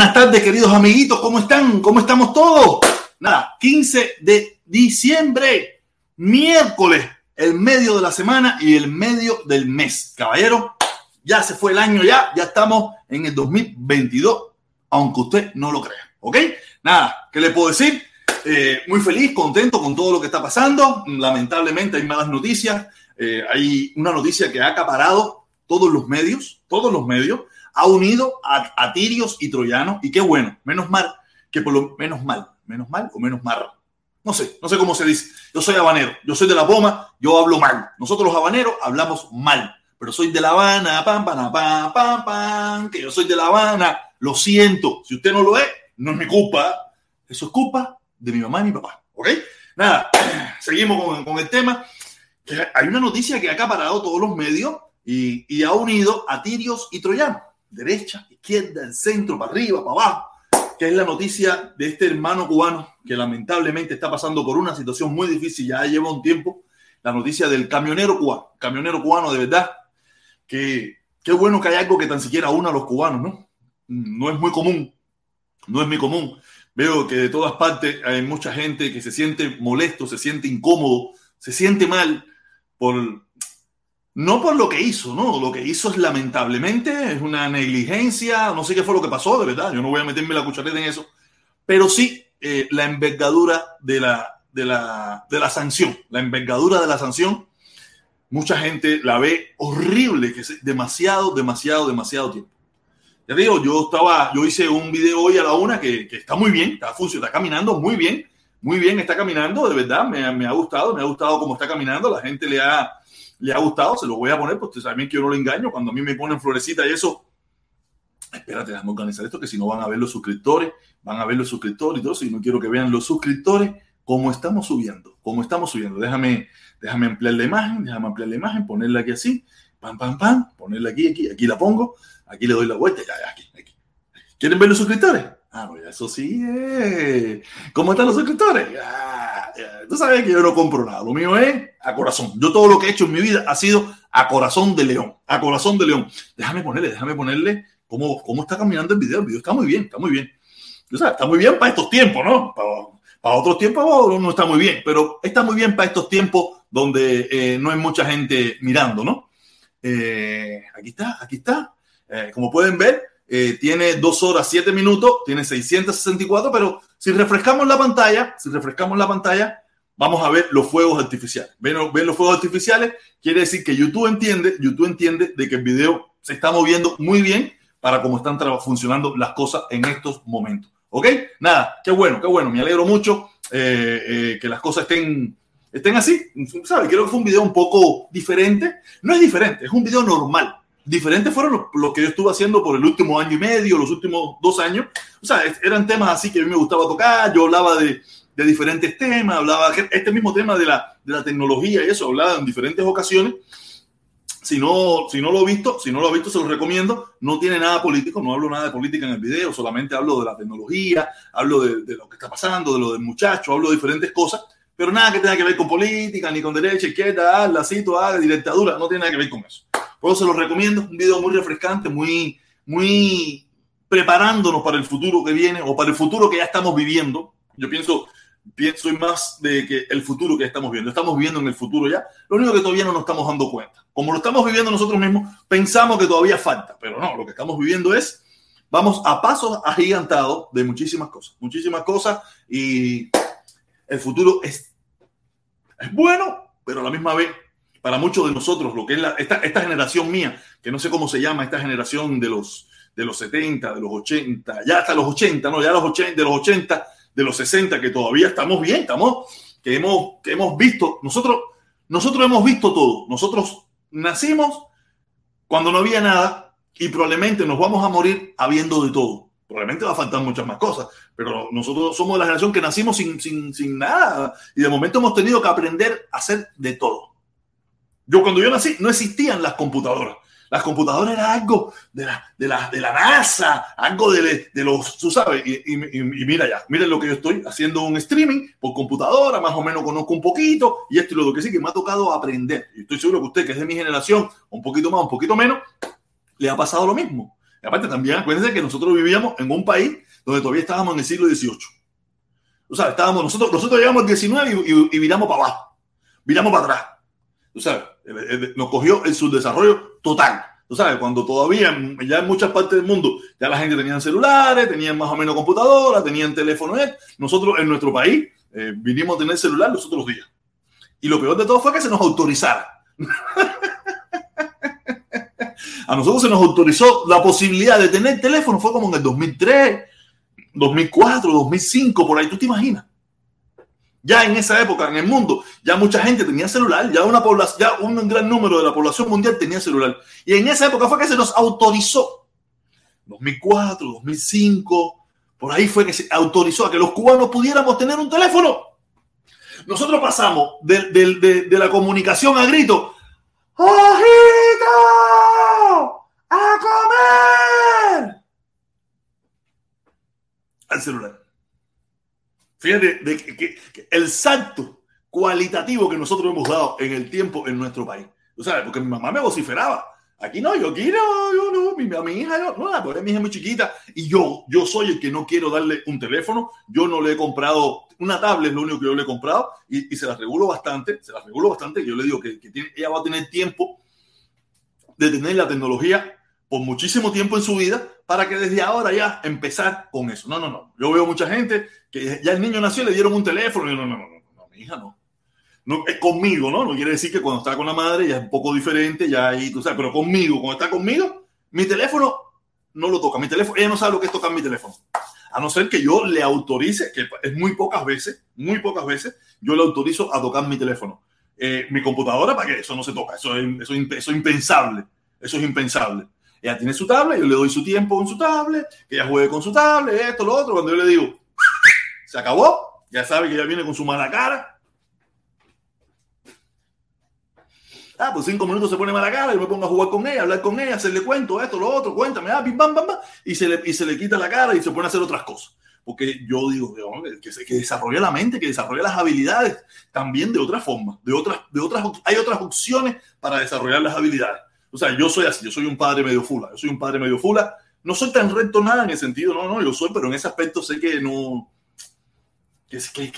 Buenas tardes, queridos amiguitos, ¿cómo están? ¿Cómo estamos todos? Nada, 15 de diciembre, miércoles, el medio de la semana y el medio del mes. Caballero, ya se fue el año ya, ya estamos en el 2022, aunque usted no lo crea, ¿ok? Nada, ¿qué le puedo decir? Eh, muy feliz, contento con todo lo que está pasando. Lamentablemente hay malas noticias. Eh, hay una noticia que ha acaparado todos los medios, todos los medios, ha unido a, tirios y troyanos. Y qué bueno, menos mal que por lo menos mal, menos mal o menos mal. No sé, no sé cómo se dice. Yo soy habanero, yo soy de la Poma, yo hablo mal. Nosotros los habaneros hablamos mal, pero soy de La Habana, pam, pam, pam, pam, pam, que yo soy de La Habana. Lo siento, si usted no lo es, no es mi culpa. Eso es culpa de mi mamá y mi papá. ¿Ok? Nada, seguimos con, el tema. Hay una noticia que ha acaparado todos los medios y, y ha unido a tirios y troyanos. Derecha, izquierda, el centro, para arriba, para abajo. Que es la noticia de este hermano cubano que lamentablemente está pasando por una situación muy difícil, ya lleva un tiempo. La noticia del camionero cubano. Camionero cubano, de verdad. Que qué bueno que hay algo que tan siquiera una a los cubanos, ¿no? No es muy común. No es muy común Veo que de todas partes hay mucha gente que se siente molesto, se siente incómodo, se siente mal por no por lo que hizo, ¿no? Lo que hizo es lamentablemente, es una negligencia, no sé qué fue lo que pasó, de verdad, yo no voy a meterme la cuchareta en eso, pero sí eh, la envergadura de la, de, la, de la sanción, la envergadura de la sanción, mucha gente la ve horrible, que es demasiado, demasiado, demasiado tiempo. Ya digo, yo estaba, yo hice un video hoy a la una que, que está muy bien, está funcionando, está caminando muy bien, muy bien está caminando, de verdad, me, me, ha gustado, me ha gustado cómo está caminando, la gente le ha, le ha gustado, se lo voy a poner, porque también que yo no lo engaño, cuando a mí me ponen florecita y eso, espérate, déjame organizar esto, que si no van a ver los suscriptores, van a ver los suscriptores y todo, si no quiero que vean los suscriptores, cómo estamos subiendo, cómo estamos subiendo, déjame, déjame ampliar la imagen, déjame ampliar la imagen, ponerla aquí así, pam, pam, pam, ponerla aquí, aquí, aquí la pongo, Aquí le doy la vuelta, ya, aquí, aquí. ¿Quieren ver los suscriptores? Ah, no, eso sí. Eh. ¿Cómo están los suscriptores? Tú sabes que yo no compro nada. Lo mío es a corazón. Yo todo lo que he hecho en mi vida ha sido a corazón de león. A corazón de león. Déjame ponerle, déjame ponerle cómo, cómo está caminando el video. El video está muy bien, está muy bien. Tú sabes, está muy bien para estos tiempos, ¿no? Para, otros tiempos no está muy bien, pero está muy bien para estos tiempos donde eh, no hay mucha gente mirando, ¿no? Eh, aquí está, aquí está. Eh, como pueden ver, eh, tiene 2 horas 7 minutos, tiene 664, pero si refrescamos la pantalla, si refrescamos la pantalla, vamos a ver los fuegos artificiales. ¿Ven, ven los fuegos artificiales? Quiere decir que YouTube entiende, YouTube entiende de que el video se está moviendo muy bien para cómo están funcionando las cosas en estos momentos. ¿Ok? Nada, qué bueno, qué bueno. Me alegro mucho eh, que las cosas estén, estén así. ¿Sabe? Creo que fue un video un poco diferente. No es diferente, es un video normal diferentes fueron lo, que yo estuve haciendo por el último año y medio, los últimos dos años. O sea, eran temas así que a mí me gustaba tocar, yo hablaba de, de diferentes temas, hablaba este mismo tema de la, de la tecnología y eso, hablaba en diferentes ocasiones. Si no, si no lo he visto, si no lo he visto, se lo recomiendo. No tiene nada político, no hablo nada de política en el video, solamente hablo de la tecnología, hablo de, de lo que está pasando, de lo del muchacho, hablo de diferentes cosas, pero nada que tenga que ver con política, ni con derecha, izquierda, la cito, haga, dictadura, no tiene nada que ver con eso. Eso se los recomiendo, un video muy refrescante, muy, muy preparándonos para el futuro que viene o para el futuro que ya estamos viviendo. Yo pienso, pienso más de que el futuro que estamos viendo. Estamos viviendo en el futuro ya. Lo único que todavía no nos estamos dando cuenta. Como lo estamos viviendo nosotros mismos, pensamos que todavía falta, pero no, lo que estamos viviendo es, vamos a pasos agigantados de muchísimas cosas, muchísimas cosas y el futuro es, es bueno, pero a la misma vez para muchos de nosotros, lo que es esta, esta, generación mía, que no sé cómo se llama, esta generación de los, de los 70, de los 80, ya hasta los 80, ¿no? Ya los 80, de los 80, de los 60, que todavía estamos bien, estamos, que hemos, que hemos visto, nosotros, nosotros hemos visto todo, nosotros nacimos cuando no había nada y probablemente nos vamos a morir habiendo de todo. Probablemente va a faltar muchas más cosas, pero nosotros somos de la generación que nacimos sin, sin, sin nada y de momento hemos tenido que aprender a hacer de todo. Yo cuando yo nací no existían las computadoras. Las computadoras era algo de la, de la, de la NASA, algo de, de, los, tú sabes, y, mira ya, miren lo que yo estoy haciendo un streaming por computadora, más o menos conozco un poquito, y esto y lo que sí que me ha tocado aprender. Y estoy seguro que usted, que es de mi generación, un poquito más, un poquito menos, le ha pasado lo mismo. Y aparte también acuérdense que nosotros vivíamos en un país donde todavía estábamos en el siglo XVIII. O sea, estábamos, nosotros, nosotros llegamos al XIX y, y, viramos para abajo, viramos para atrás. O sea, nos cogió el subdesarrollo total. Tú sabes, cuando todavía ya en muchas partes del mundo ya la gente tenía celulares, tenían más o menos computadoras, tenían teléfonos. Nosotros en nuestro país eh, vinimos a tener celular los otros días. Y lo peor de todo fue que se nos autorizara. a nosotros se nos autorizó la posibilidad de tener teléfono, fue como en el 2003, 2004, 2005, por ahí, tú te imaginas. Ya en esa época, en el mundo, ya mucha gente tenía celular, ya, una población, ya un gran número de la población mundial tenía celular. Y en esa época fue que se nos autorizó. 2004, 2005, por ahí fue que se autorizó a que los cubanos pudiéramos tener un teléfono. Nosotros pasamos de, de la comunicación a grito. ¡Ojito! ¡A comer! Al celular. Fíjate el salto cualitativo que nosotros hemos dado en el tiempo en nuestro país. Tú sabes, porque mi mamá me vociferaba. Aquí no, yo aquí no, yo no, mi, a mi hija no, no, porque mi hija es muy chiquita y yo, yo soy el que no quiero darle un teléfono, yo no le he comprado, una tablet es lo único que yo le he comprado y, se la regulo bastante, se la regulo bastante, yo le digo que ella va a tener tiempo de tener la tecnología por muchísimo tiempo en su vida para que desde ahora ya empezar con eso. No, no, no, yo veo mucha gente que ya el niño nació y le dieron un teléfono. Y no, no, no, no, no, mi hija no. No, es conmigo, ¿no? No quiere decir que cuando está con la madre ya es un poco diferente, ya ahí, tú sabes, pero conmigo, cuando está conmigo, mi teléfono no lo toca. Mi teléfono, ella no sabe lo que es tocar mi teléfono. A no ser que yo le autorice, que es muy pocas veces, muy pocas veces, yo le autorizo a tocar mi teléfono. Eh, mi computadora, ¿para qué? Eso no se toca, eso es, eso, es impensable, eso es impensable. Ella tiene su tablet, yo le doy su tiempo con su tablet, que ella juegue con su tablet, esto, lo otro. Cuando yo le digo, se acabó. Ya sabe que ya viene con su mala cara. Ah, pues cinco minutos se pone mala cara, yo me pongo a jugar con ella, hablar con ella, hacerle cuento, esto, lo otro, cuéntame, ah, bim, bam, bam, bam, y se, le, y se le quita la cara y se pone a hacer otras cosas. Porque yo digo que, que, desarrolle la mente, que desarrolle las habilidades también de otra forma, de otras, de otras, hay otras opciones para desarrollar las habilidades. O sea, yo soy así, yo soy un padre medio fula, yo soy un padre medio fula. No soy tan recto nada en el sentido, no, no, yo soy, pero en ese aspecto sé que no, que, que,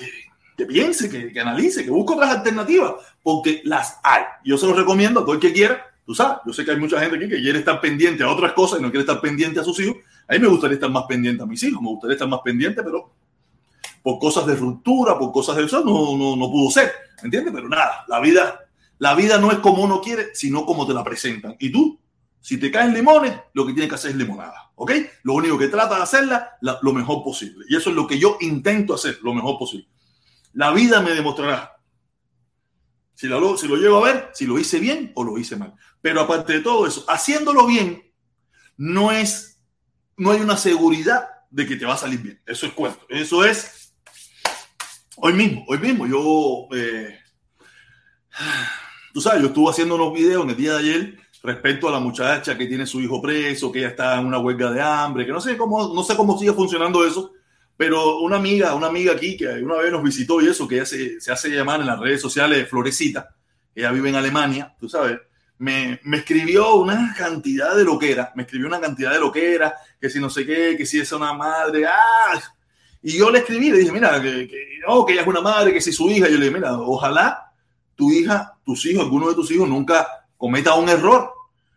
que, piense, que, analice, que busque otras alternativas, porque las hay. Yo se los recomiendo a todo el que quiera. Tú sabes, yo sé que hay mucha gente aquí que quiere estar pendiente a otras cosas y no quiere estar pendiente a sus hijos. A mí me gustaría estar más pendiente a mis hijos, me gustaría estar más pendiente, pero por cosas de ruptura, por cosas de eso, no, no, no pudo ser. ¿Entiendes? Pero nada, la vida, la vida no es como uno quiere, sino como te la presentan. Y tú, si te caen limones, lo que tienes que hacer es limonada. ¿ok? Lo único que trata de hacerla lo mejor posible. Y eso es lo que yo intento hacer, lo mejor posible. La vida me demostrará si lo, si lo llego a ver, si lo hice bien o lo hice mal. Pero aparte de todo eso, haciéndolo bien, no es, no hay una seguridad de que te va a salir bien. Eso es cuento. Eso es hoy mismo, hoy mismo. Yo, eh, tú sabes, yo estuve haciendo unos videos en el día de ayer respecto a la muchacha que tiene su hijo preso, que ella está en una huelga de hambre, que no sé cómo, no sé cómo sigue funcionando eso, pero una amiga, una amiga aquí que una vez nos visitó y eso, que ella se, se hace llamar en las redes sociales Florecita, ella vive en Alemania, tú sabes, me, me, escribió una cantidad de loquera, me escribió una cantidad de loquera, que si no sé qué, que si es una madre, ¡ah! Y yo le escribí, le dije, mira, que, que, no, que ella es una madre, que si su hija, yo le dije, mira, ojalá tu hija, tus hijos, alguno de tus hijos nunca cometa un error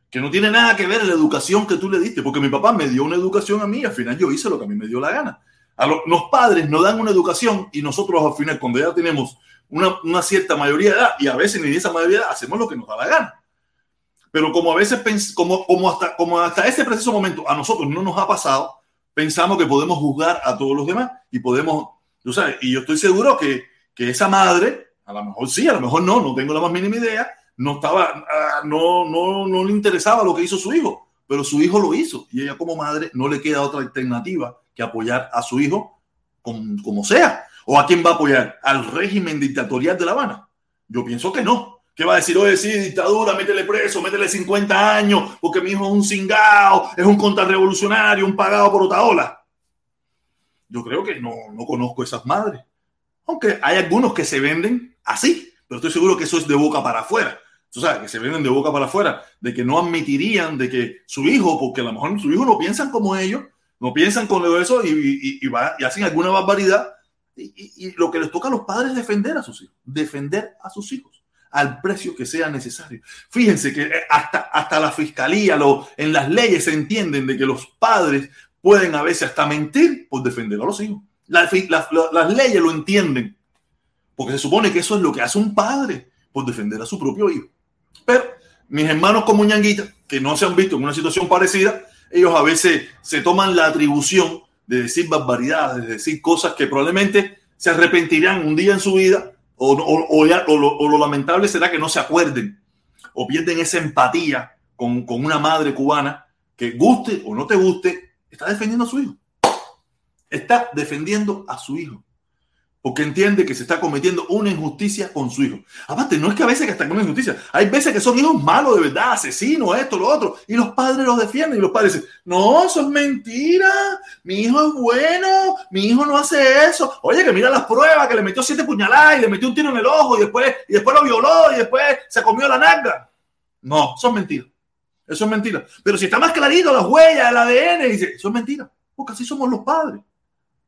que no tiene nada que ver la educación que tú le diste, porque mi papá me dio una educación a mí y al final yo hice lo que a mí me dio la gana. A los padres nos dan una educación y nosotros al final, cuando ya tenemos una, una, cierta mayoría de edad, y a veces ni esa mayoría edad, hacemos lo que nos da la gana. Pero como a veces, como, como, hasta, como hasta ese preciso momento a nosotros no nos ha pasado, pensamos que podemos juzgar a todos los demás y podemos, tú sabes, y yo estoy seguro que, que esa madre, a lo mejor sí, a lo mejor no, no tengo la más mínima idea, no estaba, ah, no, no, no le interesaba lo que hizo su hijo, pero su hijo lo hizo y ella como madre no le queda otra alternativa que apoyar a su hijo como, como sea. ¿O a quién va a apoyar? ¿Al régimen dictatorial de La Habana? Yo pienso que no. ¿Qué va a decir? Oye, sí, dictadura, métele preso, métele 50 años, porque mi hijo es un cingao, es un contrarrevolucionario, un pagado por Otaola. Yo creo que no, no conozco esas madres. Aunque hay algunos que se venden así, pero estoy seguro que eso es de boca para afuera tú sabes, que se vienen de boca para afuera, de que no admitirían de que su hijo, porque a lo mejor su hijo no piensan como ellos, no piensan con eso y, y, y hacen alguna barbaridad. Y, lo que les toca a los padres es defender a sus hijos, defender a sus hijos al precio que sea necesario. Fíjense que eh, hasta, hasta la fiscalía, lo, en las leyes se entienden de que los padres pueden a veces hasta mentir por defender a los hijos. Las, leyes lo entienden, porque se supone que eso es lo que hace un padre por defender a su propio hijo. Pero mis hermanos como Ñanguita, que no se han visto en una situación parecida, ellos a veces se toman la atribución de decir barbaridades, de decir cosas que probablemente se arrepentirán un día en su vida, o, o, lo, lamentable será que no se acuerden, o pierden esa empatía con, con una madre cubana que guste o no te guste, está defendiendo a su hijo. Está defendiendo a su hijo porque entiende que se está cometiendo una injusticia con su hijo. Aparte, no es que a veces que están con injusticia, hay veces que son hijos malos de verdad, asesinos, esto, lo otro, y los padres los defienden y los padres dicen, no, eso es mentira, mi hijo es bueno, mi hijo no hace eso. Oye, que mira las pruebas, que le metió siete puñaladas y le metió un tiro en el ojo y después, y después lo violó y después se comió la nalga. No, eso es mentira. Eso es mentira. Pero si está más clarito las huellas, el ADN, dice, eso es mentira. Porque así somos los padres.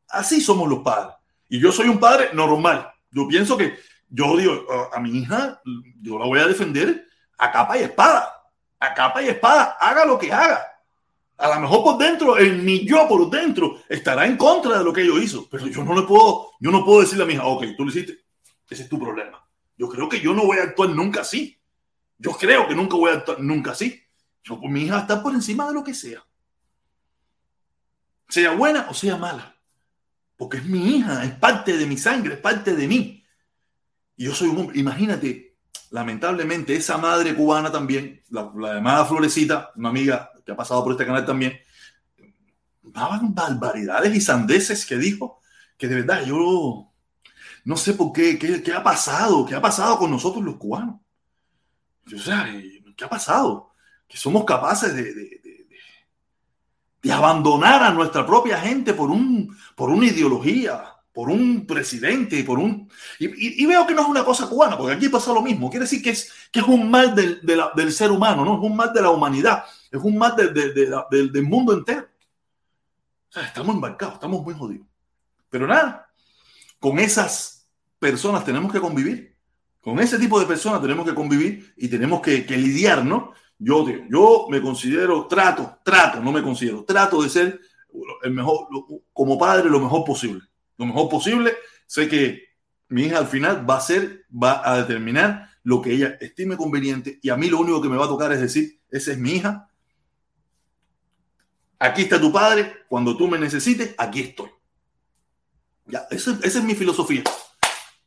Así somos los padres. Y yo soy un padre normal. Yo pienso que yo digo a, mi hija, yo la voy a defender a capa y espada. A capa y espada, haga lo que haga. A lo mejor por dentro, el mi yo por dentro estará en contra de lo que ella hizo, pero yo no le puedo, yo no puedo decirle a mi hija, ok, tú lo hiciste, ese es tu problema. Yo creo que yo no voy a actuar nunca así. Yo creo que nunca voy a actuar nunca así. Yo, mi hija está por encima de lo que sea. Sea buena o sea mala porque es mi hija, es parte de mi sangre, es parte de mí. Y yo soy un hombre, imagínate, lamentablemente esa madre cubana también, la, llamada Florecita, una amiga que ha pasado por este canal también, daban barbaridades y sandeces que dijo, que de verdad yo no sé por qué, qué, ha pasado, qué ha pasado con nosotros los cubanos. O sea, ¿qué ha pasado? Que somos capaces de abandonar a nuestra propia gente por, un, por una ideología, por un presidente, por un... Y, veo que no es una cosa cubana, porque aquí pasa lo mismo. Quiere decir que es, que es un mal del, del ser humano, no es un mal de la humanidad, es un mal del, del mundo entero. O sea, estamos embarcados, estamos muy jodidos. Pero nada, con esas personas tenemos que convivir. Con ese tipo de personas tenemos que convivir y tenemos que, que lidiar, ¿no? Yo, yo me considero, trato, trato, no me considero, trato de ser el mejor, como padre, lo mejor posible. Lo mejor posible. Sé que mi hija al final va a ser, va a determinar lo que ella estime conveniente y a mí lo único que me va a tocar es decir, esa es mi hija. Aquí está tu padre, cuando tú me necesites, aquí estoy. Ya, esa es mi filosofía.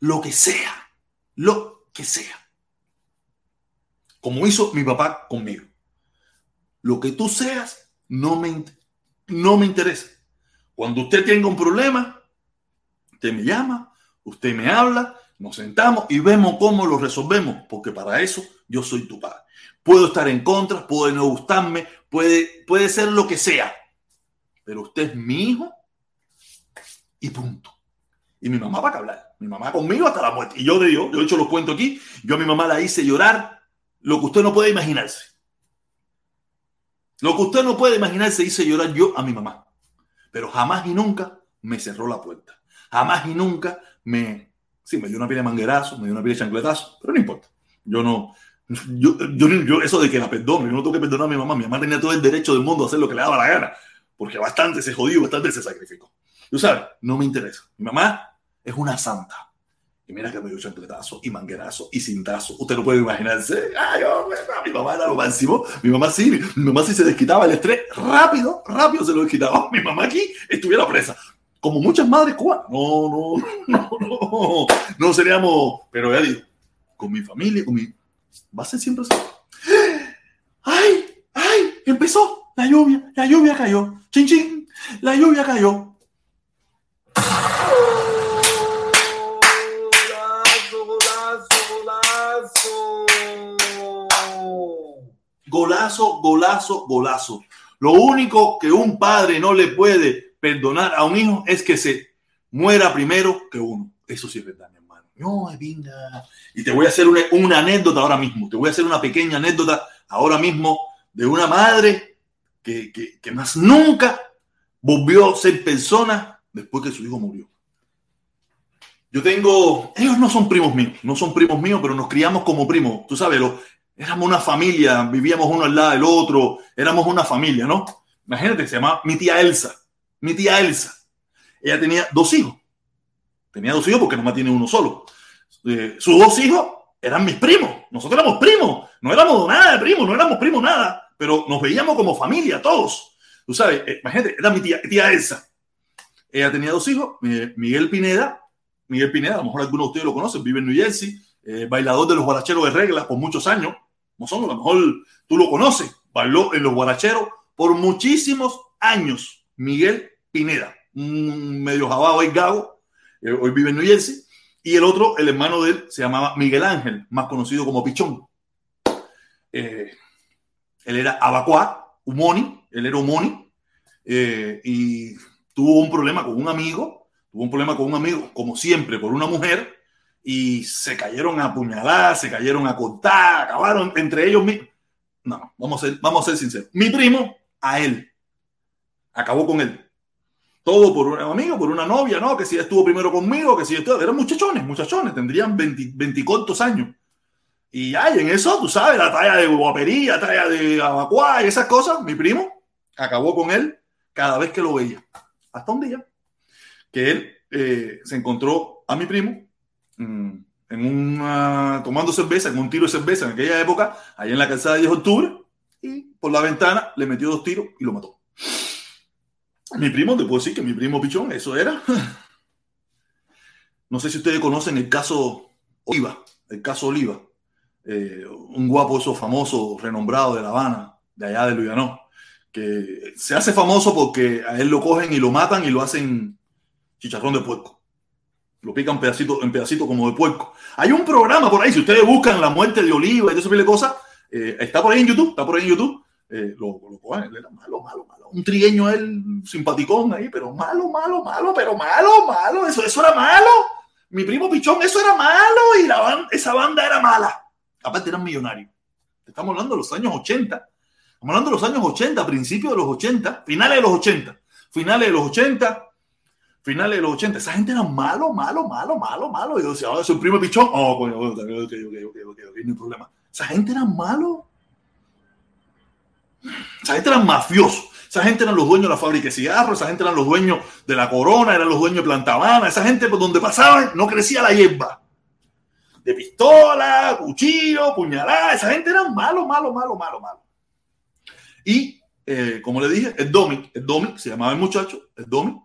Lo que sea, lo que sea como hizo mi papá conmigo. Lo que tú seas no me, no me interesa. Cuando usted tenga un problema, usted me llama, usted me habla, nos sentamos y vemos cómo lo resolvemos, porque para eso yo soy tu padre. Puedo estar en contra, puede no gustarme, puede, puede ser lo que sea, pero usted es mi hijo y punto. Y mi mamá va a hablar. Mi mamá conmigo hasta la muerte. Y yo de Dios, yo he hecho los cuentos aquí, yo a mi mamá la hice llorar lo que usted no puede imaginarse. Lo que usted no puede imaginarse hice llorar yo a mi mamá. Pero jamás y nunca me cerró la puerta. Jamás y nunca me... Sí, me dio una pila de manguerazo, me dio una pila de chancletazo, pero no importa. Yo no... Yo, yo, eso de que la perdono, yo no tengo que perdonar a mi mamá. Mi mamá tenía todo el derecho del mundo a hacer lo que le daba la gana, porque bastante se jodió, bastante se sacrificó. Tú sabes, no me interesa. Mi mamá es una santa y mira que me dio chancletazo y manguerazo y cintazo. Usted no puede imaginarse. Ay, hombre, mi mamá era lo máximo. Mi mamá sí, mi mamá sí se desquitaba el estrés. Rápido, rápido se lo desquitaba. Mi mamá aquí estuviera presa. Como muchas madres cubanas. No, no, no, no. No seríamos, pero ya digo, con mi familia, con mi. Va a ser siempre así. ¡Ay! ¡Ay! Empezó la lluvia. La lluvia cayó. ¡Chin, chin! La lluvia cayó. Golazo, golazo, golazo. Lo único que un padre no le puede perdonar a un hijo es que se muera primero que uno. Eso sí es verdad, mi hermano. No, pinga. Y te voy a hacer una, anécdota ahora mismo. Te voy a hacer una pequeña anécdota ahora mismo de una madre que, que, que más nunca volvió a ser persona después que su hijo murió. Yo tengo, ellos no son primos míos, no son primos míos, pero nos criamos como primos. Tú sabes, lo, éramos una familia, vivíamos uno al lado del otro, éramos una familia, ¿no? Imagínate, se llama mi tía Elsa, mi tía Elsa. Ella tenía dos hijos. Tenía dos hijos porque nomás tiene uno solo. Eh, sus dos hijos eran mis primos. Nosotros éramos primos. No éramos nada de primos, no éramos primos nada, pero nos veíamos como familia todos. Tú sabes, eh, imagínate, era mi tía, tía Elsa. Ella tenía dos hijos, Miguel Pineda. Miguel Pineda, a lo mejor algunos de ustedes lo conocen, vive en New Jersey, eh, bailador de los guaracheros de reglas por muchos años. Son, a lo mejor tú lo conoces, bailó en los guaracheros por muchísimos años. Miguel Pineda, medio jabado y gago, eh, hoy vive en New Jersey. Y el otro, el hermano de él, se llamaba Miguel Ángel, más conocido como Pichón. Eh, él era abacuá, humoni, él era humoni, eh, y tuvo un problema con un amigo, tuvo un problema con un amigo, como siempre, por una mujer, y se cayeron a apuñalar, se cayeron a cortar, acabaron entre ellos mismos. No, vamos a ser, vamos a ser sinceros. Mi primo, a él, acabó con él. Todo por un amigo, por una novia, ¿no? Que si estuvo primero conmigo, que si estuvo... Eran muchachones, muchachones, tendrían 20, 20 cortos años. Y hay en eso, tú sabes, la talla de guapería, la talla de abacuá y esas cosas, mi primo acabó con él cada vez que lo veía. Hasta un día que él eh, se encontró a mi primo en una, tomando cerveza, en un tiro de cerveza en aquella época, allá en la calzada de 10 de octubre, y por la ventana le metió dos tiros y lo mató. Mi primo, te puedo decir que mi primo Pichón, eso era. No sé si ustedes conocen el caso Oliva, el caso Oliva, eh, un guapo eso famoso, renombrado de La Habana, de allá de Luyanó, que se hace famoso porque a él lo cogen y lo matan y lo hacen chicharrón de puerco. Lo pican pedacito, en pedacito como de puerco. Hay un programa por ahí, si ustedes buscan la muerte de Oliva y de ese cosas, eh, está por ahí en YouTube, está por ahí en YouTube. Eh, lo, lo era malo, malo, malo un trigueño él simpaticón ahí, pero malo, malo, malo, pero malo, malo, eso, eso era malo. Mi primo Pichón, eso era malo y la esa banda era mala. Aparte eran millonarios. Estamos hablando de los años 80. Estamos hablando de los años 80, principios de los 80, finales de los 80, finales de los 80, finales de los 80. Esa gente era malo, malo, malo, malo, malo. Y yo decía, ahora es un primo Pichón. Oh, coño, ok, ok, ok, ok, ok, no hay problema. Esa gente era malo. Esa gente era mafioso. Esa gente eran los dueños de la fábrica de cigarros, esa gente eran los dueños de la corona, eran los dueños de Plantabana, esa gente por donde pasaban no crecía la hierba. De pistola, cuchillo, puñalada, esa gente era malo, malo, malo, malo, malo. Y eh, como le dije, el Domi, el Domi, se llamaba el muchacho, el Domi,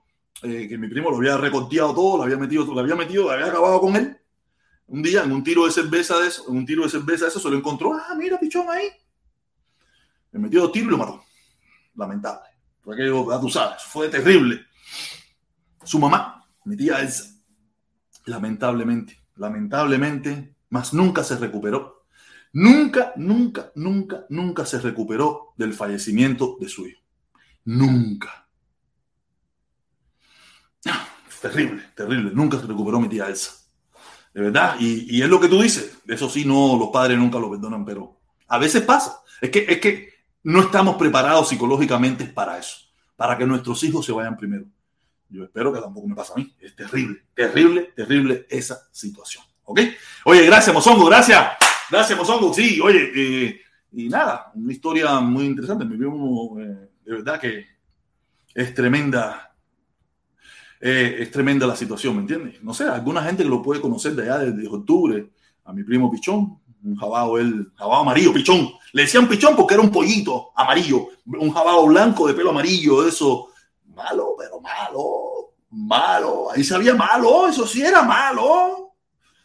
eh, que mi primo lo había recorteado todo, lo había metido, lo había metido, lo había acabado con él. Un día en un tiro de cerveza de eso, en un tiro de cerveza de eso, se lo encontró, ah, mira, pichón ahí. Le metió dos tiros y lo mató lamentable. Fue aquello, tú fue terrible. Su mamá, mi tía Elsa, lamentablemente, lamentablemente, más nunca se recuperó. Nunca, nunca, nunca, nunca se recuperó del fallecimiento de su hijo. Nunca. Terrible, terrible. Nunca se recuperó mi tía Elsa. De verdad. Y, y, es lo que tú dices. Eso sí, no, los padres nunca lo perdonan, pero a veces pasa. Es que, es que no estamos preparados psicológicamente para eso, para que nuestros hijos se vayan primero. Yo espero que tampoco me pase a mí. Es terrible, terrible, terrible esa situación. ¿Ok? Oye, gracias, Mozongo, gracias. Gracias, Mozongo. Sí, oye, eh, y nada, una historia muy interesante. Me vio eh, de verdad que es tremenda. Eh, es tremenda la situación, ¿me entiendes? No sé, alguna gente que lo puede conocer de allá desde octubre, a mi primo Pichón, un jabao, el jabao amarillo, pichón. Le decían pichón porque era un pollito amarillo, un jabao blanco de pelo amarillo, eso. Malo, pero malo, malo. Ahí sabía malo, eso sí era malo.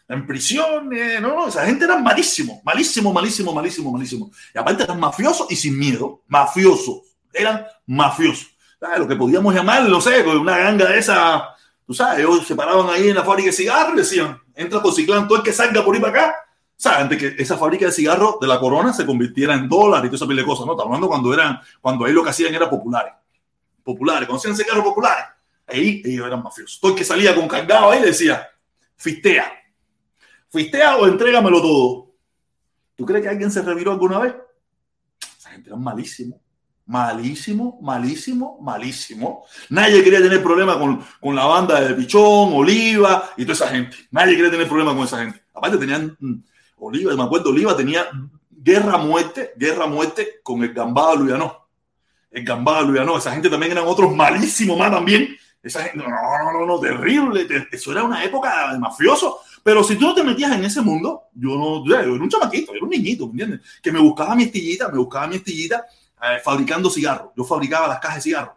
En prisión, no, no, esa gente era malísimo, malísimo, malísimo, malísimo, malísimo. Y aparte eran mafiosos y sin miedo, mafiosos, eran mafiosos. Lo que podíamos llamar, no sé, una ganga de esa, tú sabes, ellos se paraban ahí en la fábrica de cigarros y decían, entra con ciclán, todo el que salga por ahí para acá, sea, antes que esa fábrica de cigarros de la corona se convirtiera en dólar y todo esa pile de cosas, ¿no? Estamos hablando cuando eran, cuando ahí lo que hacían era populares. Populares, conocían cigarros populares. Ahí ellos eran mafiosos. Todo el que salía con cargado ahí decía, fistea. fistea o entrégamelo todo. ¿Tú crees que alguien se reviró alguna vez? Esa gente era malísimo. Malísimo, malísimo, malísimo. Nadie quería tener problema con, con, la banda de Pichón, Oliva y toda esa gente. Nadie quería tener problema con esa gente. Aparte tenían mm, Oliva, me acuerdo, Oliva tenía guerra muerte, guerra muerte con el Gambado Luyanó. El Gambado Luyanó, esa gente también eran otros malísimos más también. Esa gente, no, no, no, no, terrible. Eso era una época de mafioso. Pero si tú no te metías en ese mundo, yo no, yo era un chamaquito, yo era un niñito, ¿me entiendes? Que me buscaba mi estillita, me buscaba mi estillita eh, fabricando cigarros. Yo fabricaba las cajas de cigarros.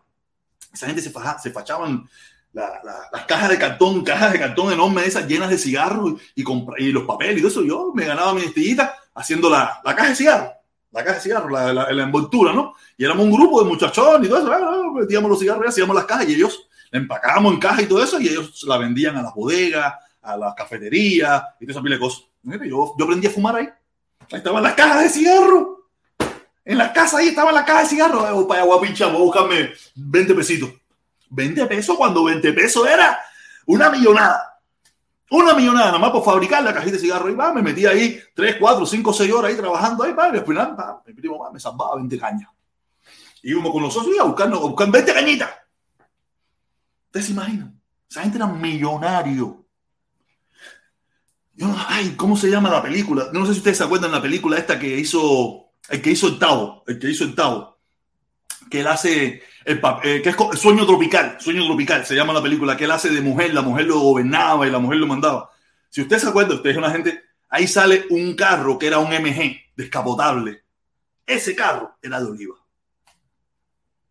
Esa gente se, fachaban la, la, las cajas de cartón, cajas de cartón enormes esas llenas de cigarros y, y, y los papeles y todo eso. Yo me ganaba mi estillita haciendo la, la caja de cigarros, la caja de cigarros, la, envoltura, ¿no? Y éramos un grupo de muchachones y todo eso. Metíamos los cigarros hacíamos las cajas y ellos la empacábamos en caja y todo eso y ellos la vendían a las bodegas, a las cafeterías y toda esa pila cosas. Yo, yo aprendí a fumar ahí. Ahí estaban las cajas de cigarros. En la casa ahí estaba la caja de cigarros. Eh, para guapincha, voy a buscarme 20 pesitos. 20 pesos cuando 20 pesos era una millonada. Una millonada nada más por fabricar la cajita de cigarros. Y va, me metí ahí 3, 4, 5, 6 horas ahí trabajando ahí. Y al final, va, mi primo va, me salvaba 20 cañas. Y uno con los socios a buscar, a buscar 20 cañitas. ¿Ustedes se imaginan? Esa gente era millonario. Yo, ay, ¿cómo se llama la película? No sé si ustedes se acuerdan de la película esta que hizo, el que hizo el Tavo, el que hizo el Tavo, que él hace, el, eh, Sueño Tropical, Sueño Tropical, se llama la película, que él hace de mujer, la mujer lo gobernaba y la mujer lo mandaba. Si usted se acuerda, usted es una gente, ahí sale un carro que era un MG, descapotable. Ese carro era de Oliva.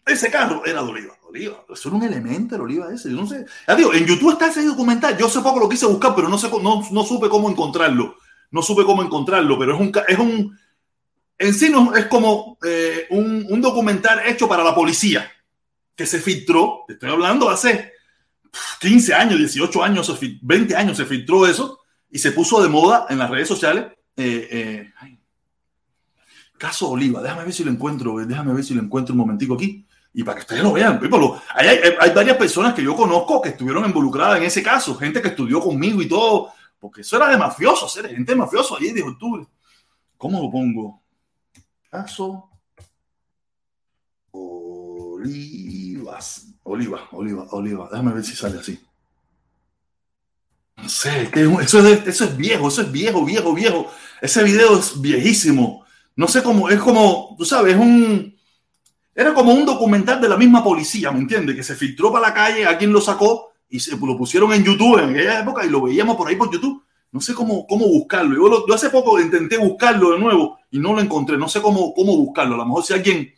Ese carro era de Oliva. Oliva, eso era un elemento, el Oliva ese. Yo no sé. En YouTube está ese documental. Yo sé poco lo quise buscar, pero no, sé, no, no supe cómo encontrarlo. No supe cómo encontrarlo, pero es un, es un, en sí no, es como eh, un, documental hecho para la policía que se filtró, estoy hablando hace 15 años, 18 años, 20 años se filtró eso y se puso de moda en las redes sociales. Eh, eh, caso Oliva, déjame ver si lo encuentro, déjame ver si lo encuentro un momentico aquí y para que ustedes lo vean. Hay, hay, hay, varias personas que yo conozco que estuvieron involucradas en ese caso, gente que estudió conmigo y todo, porque eso era de mafiosos, era gente mafioso ahí de octubre. ¿Cómo lo pongo? Caso Olivas. Oliva, Oliva, Oliva. Déjame ver si sale así. No sé, eso es, eso es viejo, eso es viejo, viejo, viejo. Ese video es viejísimo. No sé cómo, es como, tú sabes, es un, era como un documental de la misma policía, ¿me entiendes? Que se filtró para la calle, alguien lo sacó y se lo pusieron en YouTube en aquella época y lo veíamos por ahí por YouTube. No sé cómo, cómo buscarlo. Yo, hace poco intenté buscarlo de nuevo y no lo encontré. No sé cómo, cómo buscarlo. A lo mejor si alguien,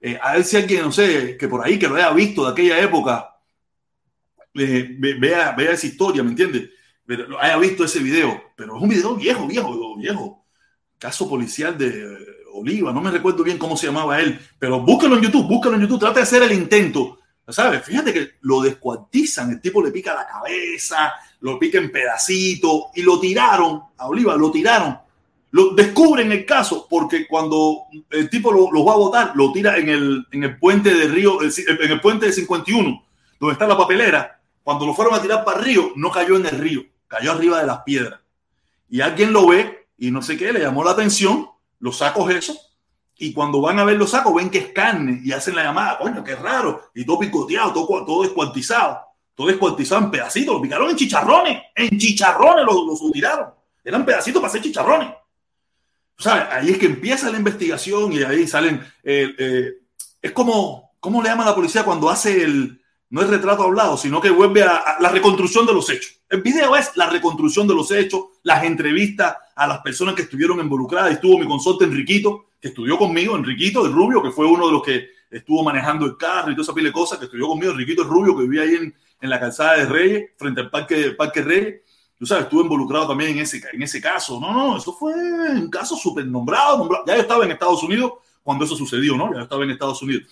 eh, a ver si alguien, no sé, que por ahí que lo haya visto de aquella época, eh, vea, vea esa historia, ¿me entiendes? Haya visto ese video. Pero es un video viejo, viejo, viejo. Caso policial de Oliva, no me recuerdo bien cómo se llamaba él, pero búsquelo en YouTube, búsquelo en YouTube, trate de hacer el intento. ¿Sabes? Fíjate que lo descuartizan, el tipo le pica la cabeza, lo pica en pedacitos y lo tiraron a Oliva, lo tiraron. Lo descubren el caso porque cuando el tipo lo, lo va a votar, lo tira en el, en el puente de Río, en el puente de 51, donde está la papelera. Cuando lo fueron a tirar para el río, no cayó en el río, cayó arriba de las piedras. Y alguien lo ve y no sé qué, le llamó la atención, los sacos esos, y cuando van a ver los sacos ven que es carne y hacen la llamada, coño, qué raro, y todo picoteado, todo, todo descuartizado todo descuartizado en pedacitos, lo picaron en chicharrones, en chicharrones los lo. Eran pedacitos para hacer chicharrones. O sea, ahí es que empieza la investigación y ahí salen. Eh, eh, es como, ¿cómo le llama la policía cuando hace el, no es retrato hablado, sino que vuelve a, a, la reconstrucción de los hechos? El video es la reconstrucción de los hechos, las entrevistas a las personas que estuvieron involucradas. Estuvo mi consorte Enriquito, que estudió conmigo, Enriquito el Rubio, que fue uno de los que estuvo manejando el carro y toda esa pila de cosas, que estudió conmigo, Enriquito el Rubio, que vivía ahí en, en la calzada de Reyes, frente al Parque, Parque Reyes. Tú sabes, estuve involucrado también en ese, en ese caso. No, no, eso fue un caso súper nombrado, nombrado. Ya yo estaba en Estados Unidos cuando eso sucedió, ¿no? Ya yo estaba en Estados Unidos.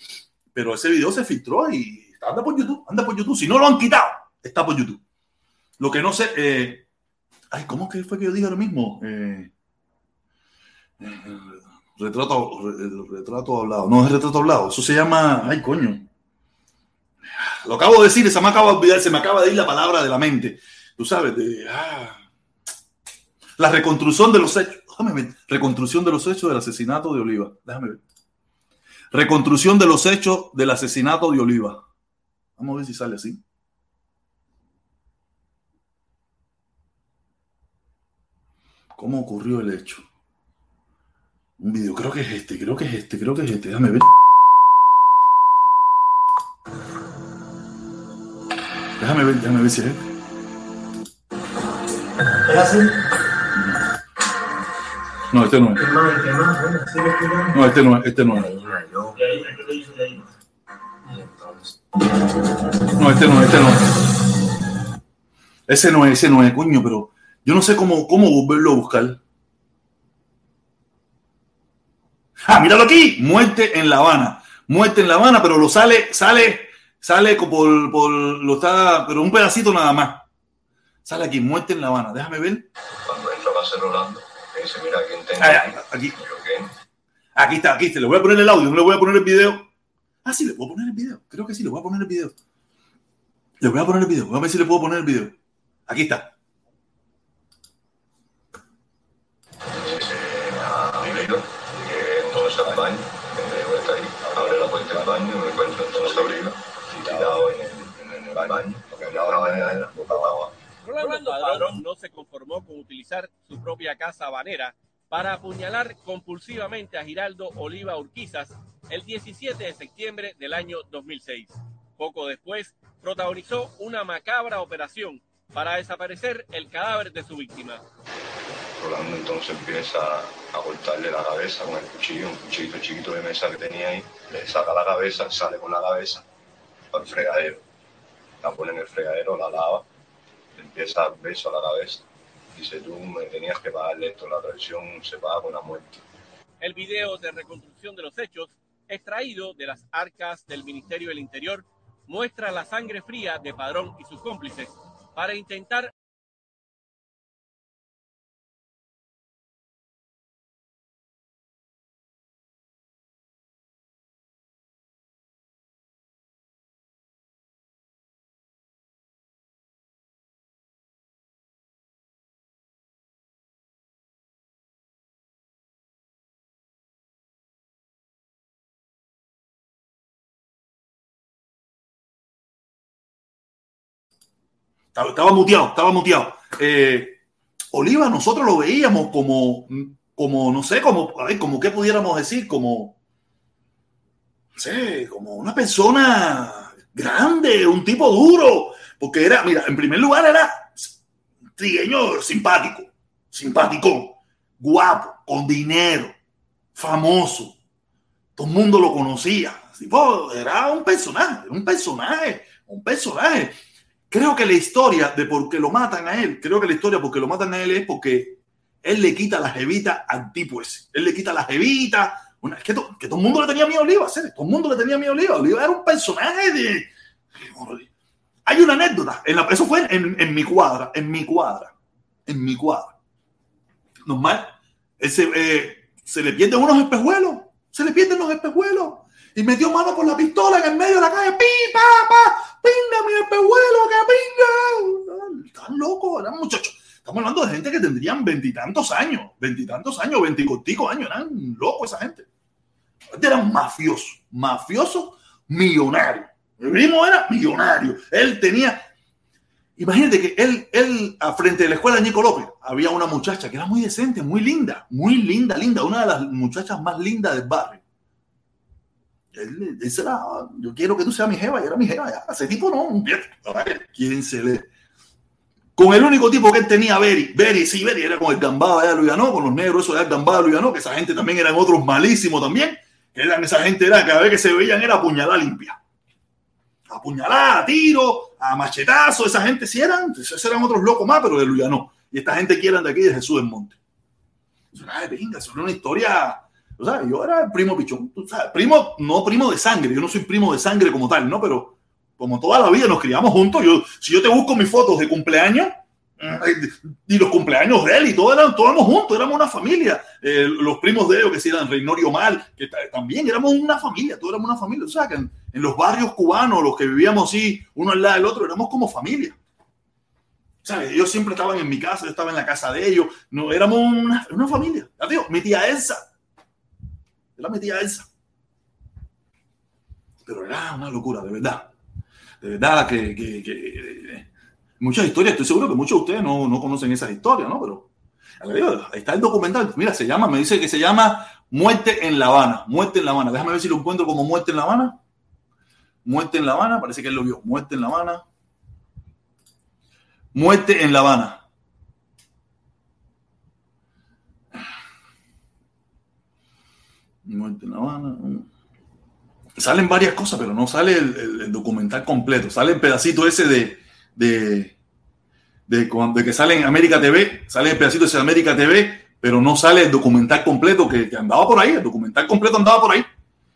Pero ese video se filtró y anda por YouTube, anda por YouTube. Si no lo han quitado, está por YouTube. Lo que no sé, eh, ay, ¿cómo que fue que yo dije lo mismo? Eh, eh, retrato, retrato hablado. No es retrato hablado, eso se llama, ay, coño. Lo acabo de decir, se me acaba de olvidar, se me acaba de ir la palabra de la mente. Tú sabes, de, ah, La reconstrucción de los hechos. Déjame ver. Reconstrucción de los hechos del asesinato de Oliva. Déjame ver. Reconstrucción de los hechos del asesinato de Oliva. Vamos a ver si sale así. ¿Cómo ocurrió el hecho? Un video, creo que es este, creo que es este, creo que es este. Déjame ver. Déjame ver, déjame ver si es este. ¿Es así? No, este no es. ¿Qué más? ¿Qué más? Bueno, sigue escuchando. No, este no es, este no es. No, este no, este no. Ese no es, ese no es, coño, pero yo no sé cómo, cómo volverlo a buscar. Ah, míralo aquí, muerte en La Habana. Muerte en La Habana, pero lo sale, sale, sale por, por, lo está, pero un pedacito nada más. Sale aquí, muerte en La Habana. Déjame ver. Cuando entra va a ser Rolando, dice, mira, ¿quién tengo Ah, aquí? aquí, está, aquí está. Le voy a poner el audio, no le voy a poner el video. Ah, sí, le puedo poner el video. Creo que sí, le voy a poner el video. Le voy a poner el video. Voy a ver si le puedo poner el video. Aquí está. No se conformó con utilizar su propia casa habanera para apuñalar compulsivamente a Giraldo Oliva Urquizas el 17 de septiembre del año 2006. Poco después, protagonizó una macabra operación para desaparecer el cadáver de su víctima. Rolando entonces empieza a cortarle la cabeza con el cuchillo, un cuchillito chiquito de mesa que tenía ahí, le saca la cabeza, sale con la cabeza al fregadero, la pone en el fregadero, la lava, empieza a la cabeza. Dice, tú me tenías que pagarle esto, la traición se paga con la muerte. El video de reconstrucción de los hechos, extraído de las arcas del Ministerio del Interior, muestra la sangre fría de Padrón y sus cómplices para intentar Estaba, estaba muteado, estaba muteado. Eh, Oliva, nosotros lo veíamos como, como no sé, como, a ver, como qué pudiéramos decir, como, no sé, como una persona grande, un tipo duro, porque era, mira, en primer lugar era trigueño simpático, simpático, guapo, con dinero, famoso, todo el mundo lo conocía, era un personaje, un personaje, un personaje creo que la historia de por qué lo matan a él, creo que la historia por qué lo matan a él es porque él le quita la jevita al tipo ese. Él le quita la jevita. Una, que, to, que, todo el mundo le tenía miedo a Oliva, ¿sí? todo el mundo le tenía miedo a Oliva. Oliva era un personaje de... Hay una anécdota, eso fue en, mi cuadra, en mi cuadra, en mi cuadra. Normal, eh, se le pierden unos espejuelos, se le pierden los espejuelos y metió mano por la pistola en el medio de la calle, pi, pa, pa, pinga mi espejuelo, que pinga. Están locos, eran muchachos. Estamos hablando de gente que tendrían veintitantos años, veintitantos años, veinticorticos años, eran locos esa gente. Eran mafiosos, mafiosos millonarios. El primo era millonario. Él tenía, imagínate que él, él, a frente de la escuela de Nico López, había una muchacha que era muy decente, muy linda, muy linda, linda, una de las muchachas más lindas del barrio él, él será, yo quiero que tú seas mi jeva, y era mi jeva, ya. ese tipo no, un quién se le... Con el único tipo que él tenía, Beri, Beri, sí, Beri era con el gambado de Luyanó, con los negros, eso de gambado de Luyanó, que esa gente también eran otros malísimos también, eran esa gente, era cada vez que se veían era apuñalada limpia. Apuñalada, a tiro, a machetazo, esa gente sí eran, esos eran otros locos más, pero de Luyanó. Y esta gente que eran de aquí, de Jesús del Monte. Eso era eso era una historia o sea, yo era primo pichón. Primo, no primo de sangre. Yo no soy primo de sangre como tal, ¿no? Pero como toda la vida nos criamos juntos. Yo, si yo te busco mis fotos de cumpleaños y los cumpleaños de él y todos eran, todos éramos juntos, éramos una familia. Eh, los primos de ellos que sí eran Reinorio Mal, que también éramos una familia, todos éramos una familia. O sea, que en, en los barrios cubanos, los que vivíamos así, uno al lado del otro, éramos como familia. ¿sabes? Ellos siempre estaban en mi casa, yo estaba en la casa de ellos. No, éramos una, una familia. Tío, mi tía Elsa. Era mi tía Elsa. Pero era una locura, de verdad. De verdad que, que- muchas historias, estoy seguro que muchos de ustedes no, no conocen esas historias, ¿no? Pero ahí está el documental. Mira, se llama, me dice que se llama Muerte en La Habana. Muerte en La Habana. Déjame ver si lo encuentro como Muerte en La Habana. Muerte en La Habana, parece que él lo vio. Muerte en La Habana. Muerte en La Habana. Muerte La Habana. Salen varias cosas, pero no sale el, documental completo. Sale el pedacito ese de, de, de, cuando- de que sale en América TV. Sale el pedacito ese de América TV, pero no sale el documental completo que, andaba por ahí. El documental completo andaba por ahí.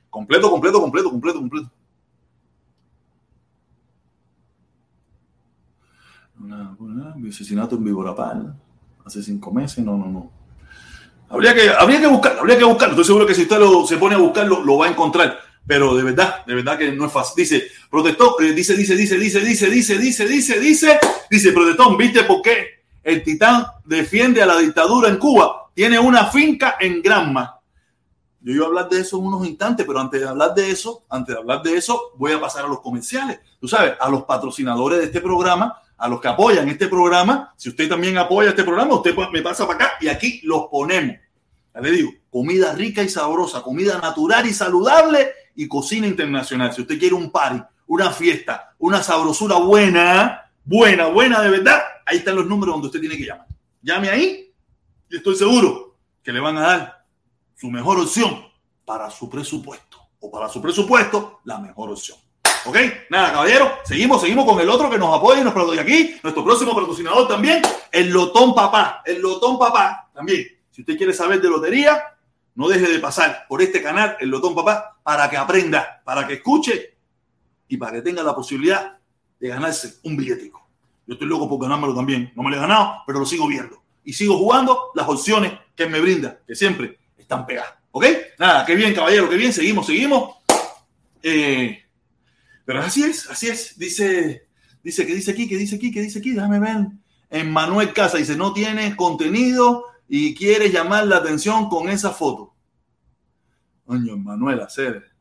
Completo, completo, completo, completo, completo. Una- una- un asesinato en Vigorapal hace cinco meses, no, no, no. Habría que, habría que buscar, habría que buscarlo. Estoy seguro que si usted lo, se pone a buscarlo, lo va a encontrar. Pero de verdad, de verdad que no es fácil. Dice, protestó, eh, dice, dice, dice, dice, dice, dice, dice, dice, dice, dice, protestón, ¿viste por qué el titán defiende a la dictadura en Cuba? Tiene una finca en Granma. Yo iba a hablar de eso en unos instantes, pero antes de hablar de eso, antes de hablar de eso, voy a pasar a los comerciales. Tú sabes, a los patrocinadores de este programa, a los que apoyan este programa. Si usted también apoya este programa, usted me pasa para acá y aquí los ponemos. Ya le digo, comida rica y sabrosa, comida natural y saludable y cocina internacional. Si usted quiere un party, una fiesta, una sabrosura buena, buena, buena de verdad, ahí están los números donde usted tiene que llamar. Llame ahí y estoy seguro que le van a dar su mejor opción para su presupuesto. O para su presupuesto, la mejor opción. ¿Ok? Nada, caballero. Seguimos, seguimos con el otro que nos apoya y nos patrocina aquí. Nuestro próximo patrocinador también, el Lotón Papá. El Lotón Papá también. Si usted quiere saber de lotería, no deje de pasar por este canal, el Lotón Papá, para que aprenda, para que escuche y para que tenga la posibilidad de ganarse un billetico. Yo estoy loco por ganármelo también. No me lo he ganado, pero lo sigo viendo. Y sigo jugando las opciones que me brinda, que siempre están pegadas. ¿Ok? Nada, qué bien, caballero, qué bien. Seguimos, seguimos. Eh, pero así es, así es. Dice, dice que dice aquí, que dice aquí, que dice aquí. Déjame ver. En Manuel Casa dice, no tienes contenido y quieres llamar la atención con esa foto. Coño, Manuel, hacer.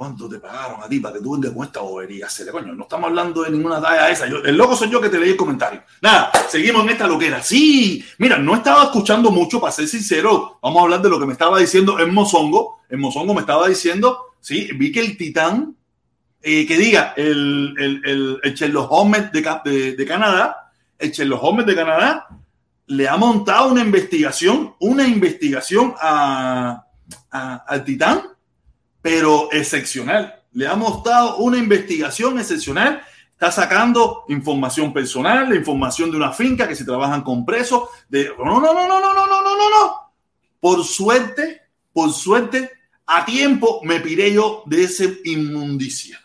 ¿Cuánto te pagaron a ti para que tú vengas con esta bobería? Hacer, coño, no estamos hablando de ninguna talla esa. El loco soy yo que te leí el comentario. Nada, seguimos en esta loquera. Sí, mira, no estaba escuchando mucho, para ser sincero. Vamos a hablar de lo que me estaba diciendo en Mozongo. En Mozongo me estaba diciendo, sí, vi que el titán, que diga, el, el, el, el de, de, de Canadá, el Sherlock Holmes de Canadá, le ha montado una investigación, una investigación a- al Titán, pero excepcional. Le ha mostrado una investigación excepcional. Está sacando información personal, la información de una finca que se trabajan con presos. De... No, no, no, no, no, no, no, no, no, no. Por suerte, por suerte, a tiempo me piré yo de esa inmundicia.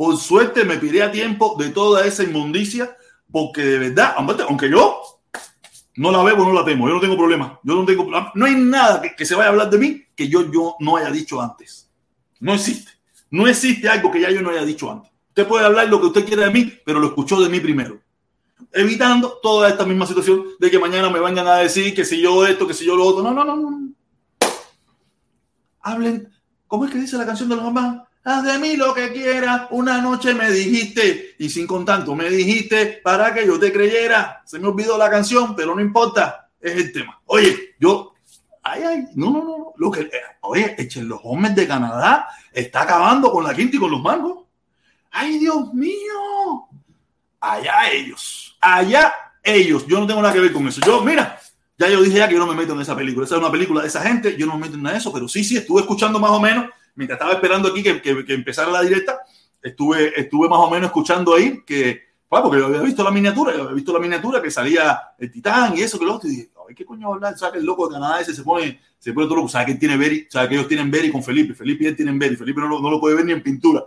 Por suerte me piré a tiempo de toda esa inmundicia, porque de verdad, aunque- yo no la bebo, no la temo. Yo no tengo problema. Yo no tengo No hay nada que, que se vaya a hablar de mí que yo, yo no haya dicho antes. No existe. No existe algo que ya yo no haya dicho antes. Usted puede hablar lo que usted quiera de mí, pero lo escuchó de mí primero. Evitando toda esta misma situación de que mañana me vayan a decir que si yo esto, que si yo lo otro. No, no, no, no. Hablen. ¿Cómo es que dice la canción de los mamás? Haz de mí lo que quieras. Una noche me dijiste, y sin contanto, me dijiste para que yo te creyera. Se me olvidó la canción, pero no importa. Es el tema. Oye, yo. Ay, ay, no, no, no. Lo que, eh, oye, echen los hombres de Canadá está acabando con la quinta y con los mangos. Ay, Dios mío. Allá ellos. Allá ellos. Yo no tengo nada que ver con eso. Yo, mira, ya yo dije ya que yo no me meto en esa película. Esa es una película de esa gente. Yo no me meto en nada de eso, pero sí, sí, estuve escuchando más o menos. Mientras estaba esperando aquí que, que, que empezara la directa, estuve, estuve más o menos escuchando ahí que, bueno, porque yo había visto la miniatura, yo había visto la miniatura que salía el titán y eso, que lo otro, y dije, ¿qué coño hablar? ¿Sabes que el loco de Canadá ese se pone, se pone todo loco? ¿Sabes que tiene Berry? ¿Sabes que ellos tienen Berry con Felipe? Felipe y él tienen Berry. Felipe no lo, no lo puede ver ni en pintura.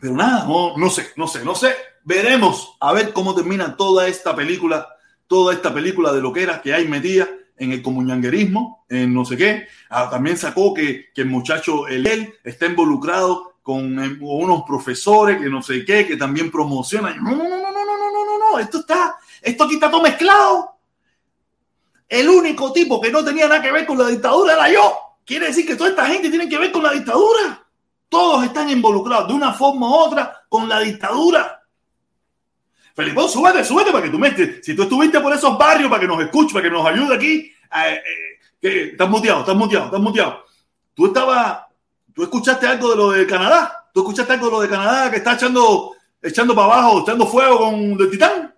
Pero nada, no, no sé, no sé, no sé. Veremos a ver cómo termina toda esta película, toda esta película de loqueras que hay metida en el comunanguerismo, en no sé qué. Ah, también sacó que, que el muchacho, el él, está involucrado con, eh, unos profesores que no sé qué, que también promocionan. No, no, no, no, no, no, no, no, esto está, esto aquí está todo mezclado. El único tipo que no tenía nada que ver con la dictadura era yo. Quiere decir que toda esta gente tiene que ver con la dictadura. Todos están involucrados de una forma u otra con la dictadura. Felipe, súbete, súbete para que tú metes. Si tú estuviste por esos barrios para que nos escuche, para que nos ayude aquí, que estás muteado, estás muteado, estás muteado. Tú estabas, tú escuchaste algo de lo de Canadá. Tú escuchaste algo de lo de Canadá que está echando, echando para abajo, echando fuego con el titán.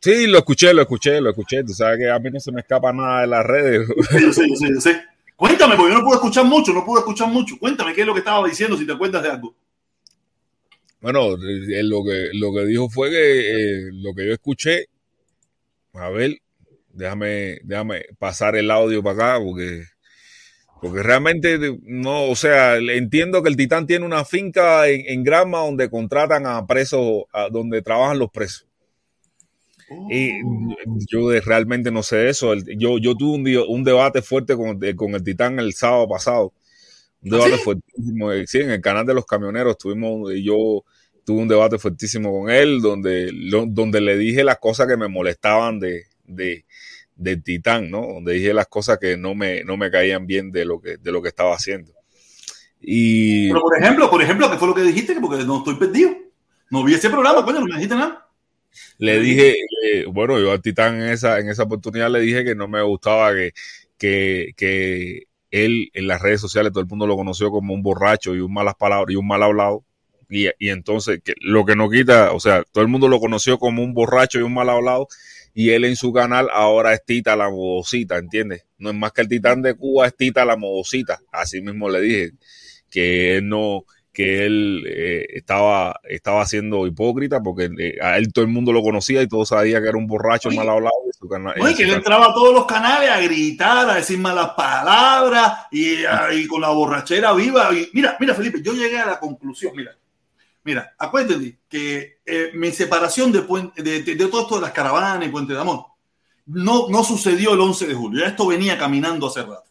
Sí, lo escuché, lo escuché, lo escuché. Tú sabes que a mí no se me escapa nada de las redes. Sí, yo sé, yo sé, yo sé. Cuéntame, porque yo no pude escuchar mucho, no pude escuchar mucho. Cuéntame qué es lo que estaba diciendo, si te acuerdas de algo. Bueno, eh, lo que, lo que dijo fue que eh, lo que yo escuché, a ver, déjame, déjame pasar el audio para acá, porque, porque realmente no, o sea, entiendo que el Titán tiene una finca en, en Granma donde contratan a presos, a donde trabajan los presos. Y yo de- realmente no sé eso. Yo, yo tuve un, un debate fuerte con, el- con el Titán el sábado pasado. Un ¿Ah, debate sí? fuertísimo. eh, Sí, en el canal de los camioneros tuvimos, y yo tuve un debate fuertísimo con él, donde, donde le dije las cosas que me molestaban de, de, del Titán, ¿no? Donde dije las cosas que no me, no me caían bien de lo que, de lo que estaba haciendo. Y Pero por ejemplo, por ejemplo, ¿qué fue lo que dijiste? Porque no estoy perdido. No vi ese programa, coño, no me dijiste nada. le dije, eh, bueno, yo al Titán en esa, en esa oportunidad le dije que no me gustaba que, que, que él en las redes sociales todo el mundo lo conoció como un borracho y un malas palabras y un mal hablado. Y, y entonces, que lo que no quita, o sea, todo el mundo lo conoció como un borracho y un mal hablado. Y él en su canal ahora es Tita la modosita, ¿entiendes? No es más que el titán de Cuba, es Tita la modosita. Así mismo le dije que él no, que él eh, estaba, estaba siendo hipócrita porque eh, a él todo el mundo lo conocía y todos sabía que era un borracho Oye, mal hablado. en su cana- en Oye, que él canal. entraba a todos los canales a gritar, a decir malas palabras y, a- y con la borrachera viva. Y mira, mira, Felipe, yo llegué a la conclusión, mira, mira, acuérdate que eh, mi separación de, de, todo esto de las caravanas y Puente de Amor no, no sucedió el 11 de julio, esto venía caminando hace rato.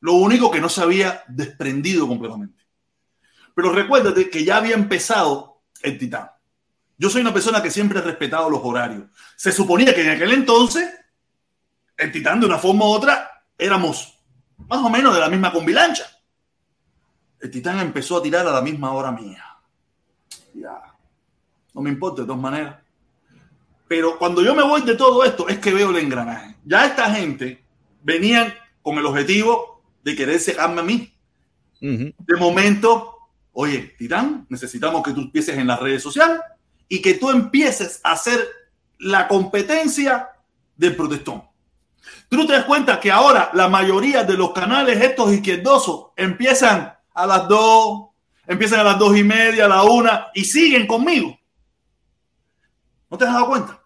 Lo único que no se había desprendido completamente. Pero recuérdate que ya había empezado el Titán. Yo soy una persona que siempre he respetado los horarios. Se suponía que en aquel entonces, el Titán de una forma u otra, éramos más o menos de la misma combilancha. El Titán empezó a tirar a la misma hora mía. Ya. No me importa de todas maneras. Pero cuando yo me voy de todo esto, es que veo el engranaje. Ya esta gente venían con el objetivo de querer cegarme a mí. De momento, oye, Titán, necesitamos que tú empieces en las redes sociales y que tú empieces a hacer la competencia del protestón. Tú no te das cuenta que ahora la mayoría de los canales estos izquierdosos empiezan a las dos, empiezan a las dos y media, a la una y siguen conmigo. ¿No te has dado cuenta?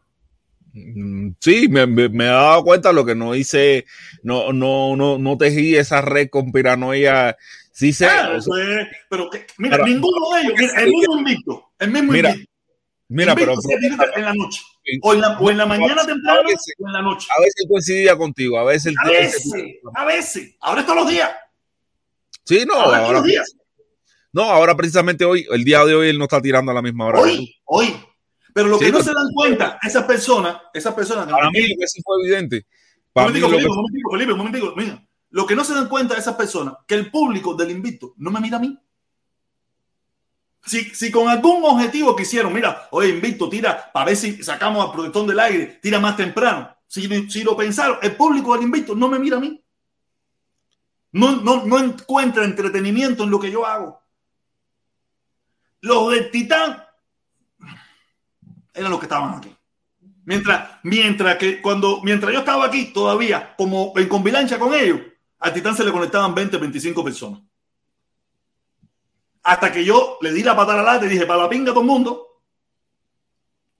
Mm, Sí, me, me, me he dado cuenta lo que no hice, no, no, no, no tejí esa red con piranoia. Sí sé, Ah, o sea, eso es- pero que, mira, ninguno de ellos, mira, el mismo invicto, el mismo Mira, invicto. mira, pero Invicto en la noche. O en la, o en la mañana temprano veces, o en la noche. a veces coincidía contigo, a veces A veces, a veces. Ahora es todos los días. Sí, no, Ahora es todos ahora, los días. No, ahora precisamente hoy, el día de hoy él no está tirando a la misma hora. que. Hoy, hoy. Pero lo Sí, que no pero- se dan cuenta, esas personas, esas personas que Para mí que sí fue evidente. Para Un mí lo que Felipe, momentico, Felipe, un momentico, mira. Lo que no se dan cuenta esas personas, que el público del invicto no me mira a mí. Si, si con algún objetivo quisieron, mira, oye, invicto, tira para ver si sacamos al protector del aire, tira más temprano. Si, si lo pensaron, el público del invicto no me mira a mí. No, no, no encuentra entretenimiento en lo que yo hago. Los del Titán eran los que estaban aquí. Mientras, mientras que cuando, mientras yo estaba aquí todavía, como en convilancia con ellos, al Titán se le conectaban 20, 25 personas. Hasta que yo le di la patada lata y dije, para la pinga todo el mundo.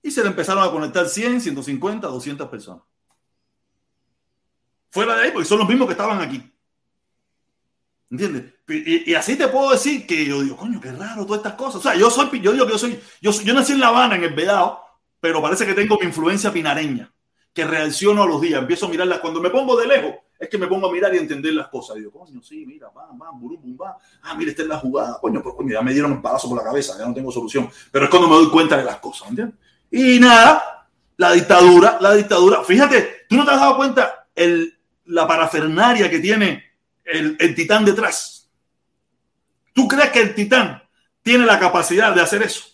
Y se le empezaron a conectar 100, 150, 200 personas. Fuera de ahí, porque son los mismos que estaban aquí. ¿Entiendes? Y, así te puedo decir que yo digo, coño, qué raro todas estas cosas. O sea, yo soy, yo digo que yo soy, yo, yo nací en La Habana, en el Vedado, pero parece que tengo mi influencia pinareña, que reacciono a los días, empiezo a mirarlas. Cuando me pongo de lejos, es que me pongo a mirar y entender las cosas. Y digo, coño, sí, mira, va, va, burum, bum, va. Ah, mira, esta es la jugada. Coño, pues, coño, ya me dieron un palazo por la cabeza, ya no tengo solución. Pero es cuando me doy cuenta de las cosas, ¿entiendes? Y nada, la dictadura, la dictadura. Fíjate, tú no te has dado cuenta el, la parafernaria que tiene el, el titán detrás. ¿Tú crees que el titán tiene la capacidad de hacer eso?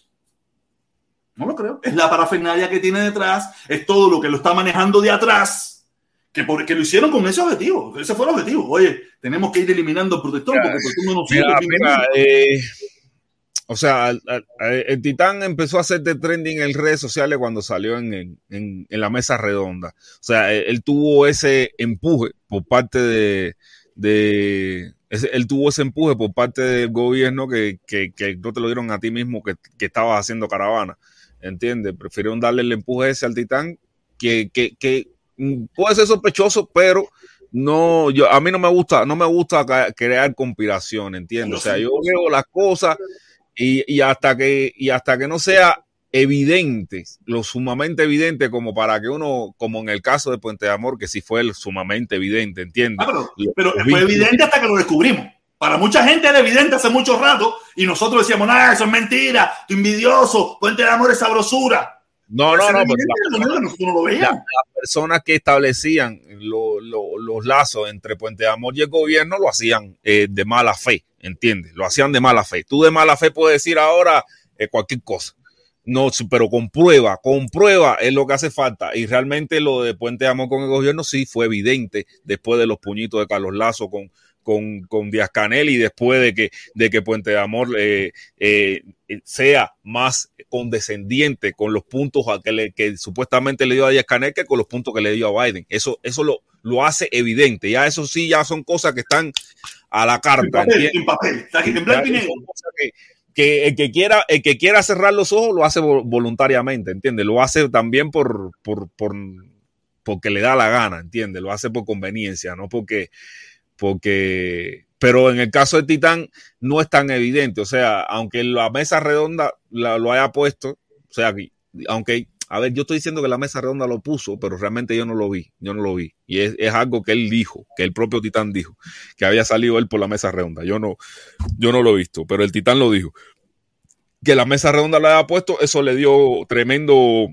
No lo creo. Es la parafernalia que tiene detrás, es todo lo que lo está manejando de atrás, que, por, que lo hicieron con ese objetivo. Ese fue el objetivo. Oye, tenemos que ir eliminando el protector porque por no nos Mira, sirve. mira, eh, o sea, al- al- al- el Titán empezó a hacer de trending en redes sociales cuando salió en, en- en- en la mesa redonda. O sea, él, él tuvo ese empuje por parte de, de- ese- él tuvo ese empuje por parte del gobierno que, que, que no te lo dieron a ti mismo que, que estabas haciendo caravana. ¿Entiendes? Prefirieron darle el empuje ese al Titán que, que, que mm, puede ser sospechoso, pero no, yo, a mí no me gusta, no me gusta crear conspiración, ¿entiendes? O sea, yo veo las cosas y, y hasta que, y hasta que no sea evidente, lo sumamente evidente como para que uno, como en el caso de Puente de Amor, que sí fue el sumamente evidente, ¿entiendes? Ah, pero, fue evidente hasta que lo descubrimos. Para mucha gente era evidente hace mucho rato y nosotros decíamos, nada, eso es mentira, tu envidioso, puente de amor es sabrosura. No, no, no, pero evidente, la- nosotros nosotros no lo veíamos. personas que establecían lo- lo- los lazos entre Puente de Amor y el gobierno lo hacían eh, de mala fe, ¿entiendes? Lo hacían de mala fe. Tú de mala fe puedes decir ahora eh, cualquier cosa. No, pero con prueba, con prueba es lo que hace falta. Y realmente lo de Puente de Amor con el gobierno sí fue evidente después de los puñitos de Carlos Lazo con, con, con Díaz Canel y después de que, de que Puente de Amor eh, eh, sea más condescendiente con los puntos a que, le, que supuestamente le dio a Díaz Canel que con los puntos que le dio a Biden. Eso, eso lo, lo hace evidente. Ya eso sí, ya son cosas que están a la En carta. papel, en papel, está aquí, en blanco y negro. Que, el que quiera, el que quiera cerrar los ojos lo hace vo- voluntariamente, ¿entiendes? Lo hace también por, por, por porque le da la gana, ¿entiendes? Lo hace por conveniencia, no porque, porque, pero en el caso de Titán no es tan evidente, o sea, aunque la mesa redonda la- lo haya puesto, o sea, que- aunque, a ver, yo estoy diciendo que la mesa redonda lo puso, pero realmente yo no lo vi, yo no lo vi, y es, es algo que él dijo, que el propio Titán dijo, que había salido él por la mesa redonda, yo no, yo no lo he visto, pero el Titán lo dijo. Que la mesa redonda lo haya puesto, eso le dio tremendo,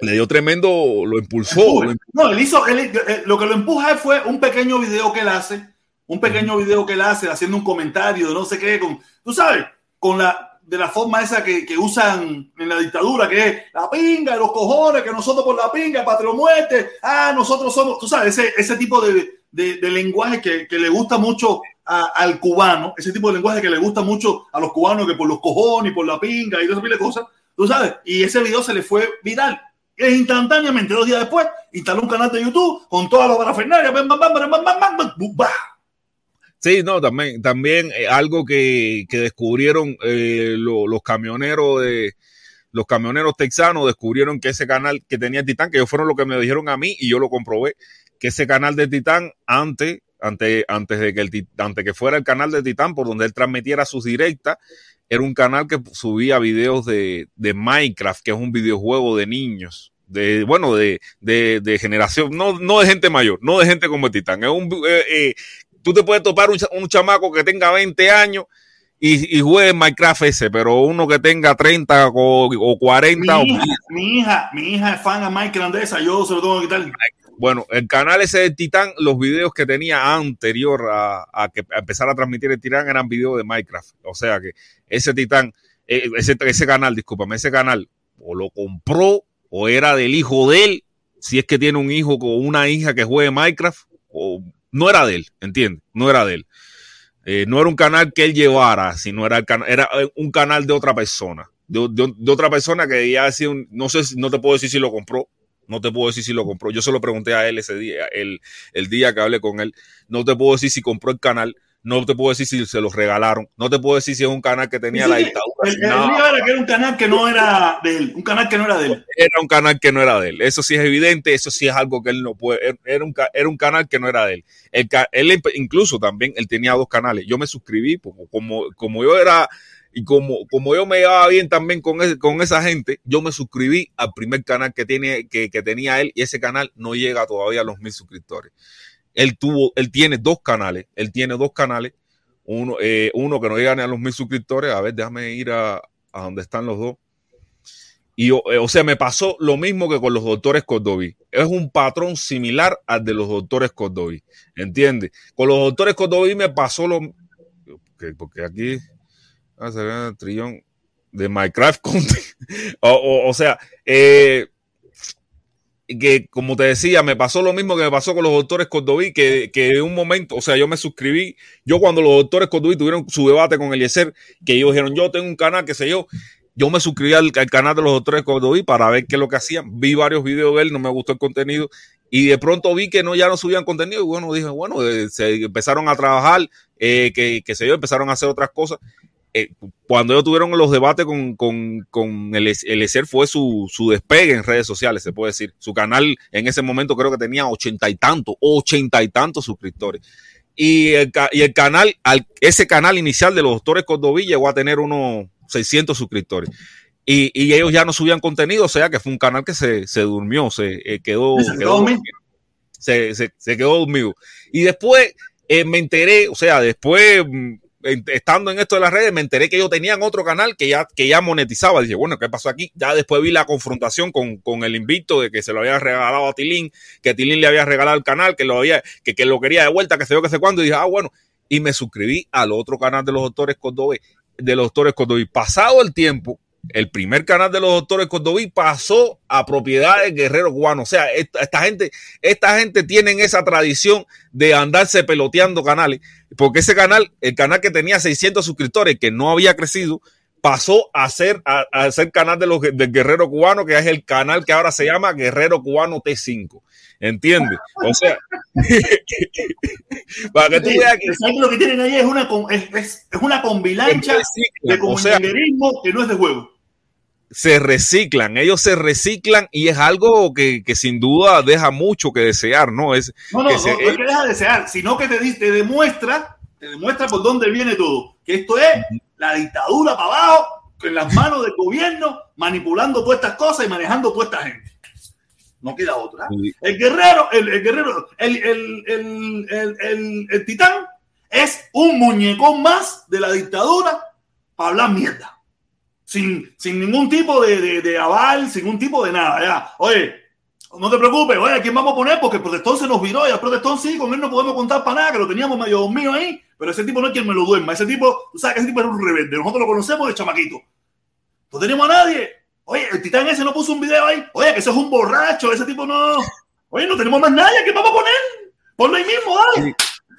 le dio tremendo, lo impulsó. lo No, él hizo, él- eh, lo que lo empuja fue un pequeño video que él hace, un pequeño video que él hace haciendo un comentario de no sé qué, con, tú sabes, con la, de la forma esa que, que usan en la dictadura, que es la pinga, los cojones, que nosotros por la pinga, patria o muerte, ah, nosotros somos, tú sabes, ese, ese tipo de, de, de lenguaje que, que le gusta mucho al cubano, ese tipo de lenguaje que le gusta mucho a los cubanos, que por los cojones y por la pinga y todas esas cosas, tú sabes, y ese video se le fue viral. E instantáneamente, dos días después, instaló un canal de YouTube con todas las parafernalias, bam, bam, bam, bam, bam, bam, bam, bam, bah. Sí, no, también, también eh, algo que, que descubrieron eh, lo- los camioneros de los camioneros texanos descubrieron que ese canal que tenía Titán, que ellos fueron lo que me dijeron a mí y yo lo comprobé, que ese canal de Titán antes, antes, antes de que el antes que fuera el canal de Titán por donde él transmitiera sus directas, era un canal que subía videos de, de Minecraft, que es un videojuego de niños. De, bueno, de, de, generación, no, no de gente mayor, no de gente como Titán. Es un, eh, eh, tú te puedes topar un, un chamaco que tenga 20 años y, y juegue en Minecraft ese, pero uno que tenga 30 o, o 40, o- Mi hija, mi hija, mi hija es fan a Mike Grandeza, yo se lo tengo que quitar. bueno, el canal ese de Titán, los videos que tenía anterior a, a que a empezar a transmitir el Titán eran videos de Minecraft. O sea que ese Titán, eh, ese, ese canal, discúlpame, ese canal o lo compró o era del hijo de él, si es que tiene un hijo con una hija que juegue Minecraft, o no era de él, ¿entiendes? No era de él. Eh, no era un canal que él llevara, sino era, el era eh, un canal de otra persona. De, otra persona que ya hacía un, no sé, no te puedo decir si lo compró, no te puedo decir si lo compró. Yo se lo pregunté a él ese día, el, el día que hablé con él. No te puedo decir si compró el canal, no te puedo decir si se los regalaron, no te puedo decir si es un canal que tenía Sí, la dictadura. El, el lío era que era un canal que no era de él, un canal que no era de él. era un canal que no era de él. Eso sí es evidente, eso sí es algo que él no puede. Era un, era un canal que no era de él. El él incluso también, él tenía dos canales. Yo me suscribí, como, como, como yo era, y como, como yo me llevaba bien también con, ese- con esa gente, yo me suscribí al primer canal que, tiene, que, que tenía él, y ese canal no llega todavía a los mil suscriptores. Él tuvo, él tiene dos canales, él tiene dos canales, uno, eh, uno que no llega ni a los mil suscriptores. A ver, déjame ir a, a donde están los dos. Y o, o sea, me pasó lo mismo que con los doctores Cordoví. Es un patrón similar al de los doctores Cordoví. ¿Entiendes? Con los doctores Cordoví me pasó lo. que- Porque aquí. Ah, se trillón de Minecraft. O- o sea, eh, que como te decía, me pasó lo mismo que me pasó con los doctores Cordoví, que, que en un momento, o sea, yo me suscribí, yo cuando los doctores Cordoví tuvieron su debate con Eliezer, que ellos dijeron, yo tengo un canal, qué sé yo, yo me suscribí al, al canal de los doctores Cordoví para ver qué es lo que hacían, vi varios videos de él, no me gustó el contenido, y de pronto vi que no ya no subían contenido, y bueno, dije, bueno, eh, se empezaron a trabajar, eh, que, que sé yo, empezaron a hacer otras cosas, eh, cuando ellos tuvieron los debates con, con, con el, el ESER fue su, su despegue en redes sociales, se puede decir. Su canal en ese momento creo que tenía ochenta y tantos, ochenta y tantos suscriptores. Y el, y el canal, al, ese canal inicial de los doctores Cordoví llegó a tener unos 600 suscriptores. Y, y ellos ya no subían contenido, o sea que fue un canal que se, se durmió, se eh, quedó, Se quedó se, se, se quedó dormido. Y después eh, me enteré, o sea, después mm, estando en esto de las redes, me enteré que ellos tenían otro canal que ya, que ya monetizaba. Dije, bueno, ¿qué pasó aquí? Ya después vi la confrontación con, con el invicto de que se lo había regalado a Tilín, que Tilín le había regalado el canal, que lo había, que, que lo quería de vuelta, que sé yo, que sé cuándo. Y dije, ah, bueno. Y me suscribí al otro canal de los doctores Cordobés, de los doctores Cordobí. Pasado el tiempo, el primer canal de los doctores Cordobí pasó a propiedad del guerrero cubano. O sea, esta, esta gente, esta gente tienen esa tradición de andarse peloteando canales, porque ese canal, el canal que tenía 600 suscriptores, que no había crecido, pasó a ser, a, a ser canal de los, del guerrero cubano, que es el canal que ahora se llama Guerrero Cubano T5. ¿Entiendes? O sea, para que tú veas que exacto, lo que tienen ahí es una, es, es- una combilancha de reciclan, o sea, comunitarismo que no es de juego. Se reciclan, ellos se reciclan y es algo que, que sin duda deja mucho que desear, ¿no? Es, No, no, que no, se- no es que deja de desear, sino que te, te demuestra, te demuestra por dónde viene todo. Que esto es la dictadura para abajo, con las manos del gobierno, manipulando todas estas cosas y manejando toda esta gente. No queda otra. El guerrero, el, el guerrero, el, el, el, el, el- el titán es un muñecón más de la dictadura para hablar mierda. Sin, sin ningún tipo de, de- de aval, sin ningún tipo de nada. Ya. Oye, no te preocupes, oye, ¿a quién vamos a poner? Porque el protestón se nos viró y el protestón sí, con él no podemos contar para nada, que lo teníamos medio dormido ahí, pero ese tipo no es quien me lo duerma. Ese tipo, tú sabes que ese tipo es un rebelde. Nosotros lo conocemos de chamaquito. No tenemos a nadie. Oye, el titán ese no puso un video ahí. Oye, que ese es un borracho, ese tipo no. Oye, no tenemos más nadie. ¿Qué vamos a poner? Ponlo ahí mismo, dale.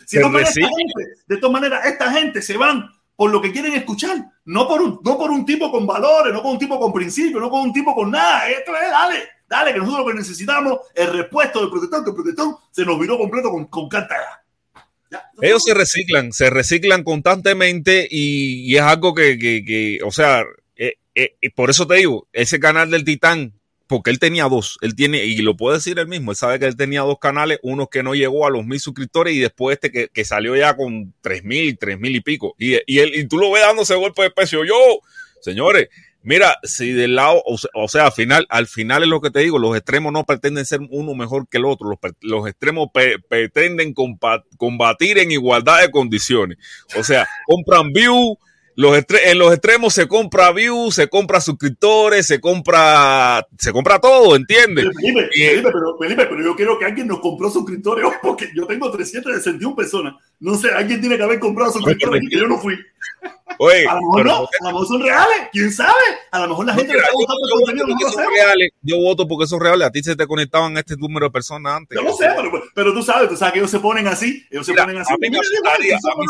Si no, esta gente, de todas maneras, esta gente se van por lo que quieren escuchar, no por un, no por un tipo con valores, no por un tipo con principios, no por un tipo con nada. Esto es, dale, dale, que nosotros lo que necesitamos es el repuesto del protestante. El protestante se nos viró completo con, con carta. Ya. Ellos se reciclan, se reciclan constantemente y, y es algo que, que- que, o sea, eh, eh, por eso te digo, ese canal del Titán, porque él tenía dos, él tiene, y lo puede decir él mismo, él sabe que él tenía dos canales, uno que no llegó a los mil suscriptores y después este que, que salió ya con tres mil, tres mil y pico. Y, y, él, y tú lo ves dándose golpe de pecho. Yo, señores, mira, si del lado, o sea, al final, al final es lo que te digo, los extremos no pretenden ser uno mejor que el otro, los, los extremos pretenden combatir en igualdad de condiciones. O sea, compran view, los en los extremos se compra view, se compra suscriptores, se compra, se compra todo, ¿entiendes? Felipe, Felipe, pero, Felipe, pero yo quiero que alguien nos compró suscriptores porque yo tengo 361 personas. No sé, alguien tiene que haber comprado suscriptores y que yo no fui. Oye, A lo mejor pero- no, a lo mejor son reales, quién sabe. A lo mejor la gente Mira, está el yo contenido, no porque lo son sé. reales. Yo voto porque son reales. A ti se te conectaban este número de personas antes. Yo lo sé, pero, pero tú sabes, tú sabes que ellos se ponen así, ellos se ponen así. a mí me asustaría, a mí,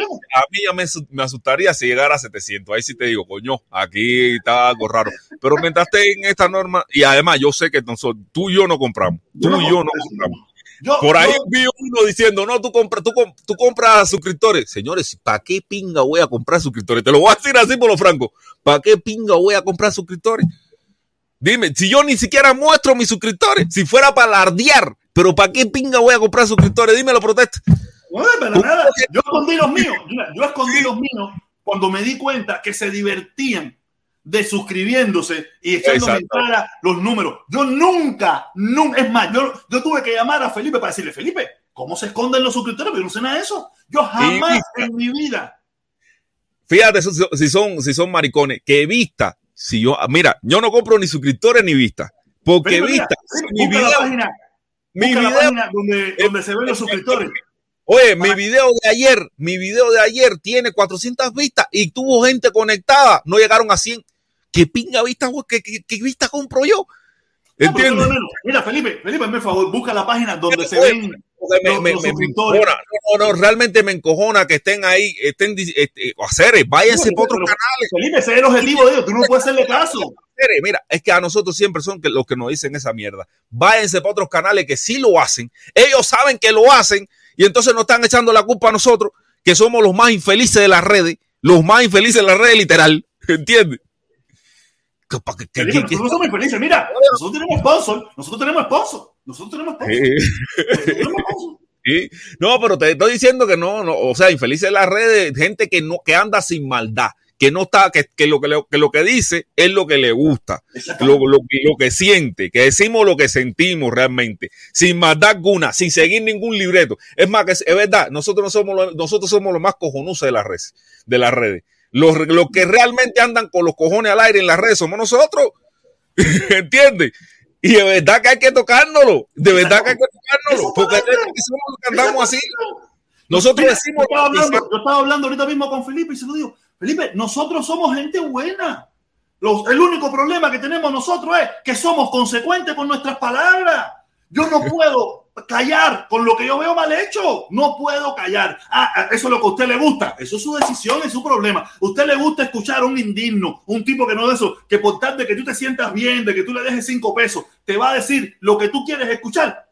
no a- ya me, asu- me asustaría si llegara a 700. Ahí sí te digo, coño, aquí está algo raro. Pero mientras esté en esta norma, y además yo sé que nosotros, tú y yo no compramos. Tú y yo no compramos. Yo- Por ahí yo- vi uno diciendo, no, tú compras, tú, tú compras suscriptores. Señores, ¿para qué pinga voy a comprar suscriptores? Te lo voy a decir así por lo franco. ¿Para qué pinga voy a comprar suscriptores? Dime, si yo ni siquiera muestro mis suscriptores, si fuera para alardear, pero ¿para qué pinga voy a comprar suscriptores? Dímelo, protesta. No, pero nada, yo escondí los míos. Yo escondí los míos cuando me di cuenta que se divertían de suscribiéndose y echándome en cara los números. Yo nunca, nunca, es más, yo, yo tuve que llamar a Felipe para decirle, Felipe, ¿cómo se esconden los suscriptores? Pero no sé nada de eso. Yo jamás en mi vida. Fíjate si- son, si son maricones, que vista si yo, mira, yo no compro ni suscriptores ni vistas, porque Felipe, mira, Felipe, mi la video, página, mi la video, página donde, donde se ven los suscriptores. oye, mi video de ayer, mi video de ayer tiene 400 vistas y tuvo gente conectada, no llegaron a 100. ¿Qué pinga vista? ¿Qué, qué, qué vista compro yo? ¿Entiendes? no, no, no. Mira, Felipe, Felipe, hazme el favor, busca la página donde se ven me, los- me- los. No, no, realmente me encojona que estén ahí, estén, este, hacer, váyanse por otros canales. Felipe, ese es el objetivo de ellos, tú no puedes hacerle caso. Mira, es que a nosotros siempre son los que nos dicen esa mierda. Váyanse para otros canales que sí lo hacen. Ellos saben que lo hacen y entonces nos están echando la culpa a nosotros, que somos los más infelices de las redes, los más infelices de las redes, literal. ¿Entiendes? Que- que- nosotros somos infelices. Mira, nosotros tenemos sponsor, nosotros tenemos sponsor, nosotros tenemos sponsor. Nosotros tenemos sponsor. sí. No, pero te estoy diciendo que no, no, o sea, infelices las redes, gente que no, que anda sin maldad, que no está, que, que lo que, le- que lo que dice es lo que le gusta. Lo, lo, que- lo que siente, que decimos lo que sentimos realmente, sin maldad alguna, sin seguir ningún libreto. Es más, que es, es verdad, nosotros no somos los, nosotros somos los más cojonusos de las redes, de las redes. Los, los que realmente andan con los cojones al aire en las redes somos nosotros. ¿Entiendes? Y de verdad que hay que tocárnoslo. De verdad que hay que tocárnoslo. Porque somos los que andamos así. Nosotros decimos. yo, estaba hablando, yo estaba hablando ahorita mismo con Felipe y se lo digo, Felipe, nosotros somos gente buena. Los- el único problema que tenemos nosotros es que somos consecuentes con nuestras palabras. Yo no puedo callar con lo que yo veo mal hecho. No puedo callar. Ah, ah, eso es lo que a usted le gusta. Eso es su decisión, es su problema. A usted le gusta escuchar a un indigno, un tipo que no de eso, que por tal de que tú te sientas bien, de que tú le dejes cinco pesos, te va a decir lo que tú quieres escuchar.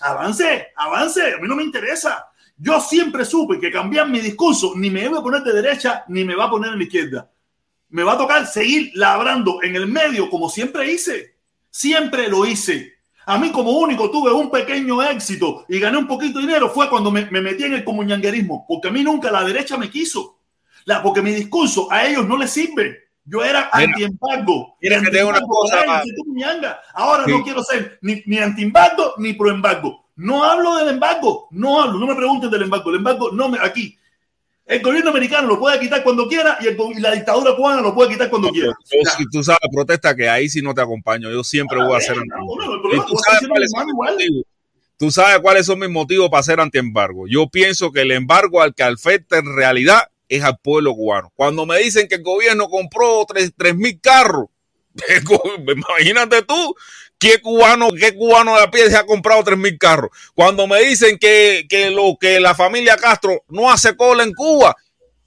Avance, avance. A mí no me interesa. Yo siempre supe que cambiar mi discurso ni me iba a poner de derecha ni me va a poner en la izquierda. Me va a tocar seguir labrando en el medio como siempre hice. Siempre lo hice. A mí como único tuve un pequeño éxito y gané un poquito de dinero fue cuando me, me metí en el comunanguerismo, porque a mí nunca la derecha me quiso. La, porque mi discurso a ellos no les sirve. Yo era anti-embargo. Ahora Sí. no quiero ser ni, ni anti-embargo ni pro-embargo. No hablo del embargo, no hablo, no me pregunten del embargo. El embargo no me aquí. El gobierno americano lo puede quitar cuando quiera y, el go- y la dictadura cubana lo puede quitar cuando quiera. Yo, si tú sabes, protesta que ahí sí no te acompaño. Yo siempre voy a hacer. No, bueno, el Y problema tú es que sabes voy a cuáles hacer son mis igual. motivos. Tú sabes cuáles son mis motivos para hacer antiembargo. Yo pienso que el embargo al que afecta en realidad es al pueblo cubano. Cuando me dicen que el gobierno compró tres, tres mil carros, imagínate tú, ¿qué cubano, qué cubano de a pie se ha comprado tres mil carros? Cuando me dicen que, que lo que la familia Castro no hace cola en Cuba,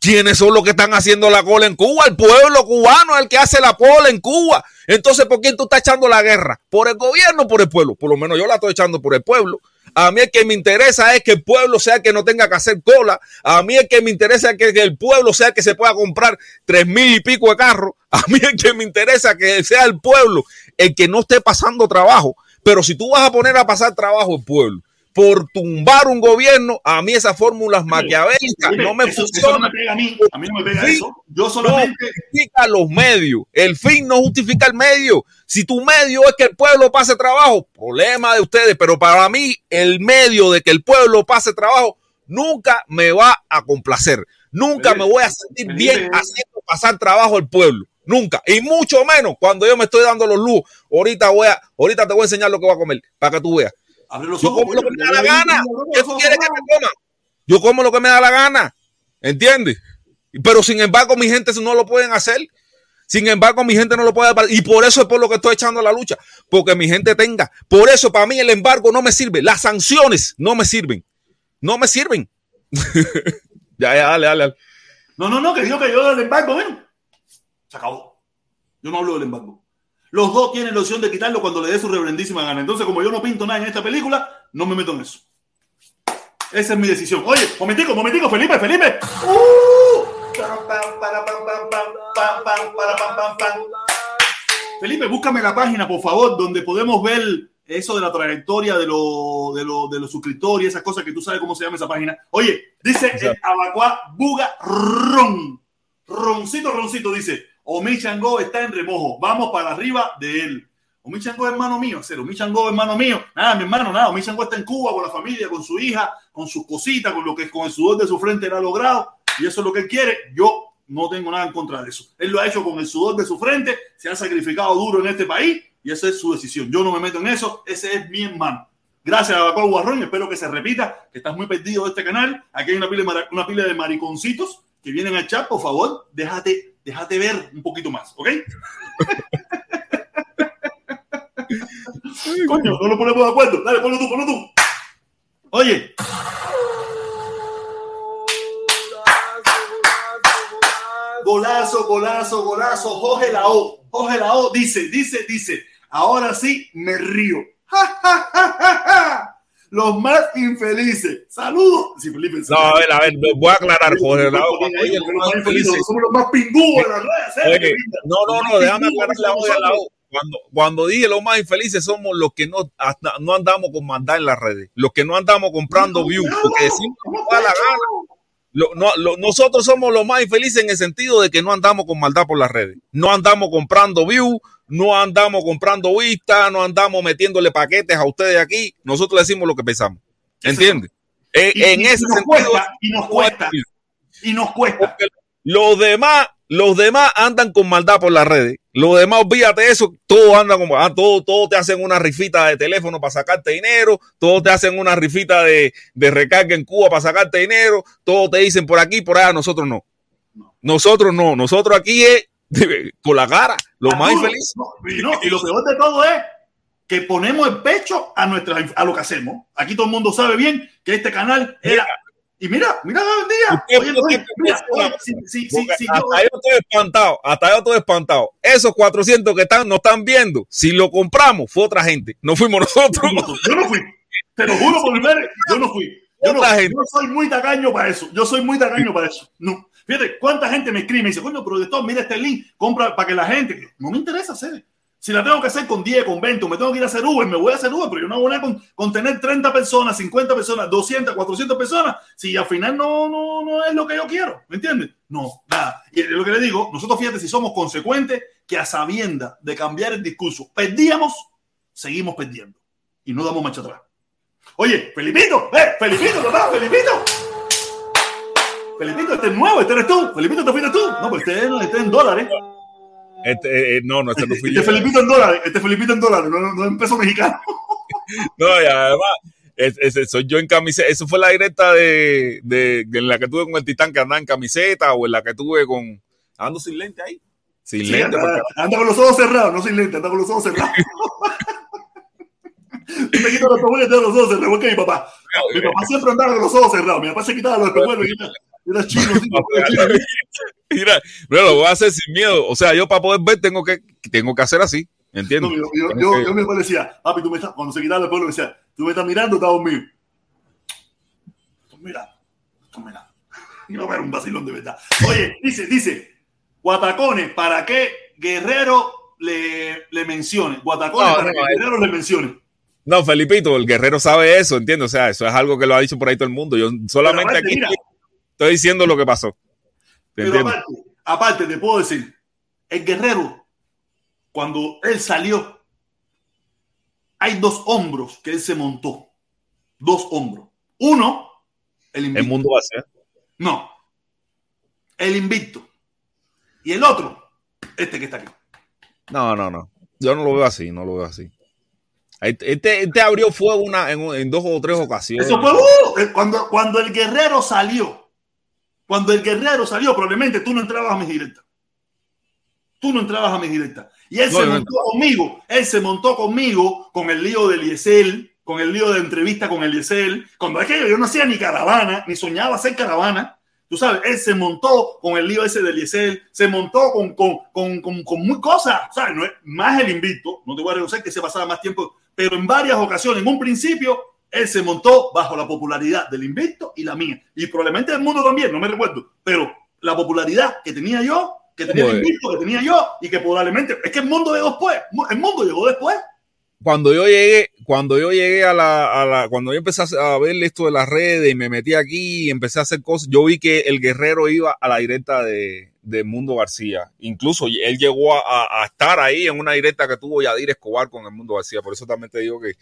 ¿Quiénes son los que están haciendo la cola en Cuba? El pueblo cubano es el que hace la cola en Cuba. Entonces, ¿por quién tú estás echando la guerra? ¿Por el gobierno o por el pueblo? Por lo menos yo la estoy echando por el pueblo. A mí el que me interesa es que el pueblo sea que no tenga que hacer cola. A mí el que me interesa es que el pueblo sea que se pueda comprar tres mil y pico de carros. A mí el que me interesa es que sea el pueblo el que no esté pasando trabajo. Pero si tú vas a poner a pasar trabajo el pueblo por tumbar un gobierno, a mí esas fórmulas maquiavélicas no me eso, eso no me funcionan. pega a mí. A mí no me pega Sí. eso. Yo No solamente. justifica los medios. El fin no justifica el medio. Si tu medio es que el pueblo pase trabajo, problema de ustedes. Pero para mí, el medio de que el pueblo pase trabajo nunca me va a complacer. Nunca me voy a sentir bien haciendo pasar trabajo al pueblo. Nunca. Y mucho menos cuando yo me estoy dando los lujos. Ahorita voy a, ahorita te voy a enseñar lo que voy a comer para que tú veas. Abre los Yo ojos. como lo que me da la gana. ¿Qué tú quieres que me coma? Yo como lo que me da la gana. ¿Entiendes? Pero sin embargo, mi gente no lo pueden hacer. Sin embargo, mi gente no lo puede hacer. Y por eso es por lo que estoy echando la lucha. Porque mi gente tenga. Por eso para mí el embargo no me sirve. Las sanciones no me sirven. No me sirven. ya, ya, dale, dale. dale. No, no, no, que digo que yo del embargo, ven. Se acabó. Yo no hablo del embargo. Los dos tienen la opción de quitarlo cuando le dé su reverendísima gana. Entonces, como yo no pinto nada en esta película, no me meto en eso. Esa es mi decisión. Oye, momentico, momentico, Felipe, Felipe. ¡Uh! Felipe, búscame la página, por favor, donde podemos ver eso de la trayectoria de, lo- de, lo- de los suscriptores y esas cosas que tú sabes cómo se llama esa página. Oye, dice el Abacuá Buga Ron. Roncito, Roncito dice, Omi Chango está en remojo, vamos para arriba de él. Omi Chango es hermano mío, cero. Omi Chango es hermano mío. Nada, mi hermano, nada. Omi Chango está en Cuba con la familia, con su hija, con sus cositas, con lo que con el sudor de su frente él ha logrado. Y eso es lo que él quiere. Yo no tengo nada en contra de eso. Él lo ha hecho con el sudor de su frente, se ha sacrificado duro en este país y esa es su decisión. Yo no me meto en eso, ese es mi hermano. Gracias a Jacob Guarrón, espero que se repita, que estás muy perdido de este canal. Aquí hay una pila, de una pila de mariconcitos que vienen al chat, por favor, déjate, déjate ver un poquito más, ¿ok? Coño, no lo ponemos de acuerdo. Dale, ponlo tú, ponlo tú. Oye, golazo, golazo, golazo. Jorge la O. Jorge la O dice, dice, dice. Ahora sí me río. Ja, ja, ja, ja, ja. Los más infelices. Saludos. Sí, Felipe. No, a ver, a ver, voy a aclarar, Jorge. Más oye, los más infelices. Somos los más pingúos de las redes. ¿eh? No, no, no, déjame aclarar la. Cuando, cuando dije los más infelices somos los que no, hasta- no andamos con maldad en las redes, los que no andamos comprando views, porque decimos da la gana. Lo- no, lo- nosotros somos los más infelices en el sentido de que no andamos con maldad por las redes. No andamos comprando views, no andamos comprando vistas, no andamos metiéndole paquetes a ustedes aquí. Nosotros le decimos lo que pensamos. ¿Entiendes? Eh, Y, en y ese nos sentido, cuesta, y nos cuesta, y nos cuesta. los demás, los demás andan con maldad por las redes. Los demás, olvídate eso, todos andan como, ah, todos, todos te hacen una rifita de teléfono para sacarte dinero, todos te hacen una rifita de, de recarga en Cuba para sacarte dinero, todos te dicen por aquí, por allá, nosotros no. No. Nosotros no, nosotros aquí es con la cara, los más Arturo, infelices. no, y, no, lo peor de todo es que ponemos el pecho a, nuestra, a lo que hacemos. Aquí todo el mundo sabe bien que este canal era. Y mira, mira el día. Hasta yo estoy espantado, hasta yo estoy espantado. Esos 400 que están, nos están viendo, si lo compramos, fue otra gente, no fuimos nosotros. Yo no fui. Te lo juro por mi madre, yo no fui. Yo, no, yo soy muy tacaño para eso. Yo soy muy tacaño para eso. No. Fíjate, cuánta gente me escribe y me dice, coño, productor, mira este link, compra para que la gente. No me interesa hacer. Si la tengo que hacer con 10, con 20, o me tengo que ir a hacer Uber, me voy a hacer Uber, pero yo no voy a con tener 30 personas, 50 personas, 200, 400 personas, si al final no, no, no es lo que yo quiero. ¿Me entiendes? No, nada. Y es lo que le digo, nosotros fíjate si somos consecuentes que a sabienda de cambiar el discurso perdíamos, seguimos perdiendo. Y no damos marcha atrás. Oye, Felipito, eh, Felipito, papá, Felipito. Felipito, este es nuevo, este eres tú. Felipito, este fuiste tú. No, pues este, es- este es en dólares. Este, eh, no, no, este no fui Este yo. Felipito en dólares, este Felipito en dólares, no, no, en peso mexicano. No, y además, es- soy yo en camiseta. Eso fue la directa de, de, de en la que tuve con el titán que andaba en camiseta o en la que tuve con. Ando sin lente ahí. Sin Sí, lente. anda, porque- anda con los ojos cerrados, no sin lente, anda con los ojos cerrados. Tú te quitas los espejuelos y te das los ojos cerrados, que mi papá. Mi papá siempre andaba con los ojos cerrados. Mi papá se quitaba los espejuelos y era, chino. Mira, mira, lo voy a hacer sin miedo. O sea, yo para poder ver tengo que, tengo que hacer así. No, ¿Entiendes? yo, yo, Tengo yo, que- yo me parecía, papi, tú me estás, cuando se quitaba el espejuelo, me decía, tú me estás mirando, estás dormido. Estás mirando, estás mirando. Y no era un vacilón de verdad. Oye, dice, dice, Guatacones, ¿para qué Guerrero le, le mencione? Guatacones, No, para no, que eh. Guerrero le mencione. No, Felipito, el guerrero sabe eso, ¿entiendes? O sea, eso es algo que lo ha dicho por ahí todo el mundo. Yo solamente aparte, aquí mira. Estoy diciendo lo que pasó. ¿Te Pero aparte, aparte, te puedo decir, el Guerrero, cuando él salió, hay dos hombros que él se montó. Dos hombros. Uno, el El invicto. mundo va a ser. No. El invicto. Y el otro, este que está aquí. No, no, no. Yo no lo veo así, no lo veo así. Este, este, abrió fuego una, en, en dos o tres ocasiones. Eso fue uh, cuando, cuando el guerrero salió. Cuando el guerrero salió, probablemente tú no entrabas a mis directas. Tú no entrabas a mis directas. Y él No, se no montó conmigo. Él se montó conmigo con el lío de Eliezer, con el lío de entrevista con Eliezer. Cuando aquello yo no hacía ni caravana, ni soñaba hacer caravana. Tú sabes, él se montó con el lío ese de Eliezer, se montó con, con, con, con, con muy cosas, ¿sabes? No es, más el invicto, no te voy a reconocer que se pasaba más tiempo, pero en varias ocasiones, en un principio, él se montó bajo la popularidad del invicto y la mía. Y probablemente del mundo también, no me recuerdo, pero la popularidad que tenía yo, que tenía el invicto, que tenía yo, y que probablemente, es que el mundo llegó después, el mundo llegó después. Cuando yo llegué, cuando yo llegué a la, a la, cuando yo empecé a ver esto de las redes y me metí aquí y empecé a hacer cosas, yo vi que el guerrero iba a la directa de, de Mundo García. Incluso él llegó a, a- a estar ahí en una directa que tuvo Yadir Escobar con el Mundo García. Por eso también te digo que,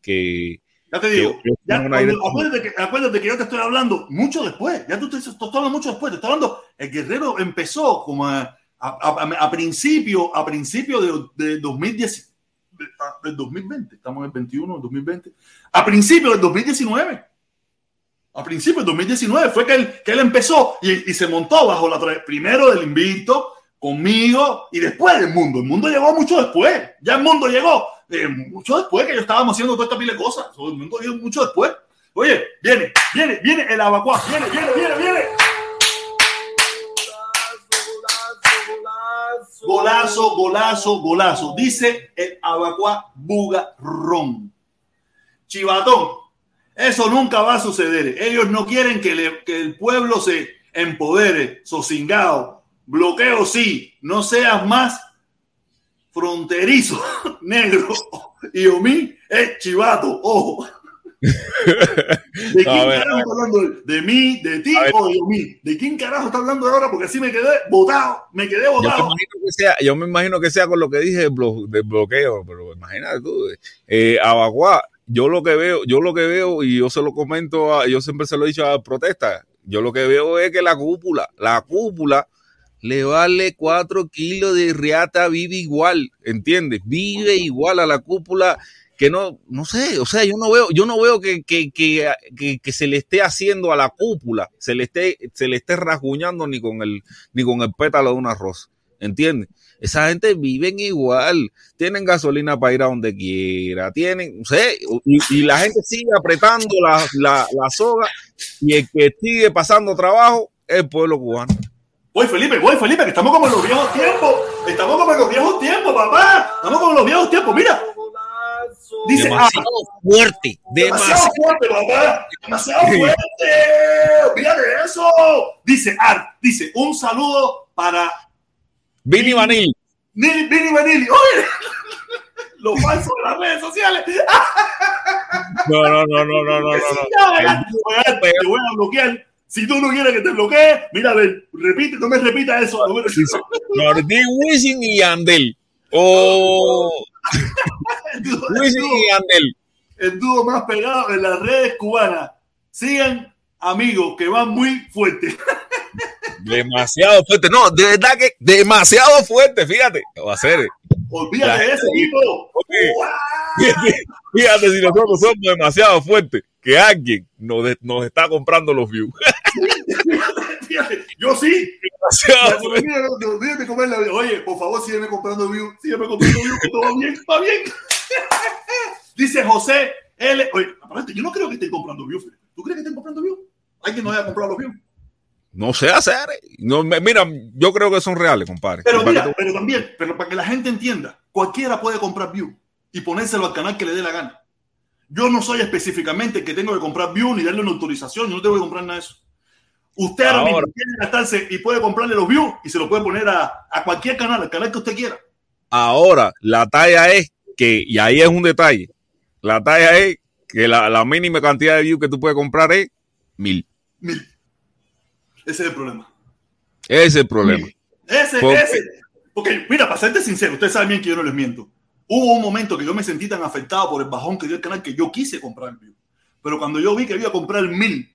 que, Ya te digo. Ya, cuando- acuérdate, que, acuérdate que yo te estoy hablando mucho después. Ya tú te, estás hablando mucho después. Te estoy hablando. El guerrero empezó como a, a, a- a principio, a principio de, de 2010, de- a- del 2020. Estamos en el 21, el 2020. A principio del 2019. A principio del 2019 fue que él, que él empezó y, y se montó bajo la primero del invicto conmigo y después del mundo. El mundo llegó mucho después. Ya el mundo llegó mucho después que yo estábamos haciendo toda esta pila de cosas. Mucho después. Oye, viene, viene, viene el abacuá. Viene, viene, viene, viene. Golazo, golazo, golazo. Dice el abacuá bugarrón. Chivatón, eso nunca va a suceder. Ellos no quieren que, que el pueblo se empodere, sosingado. Bloqueo sí, no seas más fronterizo, negro. Y Omi es chivato, ojo. ¿De quién ver, carajo está hablando? ¿De mí, de ti o de Omi? ¿De quién carajo está hablando ahora? Porque así me quedé botado, me quedé Yo me, imagino que sea, yo me imagino que sea con lo que dije del, blo- del bloqueo, pero imagínate tú, eh, Abaguá, yo lo que veo, yo lo que veo, y yo se lo comento, a, yo siempre se lo he dicho a protesta, yo lo que veo es que la cúpula, la cúpula le vale cuatro kilos de riata, vive igual, ¿entiendes? Vive igual a la cúpula que no, no sé, o sea, yo no veo, yo no veo que, que, que, que, se le esté haciendo a la cúpula, se le esté, se le esté rasguñando ni con el, ni con el pétalo de una rosa. ¿Entiendes? Esa gente viven igual, tienen gasolina para ir a donde quiera, tienen, no sé, y, y la gente sigue apretando la, la, la soga y el que sigue pasando trabajo es el pueblo cubano. Voy, Felipe, voy, Felipe, que estamos como en los viejos tiempos. Estamos como en los viejos tiempos, papá. Estamos como en los viejos tiempos. Mira, dice, ah, Demasiado fuerte, demasiado fuerte, papá. Demasiado fuerte. Olvídate de eso. Dice Art, dice, un saludo para Vini Vanil, Nili, Vini Vanilli. Oye, los falsos de las redes sociales. no, no, no, no, no, no, no, no. Voy a- te voy a bloquear. Si tú no quieres que te bloquee, mira, a ver, repite, no me repita eso. No me- Wisin y Andel. Oh, Wisin y Andel. el dúo más pegado en las redes cubanas. Sigan amigos que van muy fuerte. Demasiado fuerte. No, de verdad que demasiado fuerte, fíjate. Va a ser. Olvídate de ese equipo. Fíjate, fíjate si nosotros somos demasiado fuertes, que alguien nos, nos está comprando los views. Fíjate, yo sí. No- no, déjame comer la vida. Oye, por favor, sígueme comprando views. Sígueme comprando views, que todo va bien. Va bien. Dice José L. Oye, aparte, yo no creo que estén comprando. Felipe. ¿Tú crees que estén comprando? Hay que no haya comprado los views. No sé hacer. No, me- mira, yo creo que son reales, compadre. Pero mira, tú- pero también, pero para que la gente entienda, cualquiera puede comprar view y ponérselo al canal que le dé la gana. Yo no soy específicamente el que tengo que comprar view ni darle una autorización, yo no tengo que comprar nada de eso. Usted ahora, mismo quiere gastarse y puede comprarle los views y se lo puede poner a, a cualquier canal, al canal que usted quiera. Ahora, la talla es que, y ahí es un detalle, la talla es que la, la mínima cantidad de views que tú puedes comprar es mil. Mil. Ese es el problema. Ese es el problema. Ese, Porque- ese. Porque, mira, para serte sincero, ustedes saben bien que yo no les miento. Hubo un momento que yo me sentí tan afectado por el bajón que dio el canal que yo quise comprar el view. Pero cuando yo vi que iba a comprar mil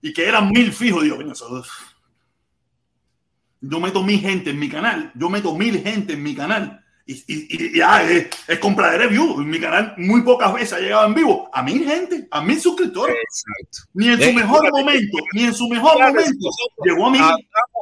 y que eran mil fijos, digo, "Coño, yo meto mil gente en mi canal, yo meto mil gente en mi canal. Y, y, ah, es, es compradera de view. En mi canal muy pocas veces ha llegado en vivo a mil gente, a mil suscriptores. Exacto. Ni en su mejor momento, ni en su mejor momento llegó a mil.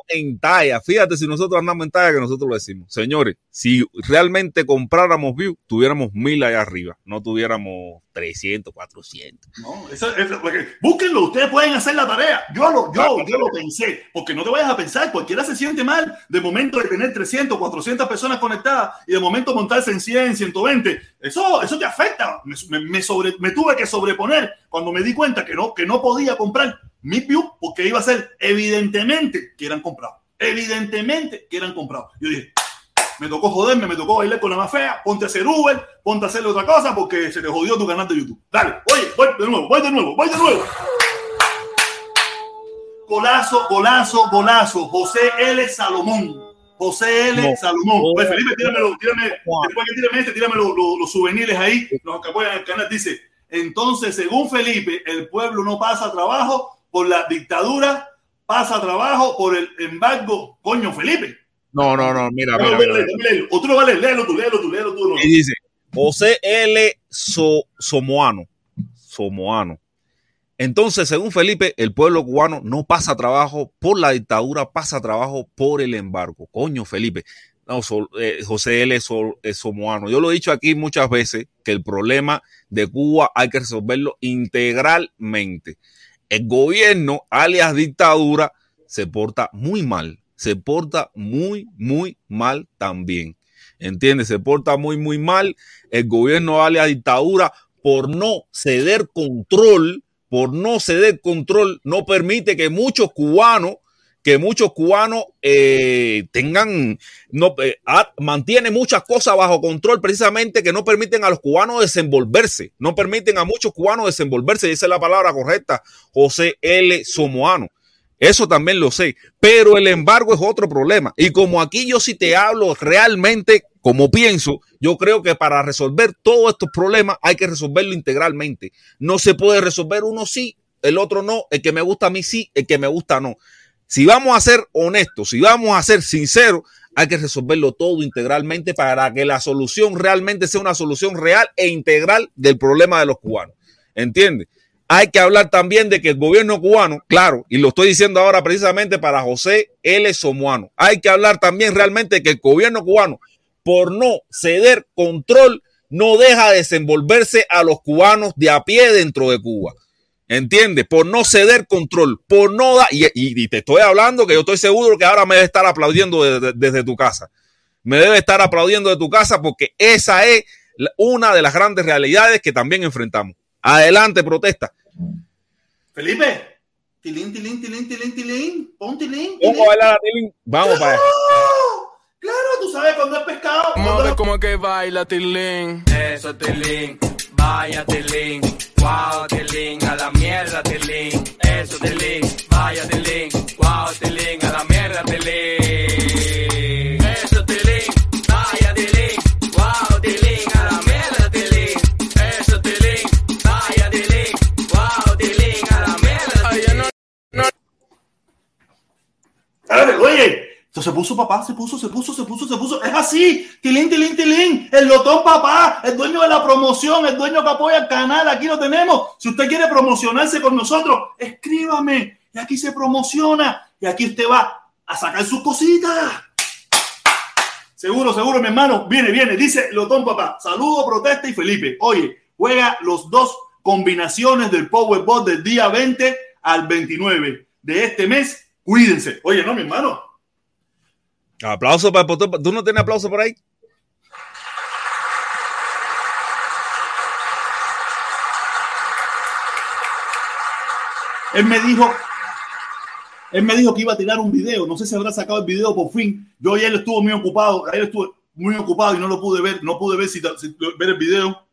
En talla. Fíjate si nosotros andamos en talla que nosotros lo decimos. Señores, si realmente compráramos views, tuviéramos mil allá arriba. No tuviéramos 300, 400. No, eso, eso- búsquenlo, ustedes pueden hacer la tarea. Yo lo, yo, yo lo pensé, porque no te vayas a pensar, cualquiera se siente mal de momento de tener 300, 400 personas conectadas y de momento montarse en 100, 120. Eso, eso te afecta. Me, me- tuve que sobreponer cuando me di cuenta que no, que no podía comprar mis views porque iba a ser evidentemente que eran comprados. Evidentemente que eran comprados. Yo dije, me tocó joderme, me tocó bailar con la más fea, ponte a hacer Uber, ponte a hacerle otra cosa porque se te jodió tu canal de YouTube. Dale, oye, voy de nuevo, voy de nuevo, voy de nuevo. Golazo, golazo, golazo. José L. Salomón. José L. No. Salomón. No. Oye, Felipe, tíramelo, tírame, Juan. después que tírame este, tírame los, los, los souvenirs ahí, los que apoyan el canal. Dice, Entonces, según Felipe, el pueblo no pasa trabajo por la dictadura, pasa trabajo por el embargo. Coño, Felipe. No, no, no, mira, mira, mira. léelo, léelo. O tú lo leer, léelo tú, léelo tú, léelo tú. no. Y dice José L. So- Somoano. Somoano. Entonces, según Felipe, el pueblo cubano no pasa trabajo por la dictadura, pasa trabajo por el embargo. Coño, Felipe. No, eh, José L. Sol- eh, Somoano. Yo lo he dicho aquí muchas veces que el problema de Cuba hay que resolverlo integralmente. El gobierno, alias dictadura, se porta muy mal. Se porta muy, muy mal también. ¿Entiendes? Se porta muy, muy mal. El gobierno alias dictadura por no ceder control, por no ceder control, no permite que muchos cubanos, que muchos cubanos eh, tengan, no, eh, mantiene muchas cosas bajo control precisamente que no permiten a los cubanos desenvolverse, no permiten a muchos cubanos desenvolverse, y esa es la palabra correcta, José L. Somoano. Eso también lo sé, pero el embargo es otro problema. Y como aquí yo sí te hablo realmente como pienso, yo creo que para resolver todos estos problemas hay que resolverlo integralmente. No se puede resolver uno sí, el otro no, el que me gusta a mí sí, el que me gusta no. Si vamos a ser honestos, si vamos a ser sinceros, hay que resolverlo todo integralmente para que la solución realmente sea una solución real e integral del problema de los cubanos. ¿Entiendes? Hay que hablar también de que el gobierno cubano, claro, y lo estoy diciendo ahora precisamente para José L. Somoano, hay que hablar también realmente de que el gobierno cubano, por no ceder control, no deja desenvolverse a los cubanos de a pie dentro de Cuba. ¿Entiendes? Por no ceder control, por no dar, y, te estoy hablando que yo estoy seguro que ahora me debe estar aplaudiendo desde, tu casa. Me debe estar aplaudiendo de tu casa porque esa es una de las grandes realidades que también enfrentamos. Adelante, protesta. Felipe. Tilín, tilín, tilín, tilín, tilín. Pon tilín. Vamos tilín. a bailar a Tilín. Vamos para allá. Claro, tú sabes cuando es pescado. Vamos a cuando ver es- cómo es que baila Tilín. Eso, Tilín, vaya Tilín, wow Tilín, a la mierda Tilín, eso Tilín, vaya Tilín, wow Tilín, a la mierda Oye, se puso papá, se puso, se puso, se puso, se puso. Es así. Tilín, tilín, tilín. El lotón papá, el dueño de la promoción, el dueño que apoya el canal. Aquí lo tenemos. Si usted quiere promocionarse con nosotros, escríbame. Y aquí se promociona. Y aquí usted va a sacar sus cositas. Seguro, seguro, mi hermano. Viene, viene. Dice Lotón papá. Saludo, protesta y Felipe. Oye, juega los dos combinaciones del Powerball del día 20 al 29 de este mes. Cuídense. Oye, no, mi hermano. Aplauso para el. ¿Tú no tienes aplauso por ahí? Él me dijo, él me dijo que iba a tirar un video. No sé si habrá sacado el video por fin. Yo ayer estuve muy ocupado. Ayer estuve muy ocupado y no lo pude ver. No pude ver si, si- ver el video.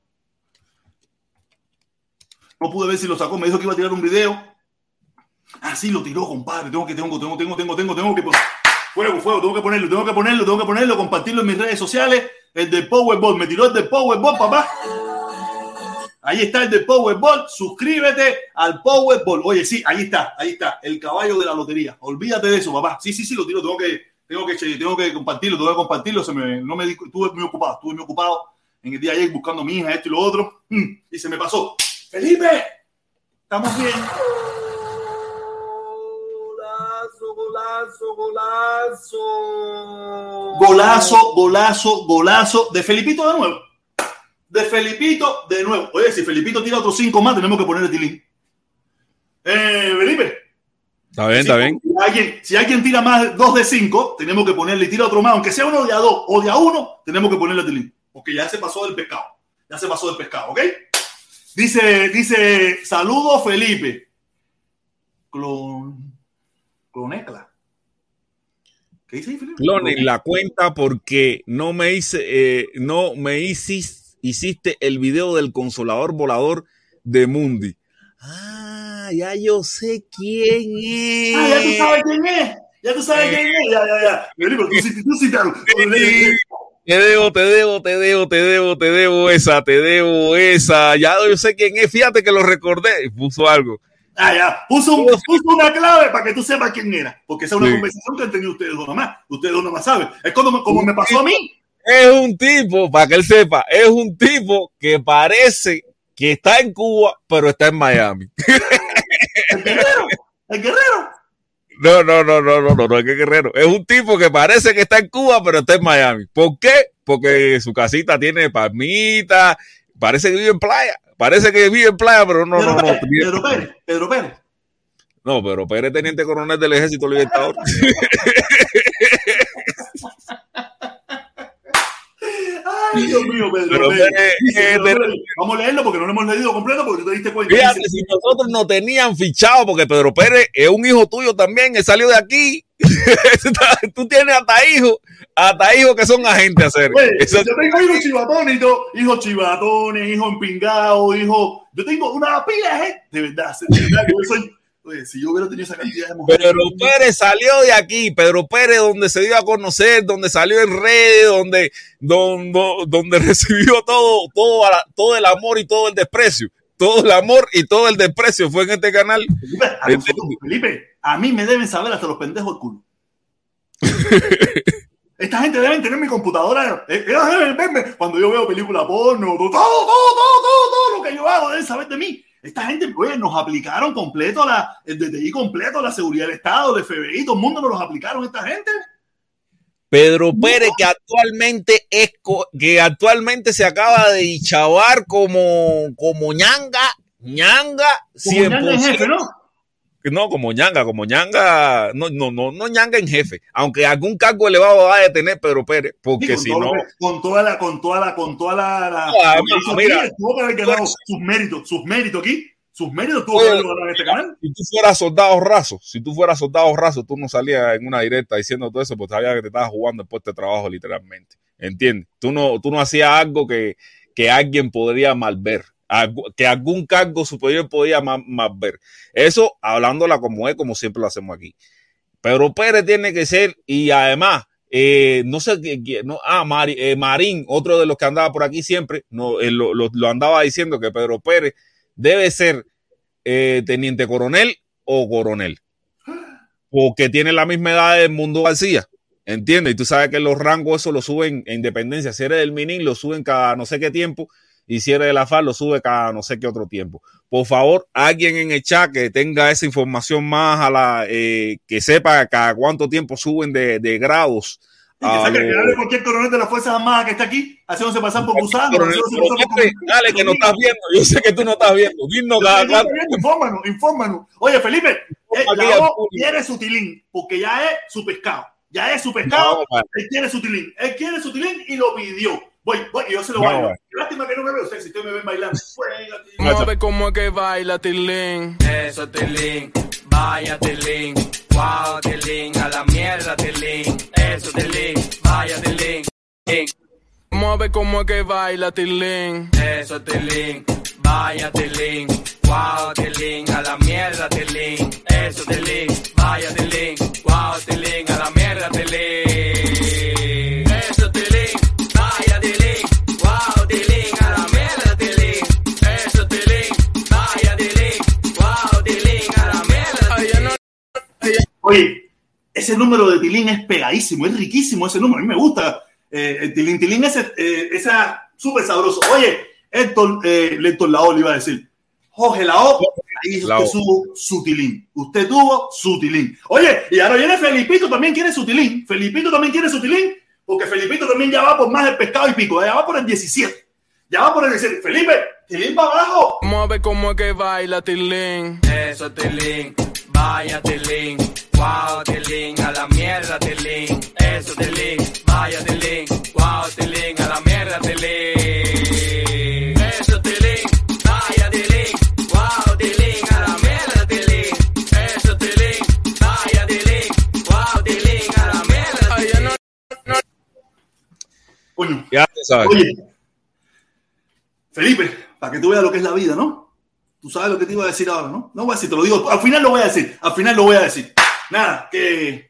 No pude ver si lo sacó. Me dijo que iba a tirar un video. Ah, sí, lo tiró, compadre. Tengo que, tengo, tengo, tengo, tengo, tengo, tengo que fuego, fuego. Tengo que ponerlo, tengo que ponerlo, tengo que ponerlo, compartirlo en mis redes sociales. El del Powerball, me tiró el del Powerball, papá. Ahí está el del Powerball. Suscríbete al Powerball. Oye, sí, ahí está, ahí está. El caballo de la lotería. Olvídate de eso, papá. Sí, sí, sí, lo tiro. Tengo que, tengo que, tengo que compartirlo, tengo que compartirlo. Se me, no me estuve muy ocupado, estuve muy ocupado en el día de ayer buscando a mi hija, esto y lo otro. Mm, Y se me pasó. Felipe, estamos bien. Golazo, golazo, golazo. Golazo, de Felipito de nuevo. De Felipito de nuevo. Oye, si Felipito tira otros cinco más, tenemos que ponerle tilín. Eh, Felipe. Está bien, está bien. Si alguien, si alguien tira más dos de cinco, tenemos que ponerle, tira otro más, aunque sea uno de a dos o de a uno, tenemos que ponerle tilín. Porque ya se pasó del pescado. Ya se pasó del pescado, ¿ok? Dice, dice, saludos Felipe. Clon, clonecla. ¿Qué dice ahí, Felipe? Clonen la cuenta porque no me hice, eh, no me hicis- hiciste el video del consolador volador de Mundi. Ah, ya yo sé quién es. Ah, ya tú sabes quién es. Ya tú sabes quién es. Ya, ya, ya. Felipe, tú sí, tú sí, claro. te debo, te debo, te debo, te debo, te debo esa, te debo esa. Ya yo sé quién es, fíjate que lo recordé. Puso algo. Ah, ya. Puso, un- puso una clave para que tú sepas quién era. Porque esa es una Sí. conversación que han tenido ustedes dos nomás. Ustedes dos nomás saben. Es como, me- como me pasó a mí. Es un tipo, para que él sepa, es un tipo que parece que está en Cuba, pero está en Miami. El guerrero. El guerrero. No, no, no, no, no, no, no, es que guerrero. Es un tipo que parece que está en Cuba, pero está en Miami. ¿Por qué? Porque su casita tiene palmitas, parece que vive en playa. Parece que vive en playa, pero no, Pedro no, no. Pérez. Pedro Pérez. Pedro Pérez. No, pero Pérez teniente coronel del Ejército Libertador. Ay, Dios mío, Pedro Pero Pérez. Pérez, Dice eh, Pedro Pérez. Vamos a leerlo porque no lo hemos leído completo porque te diste cuenta. Fíjate, Dice, si nosotros no tenían fichado, porque Pedro Pérez es un hijo tuyo también, él salió de aquí. Tú tienes hasta hijos, hasta hijos que son agentes hacer. Yo tengo hijos chivatones hijos chivatones, hijos empingados, hijos. Yo tengo una pila de gente, de verdad, de verdad, yo soy. Oye, si yo hubiera tenido esa cantidad de mujeres. Pedro Pérez salió de aquí, Pedro Pérez donde se dio a conocer, donde salió en redes, donde, donde, donde recibió todo, todo, todo el amor y todo el desprecio. Todo el amor y todo el desprecio fue en este canal. Felipe, a, nosotros, Felipe, a mí me deben saber hasta los pendejos del culo. Esta gente deben tener mi computadora. eh, eh, verme Cuando yo veo película porno, todo, todo, todo, todo, todo, lo que yo hago deben saber de mí. Esta gente, pues, nos aplicaron completo la, el DTI completo, la seguridad del Estado, de FBI, todo el mundo nos los aplicaron esta gente. Pedro Pérez, que actualmente es que actualmente se acaba de chavar como, como ñanga, ñanga, 100%. jefe, ¿no? No, como ñanga, como ñanga, no, no, no, no ñanga en jefe, aunque algún cargo elevado va a tener Pedro Pérez, porque si todo no, con toda la, con toda la, con toda la, la- Ah, mira. sus méritos, sus méritos aquí, sus méritos tuvo que haber en este canal. si tú fueras soldado raso, si tú fueras soldado raso, tú no salías en una directa diciendo todo eso, porque sabías que te estabas jugando el puesto de trabajo literalmente. ¿Entiendes? Tú no, tú no hacías algo que, que alguien podría malver, que algún cargo superior podía mal, malver. Eso hablándola como es, como siempre lo hacemos aquí. Pedro Pérez tiene que ser, y además, eh, no sé qué, no, ah, Mari- eh, Marín, otro de los que andaba por aquí siempre, no, él lo, lo- lo andaba diciendo que Pedro Pérez debe ser eh, teniente coronel o coronel. Porque tiene la misma edad del Mundo García. ¿Entiendes? Y tú sabes que los rangos eso lo suben en independencia. Si eres del Minin, lo suben cada no sé qué tiempo. Y si eres de la FAR, lo sube cada no sé qué otro tiempo. Por favor, alguien en el chat que tenga esa información más a la eh, que sepa cada cuánto tiempo suben de, de grados. Y que a saque los- que hable cualquier coronel de las Fuerzas Armadas que está aquí, haciéndose pasar por gusano. Pero, pasar por- dale, que no estás viendo. Yo sé que tú no estás viendo. Dinos cada viendo, Infórmanos, infórmanos. Oye, Felipe, eh, voz público. quiere su tilín, porque ya es su pescado. Ya es su pescado, No, él quiere su tilín. Él quiere su tilín y lo pidió. Voy, voy, yo se lo No, bailo. Lástima que no me veo sexy, ustedes me ven bailando. Ver cómo es que baila Tilín. Eso Tilín, vaya Tilín, wow Tilín, a la mierda Tilín, eso Tilín, vaya Tilín, Tilín, Vamos a ver cómo es que baila Tilín. eso Tilín, vaya Tilín, wow Tilín, a la mierda Tilín, eso Tilín, vaya Tilín, wow Tilín, a la mierda Tilín, Oye, ese número de tilín es pegadísimo, es riquísimo ese número. A mí me gusta eh, el tilín. Tilín ese, eh, esa súper sabroso. Oye, Héctor, eh, Héctor Lao le iba a decir. Jorge Lao, ahí usted tuvo su tilín. Usted tuvo su tilín. Oye, y ahora viene Felipito, también quiere su tilín. Felipito también quiere su tilín, porque Felipito también ya va por más el pescado y pico. Ya va por el 17. Ya va por el 17. Felipe, tilín para abajo. Vamos a ver cómo es que baila Tilín. Eso Tilín, vaya Tilín, wow Tilín, a la mierda Tilín, eso Tilín, vaya Tilín, wow Tilín, a la mierda Tilín, eso Tilín, vaya Tilín, wow Tilín, a la mierda Tilín, eso Tilín, vaya Tilín, wow Tilín, a la mierda ya no- Coño. Ya tú sabes. Oye, Felipe, para que tú veas lo que es la vida, ¿no? Tú sabes lo que te iba a decir ahora, ¿no? No voy a decir, te lo digo, al final lo voy a decir, al final lo voy a decir. Nada, que...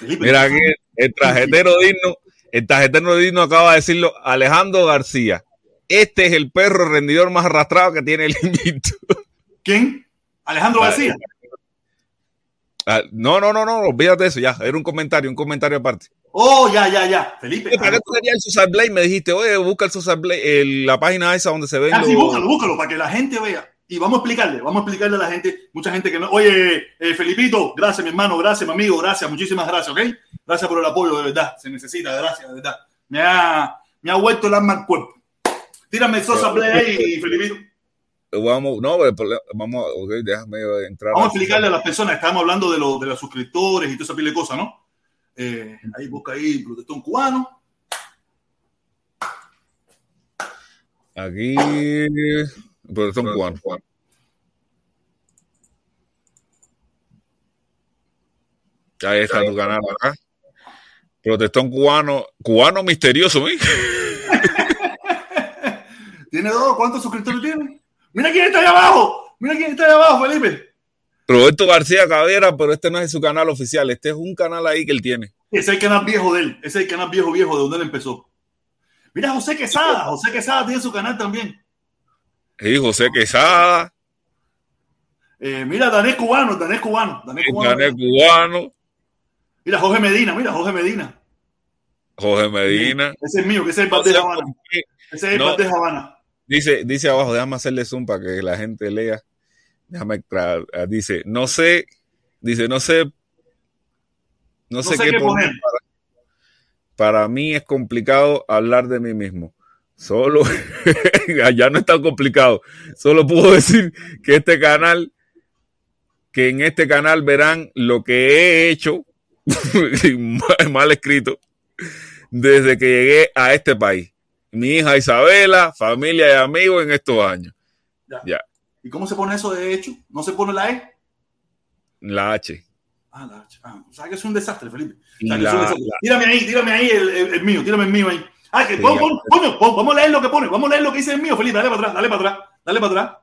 Felipe, Mira aquí el trajetero digno, El tarjetero de Dino acaba de decirlo Alejandro García. Este es el perro rendidor más arrastrado que tiene el invito. ¿Quién? Alejandro Ah, García. Ah, no, no, no, no, olvídate de eso, ya. Era un comentario, un comentario aparte. Oh, ya, ya, ya. Felipe. ¿Para qué tú querías el Social Blade? Me dijiste, oye, busca el Social Blade, el- la página esa donde se ven Ah, sí, búscalo, búscalo, para que la gente vea. Y vamos a explicarle, vamos a explicarle a la gente, mucha gente que no. Oye, eh, Felipito, gracias, mi hermano, gracias, mi amigo, gracias, muchísimas gracias, ¿ok? Gracias por el apoyo, de verdad, se necesita, gracias, de verdad. Me ha, me ha vuelto el alma al cuerpo. Tírame el Sosa Play ahí, Felipito. Vamos, no, problema- vamos, ok, déjame entrar. Vamos a explicarle a las personas, estábamos hablando de, lo- de los suscriptores y toda esa pila de cosas, ¿no? Eh, ahí busca ahí, protestón cubano. Aquí, protestón cubano. Ahí está tu canal acá. Protestón cubano, cubano misterioso, ¿eh? ¿Tiene dos? ¿Cuántos suscriptores tiene? Mira quién está ahí abajo. Mira quién está ahí abajo, Felipe. Roberto García Cabrera, pero este no es su canal oficial, este es un canal ahí que él tiene. Ese es el canal viejo de él. Ese es el canal viejo viejo de donde él empezó. Mira, José Quesada. José Quesada tiene su canal también. Y José Quesada, Eh, mira, Danés Cubano, Danés Cubano. Danés Cubano. canal cubano, Mira, Jorge Medina, mira, Jorge Medina. José Medina. Ese es mío, que ese es el de Habana. Ese es el No. de Habana. Dice, dice abajo, déjame hacerle zoom para que la gente lea. Déjame, ah, dice, no sé, dice, no sé, no, sé, qué, poner. Para, para mí es complicado hablar de mí mismo. Solo, ya no es tan complicado. Solo puedo decir que este canal, que en este canal verán lo que he hecho, mal- mal escrito, desde que llegué a este país. Mi hija Isabela, familia y amigos en estos años. Ya. Ya. ¿Y cómo se pone eso de hecho? ¿No se pone la E? La H. Ah, la H. Ah, ¿sabes que es un desastre, Felipe? O sea, la- un desastre. Tírame ahí, tírame ahí el, el- el mío, tírame el mío ahí. Ah, que Sí, pon, ya. pon, coño, pon, vamos a leer lo que pone, vamos a leer lo que dice el mío, Felipe, dale para atrás, dale para atrás, dale para atrás.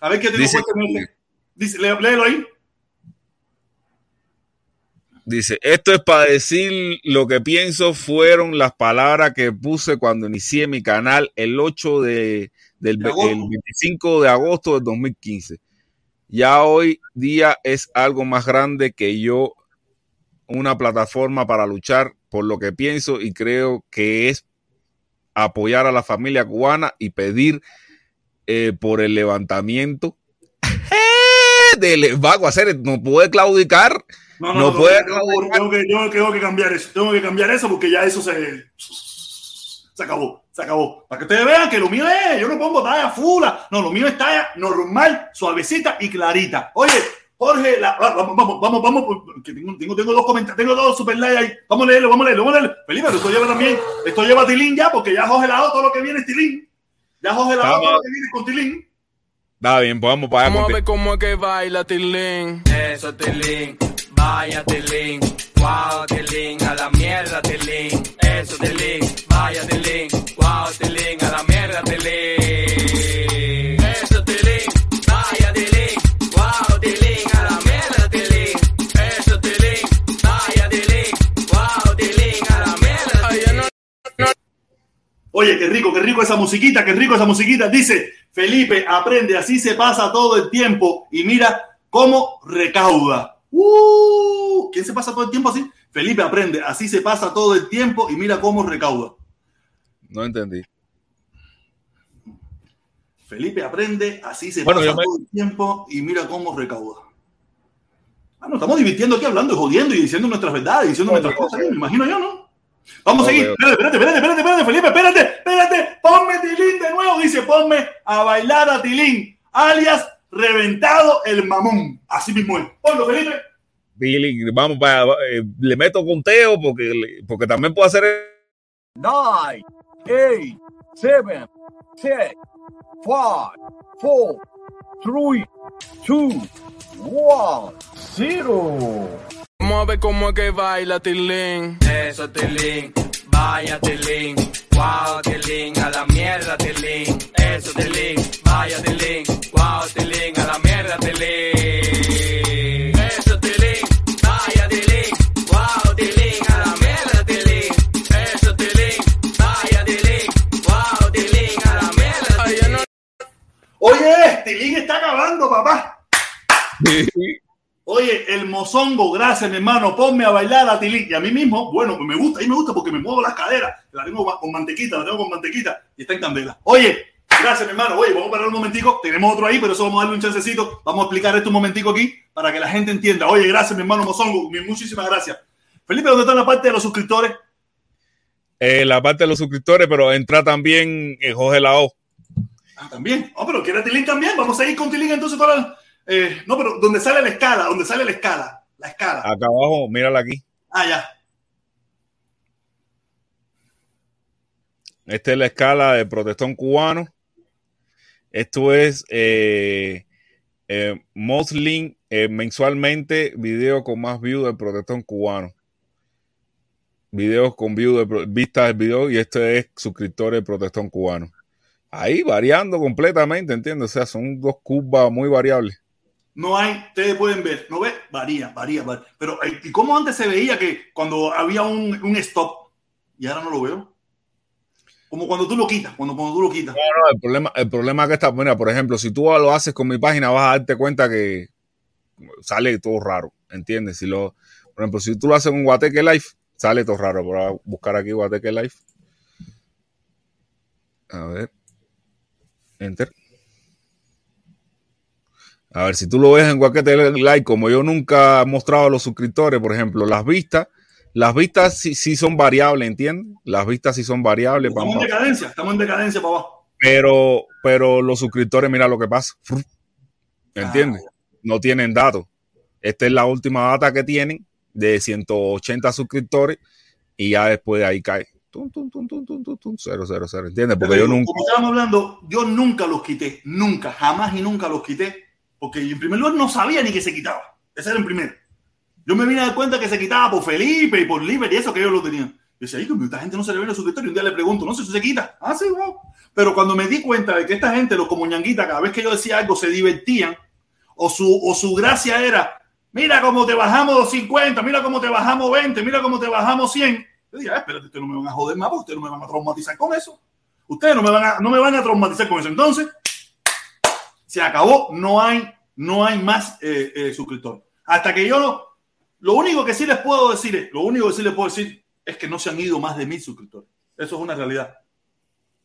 A ver qué tengo Dice- este. Dice, lé- léelo ahí. Dice, esto es para decir lo que pienso fueron las palabras que puse cuando inicié mi canal el 8 de, del De el 25 de agosto del 2015. Ya hoy día es algo más grande que yo, una plataforma para luchar por lo que pienso y creo que es apoyar a la familia cubana y pedir eh, por el levantamiento del vago hacer, no puede claudicar. No, No puede tengo, tengo que, tengo, que- tengo que cambiar eso, tengo que cambiar eso porque ya eso se, se acabó, se acabó. Para que ustedes vean que lo mío es, yo no pongo talla fula, no, lo mío es talla normal, suavecita y clarita. Oye, Jorge, la- vamos, vamos, vamos, vamos, que tengo, tengo, tengo dos comentarios, tengo dos super likes ahí. Vamos a leerlo, vamos a leerlo, vamos a leerlo. Felipe, pero esto lleva también, esto lleva Tilín ya, porque ya Jorge la todo lo que viene es Tilín. Ya Jorge la Vamos. todo lo que viene es con Tilín. Está bien, pues vamos para allá. Vamos a ver cómo es que baila Tilín. Eso Tilín, vaya Tilín, wow Tilín, a la mierda Tilín, eso Tilín, vaya Tilín, wow Tilín, a la mierda Tilín, eso Tilín, vaya wow a la mierda eso vaya wow a la mierda Oye, qué rico, qué rico esa musiquita, qué rico esa musiquita. Dice, Felipe, aprende, así se pasa todo el tiempo. Y mira cómo recauda. Uh, ¿Quién se pasa todo el tiempo así? Felipe, aprende, así se pasa todo el tiempo y mira cómo recauda. No entendí. Felipe, aprende, así se Bueno, pasa me- todo el tiempo y mira cómo recauda. Ah, nos estamos divirtiendo aquí hablando y jodiendo y diciendo nuestras verdades, diciendo nuestras cosas, me imagino yo, ¿no? Vamos a seguir. Espérate, espérate, espérate, espérate, espérate, Felipe, espérate, espérate. Ponme Tilín de nuevo. Dice, ponme a bailar a Tilín, alias reventado el mamón. Así mismo es. Ponlo, Felipe. Billy, vamos para. Eh, le meto conteo porque, porque también puedo hacer. 9, 8, 7, 6, 5, 4, 3, 2, 1, 0. Mueve como es que baila, Tilín. Eso, Tilín. Vaya, Tilín. Wow, Tilín. A la mierda, Tilín. Eso, Tilín. Vaya, Tilín. Wow, Tilín. A la mierda, Tilín. Eso, Tilín. Vaya, Tilín. Wow, Tilín. A la mierda, Tilín. Eso, Tilín. Vaya, Tilín. Wow, Tilín. A la mierda, Oye, Tilín está acabando, papá. mozongo, gracias, mi hermano. Ponme a bailar a Tilín. Y a mí mismo, bueno, pues me gusta, y me gusta porque me muevo las caderas. La tengo con mantequita, la tengo con mantequita y está en candela. Oye, gracias, mi hermano. Oye, vamos a parar un momentico. Tenemos otro ahí, pero eso vamos a darle un chancecito. Vamos a explicar esto un momentico aquí para que la gente entienda. Oye, gracias, mi hermano mozongo. Muchísimas gracias. Felipe, ¿dónde está la parte de los suscriptores? Eh, la parte de los suscriptores, pero entra también eh, Jorge Lao. Ah, también. Oh, pero quiere Tilín también. Vamos a ir con Tilín entonces para. Eh, no, pero donde sale la escala, donde sale la escala. La escala. Acá abajo, mírala aquí. Ah, ya. Esta es la escala de protestón cubano. Esto es eh, eh, Moslin eh, mensualmente video con más views del protestón cubano. Videos con views de vistas del video y este es suscriptores del protestón cubano. Ahí variando completamente, ¿entiendes? O sea, son dos curvas muy variables. No hay, ustedes pueden ver, ¿no ve? Varía, varía, varía. Pero, eh, ¿y cómo antes se veía que cuando había un, un stop y ahora no lo veo? Como cuando tú lo quitas, cuando, cuando tú lo quitas. El problema, el problema que está, mira, por ejemplo, si tú lo haces con mi página, vas a darte cuenta que sale todo raro, ¿entiendes? Si lo, por ejemplo, si tú lo haces con Guateque Life, sale todo raro. Voy buscar aquí Guateque Life. A ver. Enter. A ver, si tú lo ves en Guateque Life, como yo nunca he mostrado a los suscriptores, por ejemplo, las vistas, las vistas sí, sí son variables, ¿entiendes? Las vistas sí son variables. Estamos en decadencia, estamos en decadencia para abajo. pero, pero los suscriptores, mira lo que pasa. ¿Entiendes? Ah, No tienen datos. Esta es la última data que tienen de 180 suscriptores y ya después de ahí cae. Tum, tum, tum, tum, tum, tum, tum, cero, cero, cero. ¿Entiendes? Porque yo nunca. Como estábamos hablando, yo nunca los quité, nunca, jamás y nunca los quité, porque en primer lugar no sabía ni que se quitaba. Ese era el primero. Yo me vine a dar cuenta que se quitaba por Felipe y por Liber y eso que ellos lo tenían. Yo decía, ay, que esta gente no se le ve suscriptor. Y un día le pregunto, no sé si se quita. Ah, sí, wow. Pero cuando me di cuenta de que esta gente, los como ñanguitas, cada vez que yo decía algo, se divertían, o su, o su gracia era, mira cómo te bajamos 50, mira cómo te bajamos 20, mira cómo te bajamos 100. Yo dije, ah, espérate, ustedes no me van a joder más, ustedes no me van a traumatizar con eso. Ustedes no me van a, no me van a traumatizar con eso. Entonces, se acabó, no hay, no hay más eh, eh, suscriptores. Hasta que yo no, lo único que sí les puedo decir es, lo único que sí les puedo decir es que no se han ido más de mil suscriptores. Eso es una realidad.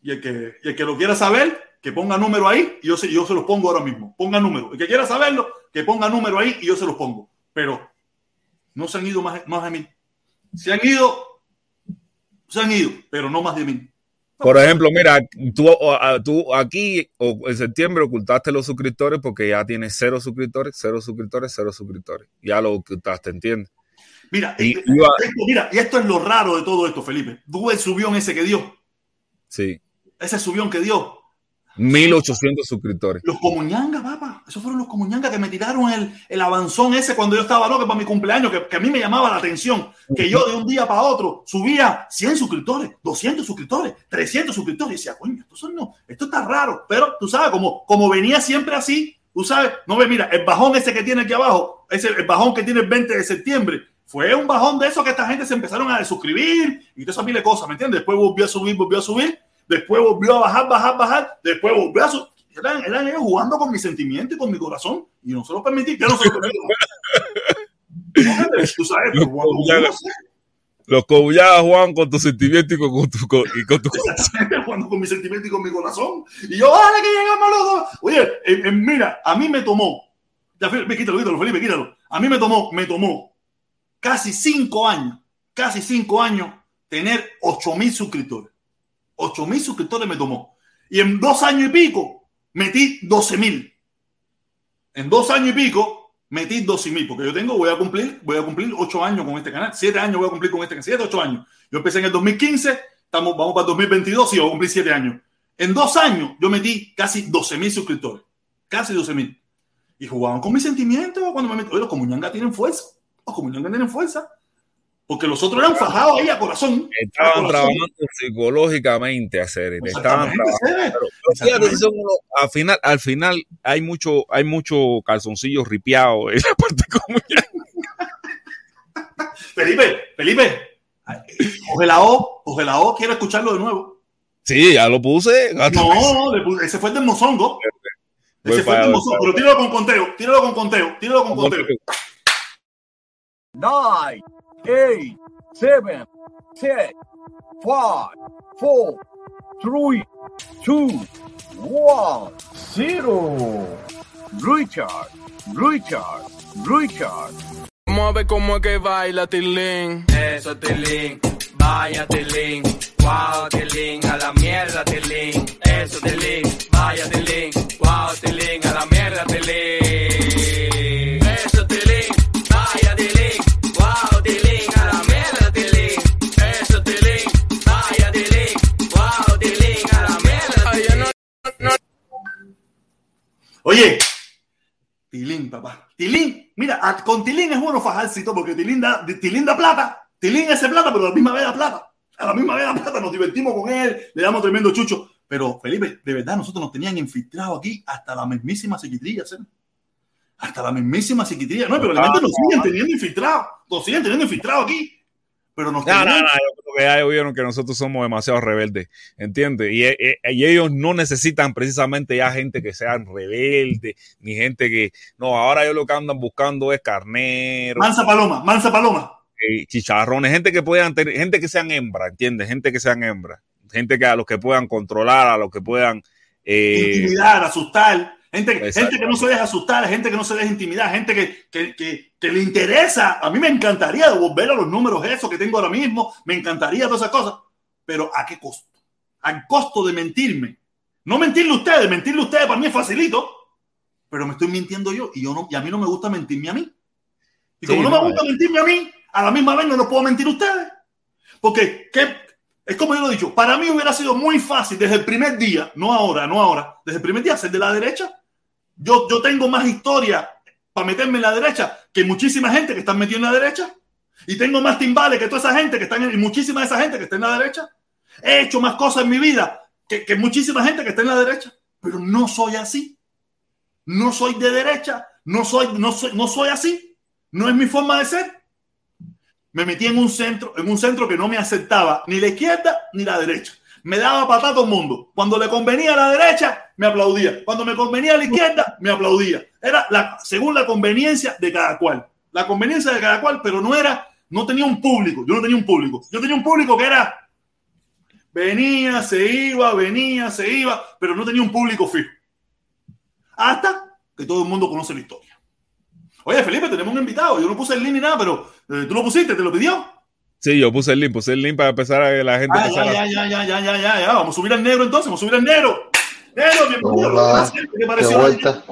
Y el que, y el que lo quiera saber, que ponga número ahí y yo se, yo se los pongo ahora mismo. Ponga número. El que quiera saberlo, que ponga número ahí y yo se los pongo. Pero no se han ido más, más de mil. Se han ido, se han ido, pero no más de mil. Por ejemplo, mira, tú, aquí en septiembre ocultaste los suscriptores porque ya tienes cero suscriptores, cero suscriptores, cero suscriptores. Ya lo ocultaste, ¿entiendes? Mira, Y- este- iba- esto, mira, y esto es lo raro de todo esto, Felipe. Tú el subión ese que dio, Sí. ese subión que dio, 1800 suscriptores. Los comuñangas, papá. Esos fueron los comuñangas que me tiraron el, el avanzón ese cuando yo estaba loco para mi cumpleaños, que, que a mí me llamaba la atención. Que yo de un día para otro subía 100 suscriptores, 200 suscriptores, 300 suscriptores. Y decía, coño, esto, no, esto está raro. Pero tú sabes, como, como venía siempre así, tú sabes, no ves, mira, el bajón ese que tiene aquí abajo, ese, el bajón que tiene el 20 de septiembre, fue un bajón de eso que esta gente se empezaron a desuscribir y todas esas miles de cosas, ¿me entiendes? Después volvió a subir, volvió a subir, después volvió a bajar, bajar, bajar, después volvió a subir. Eran, eran ellos jugando con mi sentimiento y con mi corazón y no se lo permití, ya no se lo permití. Tú sabes, Los con comuñangas. Los cobulladas juegan con tu sentimiento y con, tu, con- y con tu Exactamente, jugando con mi sentimiento y con mi corazón. Y yo, ¡dale que llegamos los dos! Oye, eh, eh, mira, a mí me tomó, ya, Felipe, quítalo, quítalo, Felipe, quítalo. A mí me tomó, me tomó casi cinco años, casi cinco años tener ocho mil suscriptores. Ocho mil suscriptores me tomó. Y en dos años y pico metí 12 mil. En dos años y pico metí 12 mil, porque yo tengo, voy a cumplir, voy a cumplir ocho años con este canal. Siete años voy a cumplir con este canal. Siete, ocho años. Yo empecé en el 2015, estamos, vamos para el 2022 y voy a cumplir siete años. En dos años yo metí casi 12 mil suscriptores. Casi 12 mil. Y jugaban con mis sentimientos cuando me metí. Oye, los comuñangas tienen fuerza. Los comuñangas tienen fuerza. Porque los otros eran fajados ahí a corazón. Estaban A corazón. trabajando psicológicamente, hacer. Estaban Exactamente, trabajando. ¿sabes? Pero, pero fíjate, son unos- al final, al final hay mucho, hay mucho calzoncillo ripiado en la parte comunal. Felipe, Felipe, coge la O, coge la O, quiero escucharlo de nuevo. Sí, ya lo puse. No, le puse- ese fue el del mozongo. Voy Ese fue el del mozongo. Pero tíralo con conteo, tíralo con conteo, tíralo con conteo. nine, eight, seven, six, five, four, three, two, one, zero. Richard, Richard, Richard. Vamos a ver cómo es que baila Tilín. Eso Tilín, vaya Tilín, wow Tilín, a la mierda Tilín. Eso Tilín, vaya Tilín, wow Tilín, a la mierda Tilín. Oye, Tilín, papá. Tilín, mira, con Tilín es bueno todo, porque Tilín da, Tilín da plata. Tilín hace plata, pero a la misma vez da plata. A la misma vez da plata, nos divertimos con él, le damos tremendo chucho. Pero, Felipe, de verdad, nosotros nos tenían infiltrado aquí hasta la mismísima psiquiatría, ¿sí? Hasta la mismísima psiquiatría. No, pero realmente nos siguen teniendo infiltrado. Nos siguen teniendo infiltrado aquí. Pero nos No, no, tenían- no, yo que ya vieron que nosotros somos demasiado rebeldes, ¿entiendes? Y, eh, y ellos no necesitan precisamente ya gente que sean rebelde, ni gente que, no, ahora ellos lo que andan buscando es carnero, Mansa Paloma, Mansa Paloma. chicharrones, gente que puedan tener, gente que sean hembra, ¿entiendes? Gente que sean hembra, gente que a los que puedan controlar, a los que puedan eh, intimidar, asustar. Gente, Exacto. gente que no se deja asustar, gente que no se deja intimidar, gente que, que, que, que le interesa. A mí me encantaría volver a los números esos que tengo ahora mismo, me encantaría todas esas cosas. Pero ¿a qué costo? Al costo de mentirme. No mentirle a ustedes, mentirle a ustedes para mí es facilito, pero me estoy mintiendo yo y, yo no, y a mí no me gusta mentirme a mí. Y Sí, como no, no, me gusta mentirme a mí, a la misma vez no lo puedo mentir a ustedes. Porque ¿qué? es como yo lo he dicho, para mí hubiera sido muy fácil desde el primer día, no ahora, no ahora, desde el primer día ser de la derecha. Yo, yo tengo más historia para meterme en la derecha que muchísima gente que están metida en la derecha. Y tengo más timbales que toda esa gente que están en, y muchísima de esa gente que está en la derecha. He hecho más cosas en mi vida que, que muchísima gente que está en la derecha. Pero no soy así. No soy de derecha. No soy, no soy, no soy así. No es mi forma de ser. Me metí en un centro, en un centro que no me aceptaba ni la izquierda ni la derecha. Me daba patada a todo el mundo. Cuando le convenía a la derecha, me aplaudía. Cuando me convenía a la izquierda, me aplaudía. Era la, según la conveniencia de cada cual. La conveniencia de cada cual, pero no era, no tenía un público. Yo no tenía un público. Yo tenía un público que era, venía, se iba, venía, se iba, pero no tenía un público fijo. Hasta que todo el mundo conoce la historia. Oye, Felipe, tenemos un invitado. Yo no puse el link ni nada, pero eh, tú lo pusiste, te lo pidió. Sí, yo puse el link, puse el link para empezar a que la gente Ah, ya, ya, ya, ya, ya, ya, ya. Vamos a subir al negro entonces, vamos a subir al negro. Negro, bienvenido. Hola, ¿Qué te qué pareció? vuelta.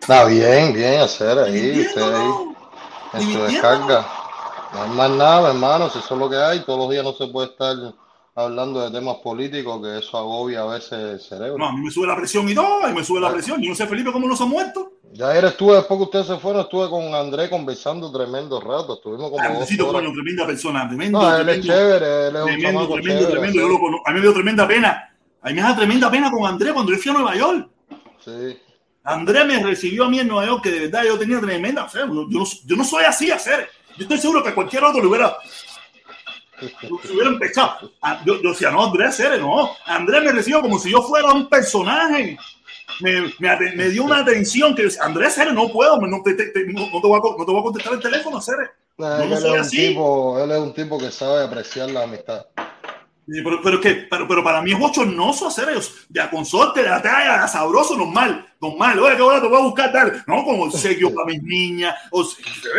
Está bien, bien, hacer ahí, usted ahí, en su descarga. No hay más nada, hermano, si eso es lo que hay, todos los días no se puede estar hablando de temas políticos, que eso agobia a veces el cerebro. No, a mí me sube la presión y todo, y me sube la presión. Yo no sé, Felipe, cómo nos ha muerto. Ya ayer estuve, después que ustedes se fueron, estuve con Andrés conversando tremendo rato, estuvimos como horas. coño, tremenda persona, tremendo. No, él es chévere, él es un tremendo, chamaco tremendo, chévere. tremendo. Yo lo a mí me dio tremenda pena. A mí me da tremenda pena con Andrés cuando yo fui a Nueva York. Sí, Andrés me recibió a mí en Nueva York, que de verdad yo tenía tremenda. O sea, yo, yo no, yo no soy así, hacer. Yo estoy seguro que cualquier otro le hubiera, se hubiera empezado. Ah, Yo, yo decía, no, Andrés Ceres, no. Andrés me recibió como si yo fuera un personaje. Me, me, me dio una atención que yo decía, Andrés Ceres, no puedo, no te, te- te- no- no te voy a, no te voy a contestar el teléfono, Ceres. No, él, es un tipo, él es un tipo que sabe apreciar la amistad. Sí, Pero, pero, que, pero, pero para mí es bochornoso hacer ellos. De a consorte, de a talla, a sabroso, normal. Normal. Oye, qué bueno, te voy a buscar tal. No, como obsequio para mis niñas.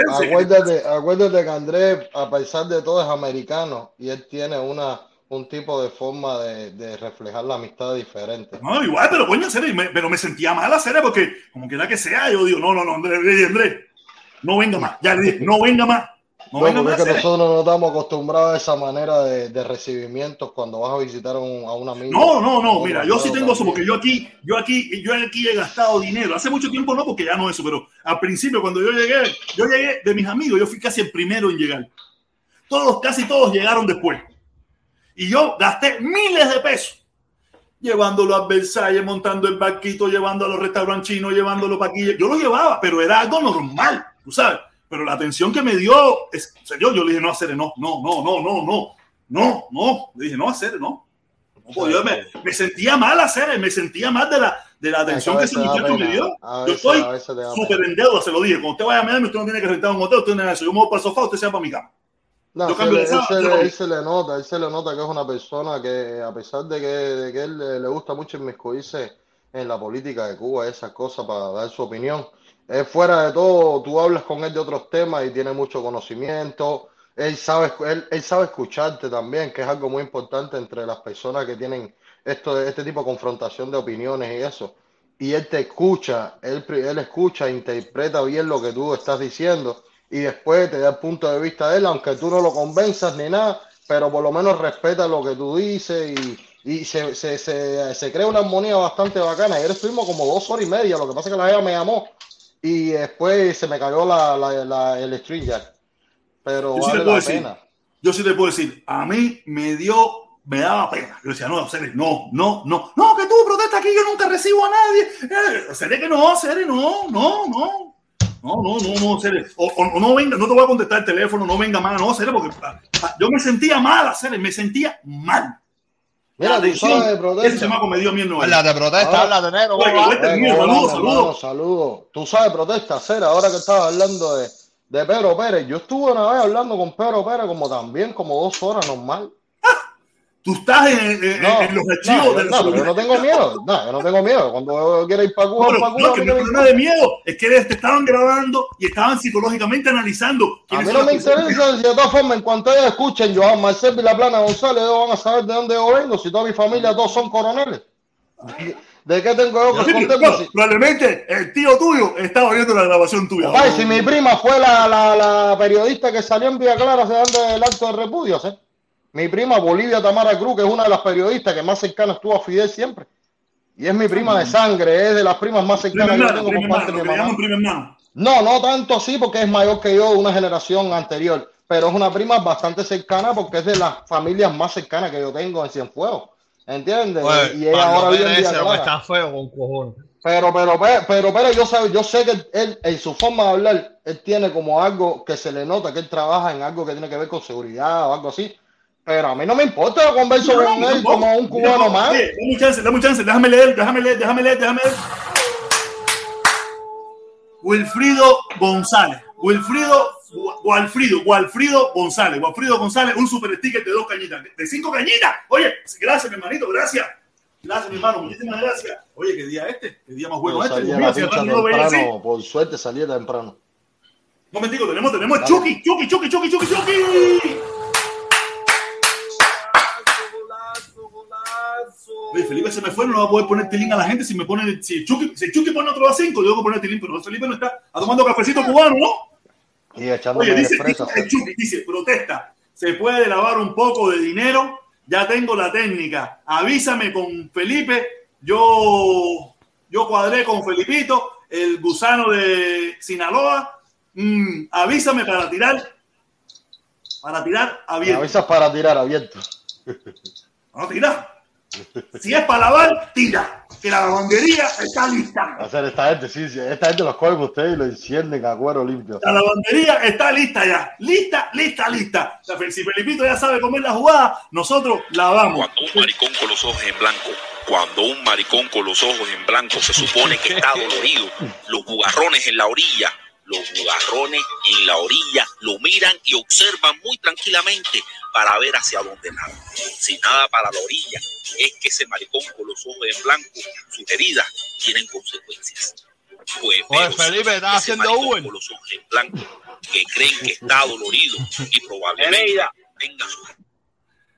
Acuérdate, acuérdate que Andrés, a pesar de todo, es americano y él tiene una, un tipo de forma de, de reflejar la amistad diferente. No, igual, pero coño, serio, me- pero me sentía mal hacer porque, como quiera que sea, yo digo, no, no, no, Andrés, Andrés, Andrés, no venga más. Ya le dije, no venga más. No No, es que nosotros no estamos acostumbrados a esa manera de, de recibimientos cuando vas a visitar a un, a un amigo. No, no, no, mira, yo sí tengo eso porque yo aquí, yo aquí, yo aquí he gastado dinero. Hace mucho tiempo no, porque ya no eso, pero al principio cuando yo llegué, yo llegué de mis amigos, yo fui casi el primero en llegar. Todos, casi todos llegaron después. Y yo gasté miles de pesos llevándolo a Versalles, montando el barquito, llevando a los restaurantes chinos, llevándolo para aquí. Yo lo llevaba, pero era algo normal, tú sabes. Pero la atención que me dio, es, o sea, yo, yo le dije, no, hacer no, no, no, no, no, no, no, no. Le dije, no, hacer no. no pues, yo me, me, sentía mal hacer, me sentía mal de la, de la atención que ese muchacho me dio. Yo estoy súper en deuda, se lo dije. Cuando usted vaya a Miami, usted no tiene que rentar un hotel, usted no tiene eso. Yo me voy para el sofá, usted se va para mi cama. No, se le, él, se le, él, se le, nota, él se le nota que es una persona que, a pesar de que, de que él le gusta mucho inmiscuirse en la política de Cuba, esas cosas para dar su opinión, él fuera de todo, tú hablas con él de otros temas y tiene mucho conocimiento, él sabe, él, sabe escucharte también, que es algo muy importante entre las personas que tienen esto, este tipo de confrontación de opiniones y eso. Y él te escucha, él, él escucha, interpreta bien lo que tú estás diciendo y después te da el punto de vista de él, aunque tú no lo convenzas ni nada, pero por lo menos respeta lo que tú dices y, y se, se, se, se crea una armonía bastante bacana. Ayer estuvimos como dos horas y media, lo que pasa es que la ella me llamó y después se me cayó la, la, la- el string jack. Pero Yo sí vale le puedo la decir, pena. yo sí te puedo decir, a mí me dio, me daba pena. Yo decía, no, Cere, no, no, no, no, que tú protesta aquí, yo nunca recibo a nadie. Eh, Cere, que no, Cere, no, no, no. No, no, no, no, Cere. O, o- o no venga, no te voy a contestar el teléfono, no venga más, no, Cere, porque ah, ah, yo me sentía mal, Cere, me sentía mal. Mira, La tú sabes de Ese protesta. chamaco me dio Habla York. de protesta, habla de hablando, saludos, saludos. Tú sabes protesta, Cera, ahora que estabas hablando de, de Pedro Pérez. Yo estuve una vez hablando con Pedro Pérez como también, como dos horas normal. Tú estás en, en- No, en los no, archivos yo, de no, pero yo no tengo miedo. No, yo no tengo miedo. Cuando quiera ir para Cuba, Bueno, para no, Cuba, que no no es me nada de miedo, es que te estaban grabando y estaban psicológicamente analizando. A mí no me interesa de todas formas, en cuanto ellos escuchen Joan Marcel y la Plana González, ellos van a saber de dónde yo vengo, si toda mi familia todos son coroneles. ¿De, qué tengo yo que Sí, no, probablemente el tío tuyo estaba viendo la grabación tuya. Ay, si mi prima fue la, la, la periodista que salió en Vía Clara se dando el acto de repudio, ¿sí? Mi prima Bolivia Tamara Cruz, que es una de las periodistas que más cercana estuvo a Fidel siempre. Y es mi prima de sangre, es de las primas más cercanas que tengo por parte de mi mamá. No, no tanto así porque es mayor que yo, una generación anterior, pero es una prima bastante cercana porque es de las familias más cercanas que yo tengo en Cienfuegos. ¿Entiendes? Oye, y ella ahora vive en Clara. está feo con cojones. Pero, pero, pero, pero, pero yo, sé, yo sé que él, en su forma de hablar, él tiene como algo que se le nota que él trabaja en algo que tiene que ver con seguridad o algo así. Pero a mí no me importa, yo converso No, con no, él como un cubano más. oye, Dame un chance, dame un chance, déjame leer, déjame leer, déjame leer, déjame leer. Wilfrido González. Wilfrido, Gualfrido, Gualfrido González. Gualfrido González, un super sticker de dos cañitas. De cinco cañitas. Oye, gracias, mi hermanito, gracias. Gracias, mi hermano, muchísimas gracias. Oye, qué día este, qué día más bueno este. mío, si no temprano, por suerte salí temprano. Un momentico, tenemos, tenemos Dale. Chucky, Chucky, Chucky, Chucky, Chucky, Chucky. Oye, Felipe se me fue, no va a poder poner tilín a la gente si me pone, si Chucky, si Chucky pone otro a 5, yo tengo que poner tilín, pero Felipe no está, está tomando cafecito cubano, ¿no? Y Oye, dice, dice Chucky, dice, protesta, se puede lavar un poco de dinero, ya tengo la técnica, avísame con Felipe, yo, yo cuadré con Felipito, el gusano de Sinaloa, mm, avísame para tirar, para tirar Me abierto, avisas para tirar abierto. no tirar, si es para lavar, tira, que la lavandería está lista. Hacer esta gente, sí, sí, esta gente los coge ustedes y lo encienden a cuero limpio. La lavandería está lista ya. Lista, lista, lista. O sea, Si Felipito ya sabe comer la jugada, nosotros lavamos. Cuando un maricón con los ojos en blanco, cuando un maricón con los ojos en blanco se supone que está dolorido, los bugarrones en la orilla, los bugarrones en la orilla lo miran y observan muy tranquilamente para ver hacia dónde nada. Si nada para la orilla, es que ese maricón con los ojos en blanco, sus heridas tienen consecuencias. Pues, Oye, Felipe, ¿estás ese haciendo Uber? con los ojos en blanco, que creen que está dolorido y probablemente tenga su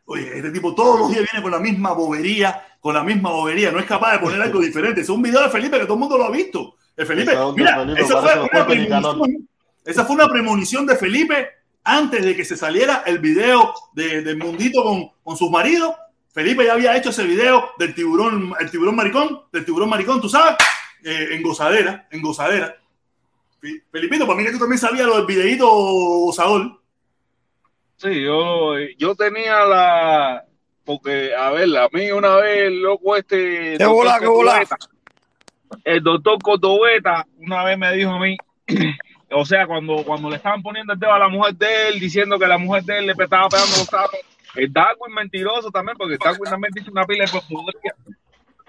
Oye, este tipo todos los días viene con la misma bobería, con la misma bobería. No es capaz de poner algo diferente. Es un video de Felipe que todo el mundo lo ha visto. El Felipe, Ese hombre, mira, Felipe, esa fue, una premonición, esa fue una premonición de Felipe antes de que se saliera el video de, del mundito con, con sus maridos. Felipe ya había hecho ese video del tiburón, el tiburón maricón, del tiburón maricón, tú sabes, Eh, en gozadera, en gozadera. Fe- Felipito, para mí que tú también sabías lo del videíto gozador. Sí, yo, yo tenía la. Porque, a ver, a mí una vez, el loco este. ¿Qué bola, qué bola? El doctor Cordobeta una vez me dijo a mí. O sea, cuando, cuando le estaban poniendo el dedo a la mujer de él, diciendo que la mujer de él le estaba pegando los tacos, el Darwin mentiroso también, porque el Darwin también dice una pila de portuguesa.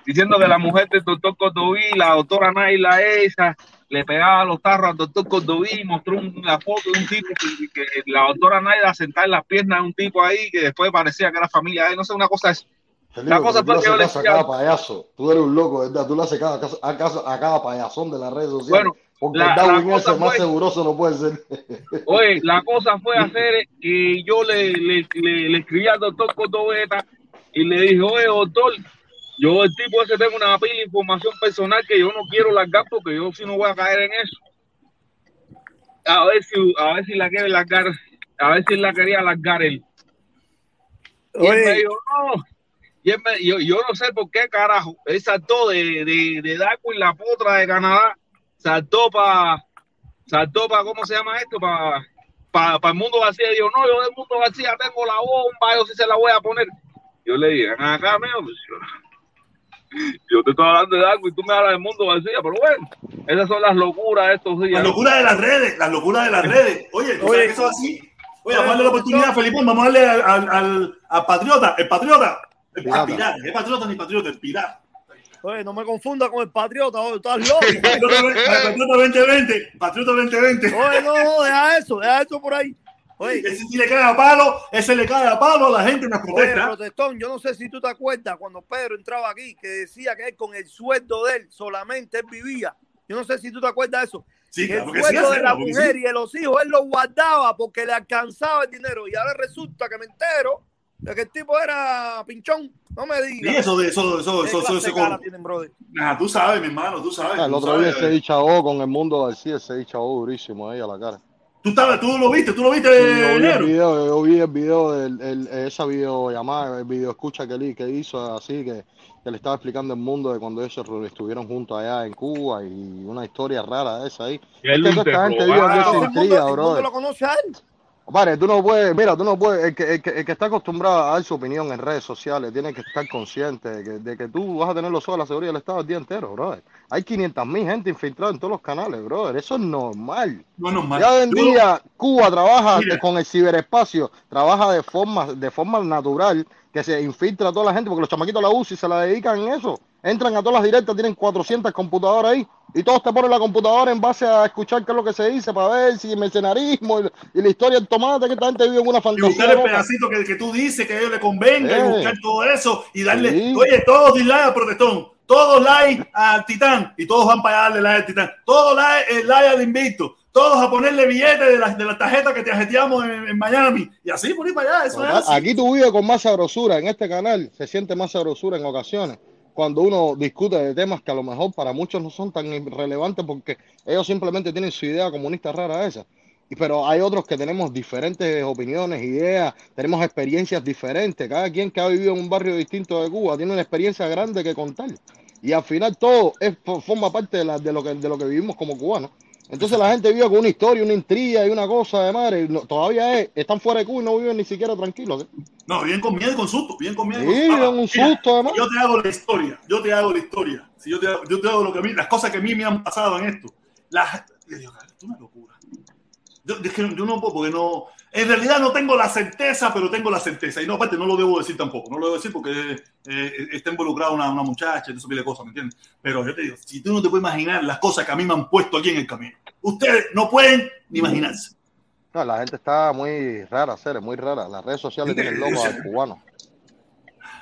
diciendo que la mujer del doctor Cordoví, la doctora Naila esa, le pegaba los tarros al doctor Cordoví, mostró una foto de un tipo que, que la doctora Naila sentada en las piernas de un tipo ahí que después parecía que era familia de él, no sé, una cosa es. Felipe, La cosa tú fue le haces caso a cada payaso. Tú eres un loco, ¿verdad? Tú le haces cada caso- a, caso- a cada payasón de las redes sociales. Bueno, porque la- el Darwin la ese cosa más fue- seguroso no puede ser. Oye, la cosa fue hacer que yo le, le, le, le escribí al doctor Cordobeta y le dije, oye, doctor, yo el tipo ese tengo una pila de información personal que yo no quiero largar porque yo sí no voy a caer en eso. A ver si, a ver si la quiere largar, a ver si la quería largar él. Y él me Oye, dijo, no. Y él me- yo, yo no sé por qué carajo. Él saltó de, de, de Darwin, la potra de Canadá, saltó para, saltó para, ¿cómo se llama esto? Para para el mundo vacío. Dijo, no, yo del mundo vacío tengo la bomba, yo sí se la voy a poner. Yo le dije, "Ven acá, mío, pues, yo, te estoy hablando de Darwin, tú me hablas del mundo vacío, pero bueno, esas son las locuras de estos días. Las locuras de las redes, las locuras de las redes. Oye, ¿tú Oye. sabes que eso es así? Oye, vamos a darle la oportunidad, Felipe, vamos a darle al, al, al- al patriota, el patriota, Pirata. pirata, ¿qué patriota ni patriota? El pirata. oye, no me confunda con el patriota, oye, estás loco. Patriota 2020, Patriota 2020. Oye, no, no, deja eso, deja eso por ahí. Oye, Ese sí le cae a palo, ese le cae a palo a la gente en las protestas. protestón, yo no sé si tú te acuerdas cuando Pedro entraba aquí, que decía que él con el sueldo de él solamente él vivía. Yo no sé si tú te acuerdas de eso. Sí, que el sí, sueldo de la mujer sí. y de los hijos él lo guardaba porque le alcanzaba el dinero. Y ahora resulta que me entero de que el tipo era pinchón. No me digas. eso de eso, eso, ¿Qué eso, eso, de cara con- tienen, brother? Nah, tú sabes, mi hermano, tú sabes. Ah, el tú otro día sabes. se dichagó con el mundo García, se dichagó durísimo ahí a la cara. Tú, estabas, tú lo viste, tú lo viste, Sí, yo vi el video, yo vi el video, del, el- esa videollamada, el video escucha que, li- que hizo así, que, que le estaba explicando el mundo de cuando ellos estuvieron juntos allá en Cuba y una historia rara esa ahí. Y él Es que esta gente vive de intriga, lo conoce a él. Vale, tú no puedes, mira, tú no puedes, el que, el que, el que está acostumbrado a dar su opinión en redes sociales tiene que estar consciente de que, de que tú vas a tener los ojos de la seguridad del Estado el día entero, brother. Hay 500 mil gente infiltrada en todos los canales, brother. Eso es normal. No es normal. Ya hoy en día Cuba trabaja Mira. con el ciberespacio, trabaja de forma, de forma natural, que se infiltra a toda la gente, porque los chamaquitos la usan y se la dedican en eso. Entran a todas las directas, tienen 400 computadoras ahí, y todos te ponen la computadora en base a escuchar qué es lo que se dice, para ver si mercenarismo y, y la historia del tomate, que esta gente vive en una y fantasía. buscar el pedacito que, que tú dices que a ellos le convenga Eh. y buscar todo eso y darle, Sí. oye, todos dislike al protestón, todos like al titán y todos van para darle like al titán, todos like, eh, like al invicto, todos a ponerle billetes de la, de la tarjeta que te ajeteamos en, en Miami y así por ahí para allá, eso es así. Aquí tú vives con más sabrosura, en este canal se siente más sabrosura en ocasiones cuando uno discute de temas que a lo mejor para muchos no son tan irrelevantes porque ellos simplemente tienen su idea comunista rara esa. Pero hay otros que tenemos diferentes opiniones, ideas, tenemos experiencias diferentes. Cada quien que ha vivido en un barrio distinto de Cuba tiene una experiencia grande que contar. Y al final todo es, forma parte de, la- de, lo que, de lo que vivimos como cubanos. Entonces la gente vive con una historia, una intriga y una cosa de madre. no- todavía es, están fuera de Cuba y no viven ni siquiera tranquilos. No, bien con miedo y con susto, bien con miedo. y Sí, con susto. viven un Mira, susto además. Yo te hago la historia, yo te hago la historia. Si yo, te hago, yo te hago lo que a mí, las cosas que a mí me han pasado en esto. Las, yo digo, "Cara, esto es una locura. Yo, es que yo no puedo, porque no. En realidad no tengo la certeza, pero tengo la certeza. Y no, aparte, no lo debo decir tampoco. No lo debo decir porque eh, está involucrada una, una muchacha, eso de cosas, ¿me entiendes? Pero yo te digo, si tú no te puedes imaginar las cosas que a mí me han puesto aquí en el camino, ustedes no pueden ni imaginarse. No, la gente está muy rara, Cere, muy rara. Las redes sociales tienen loco al cubano.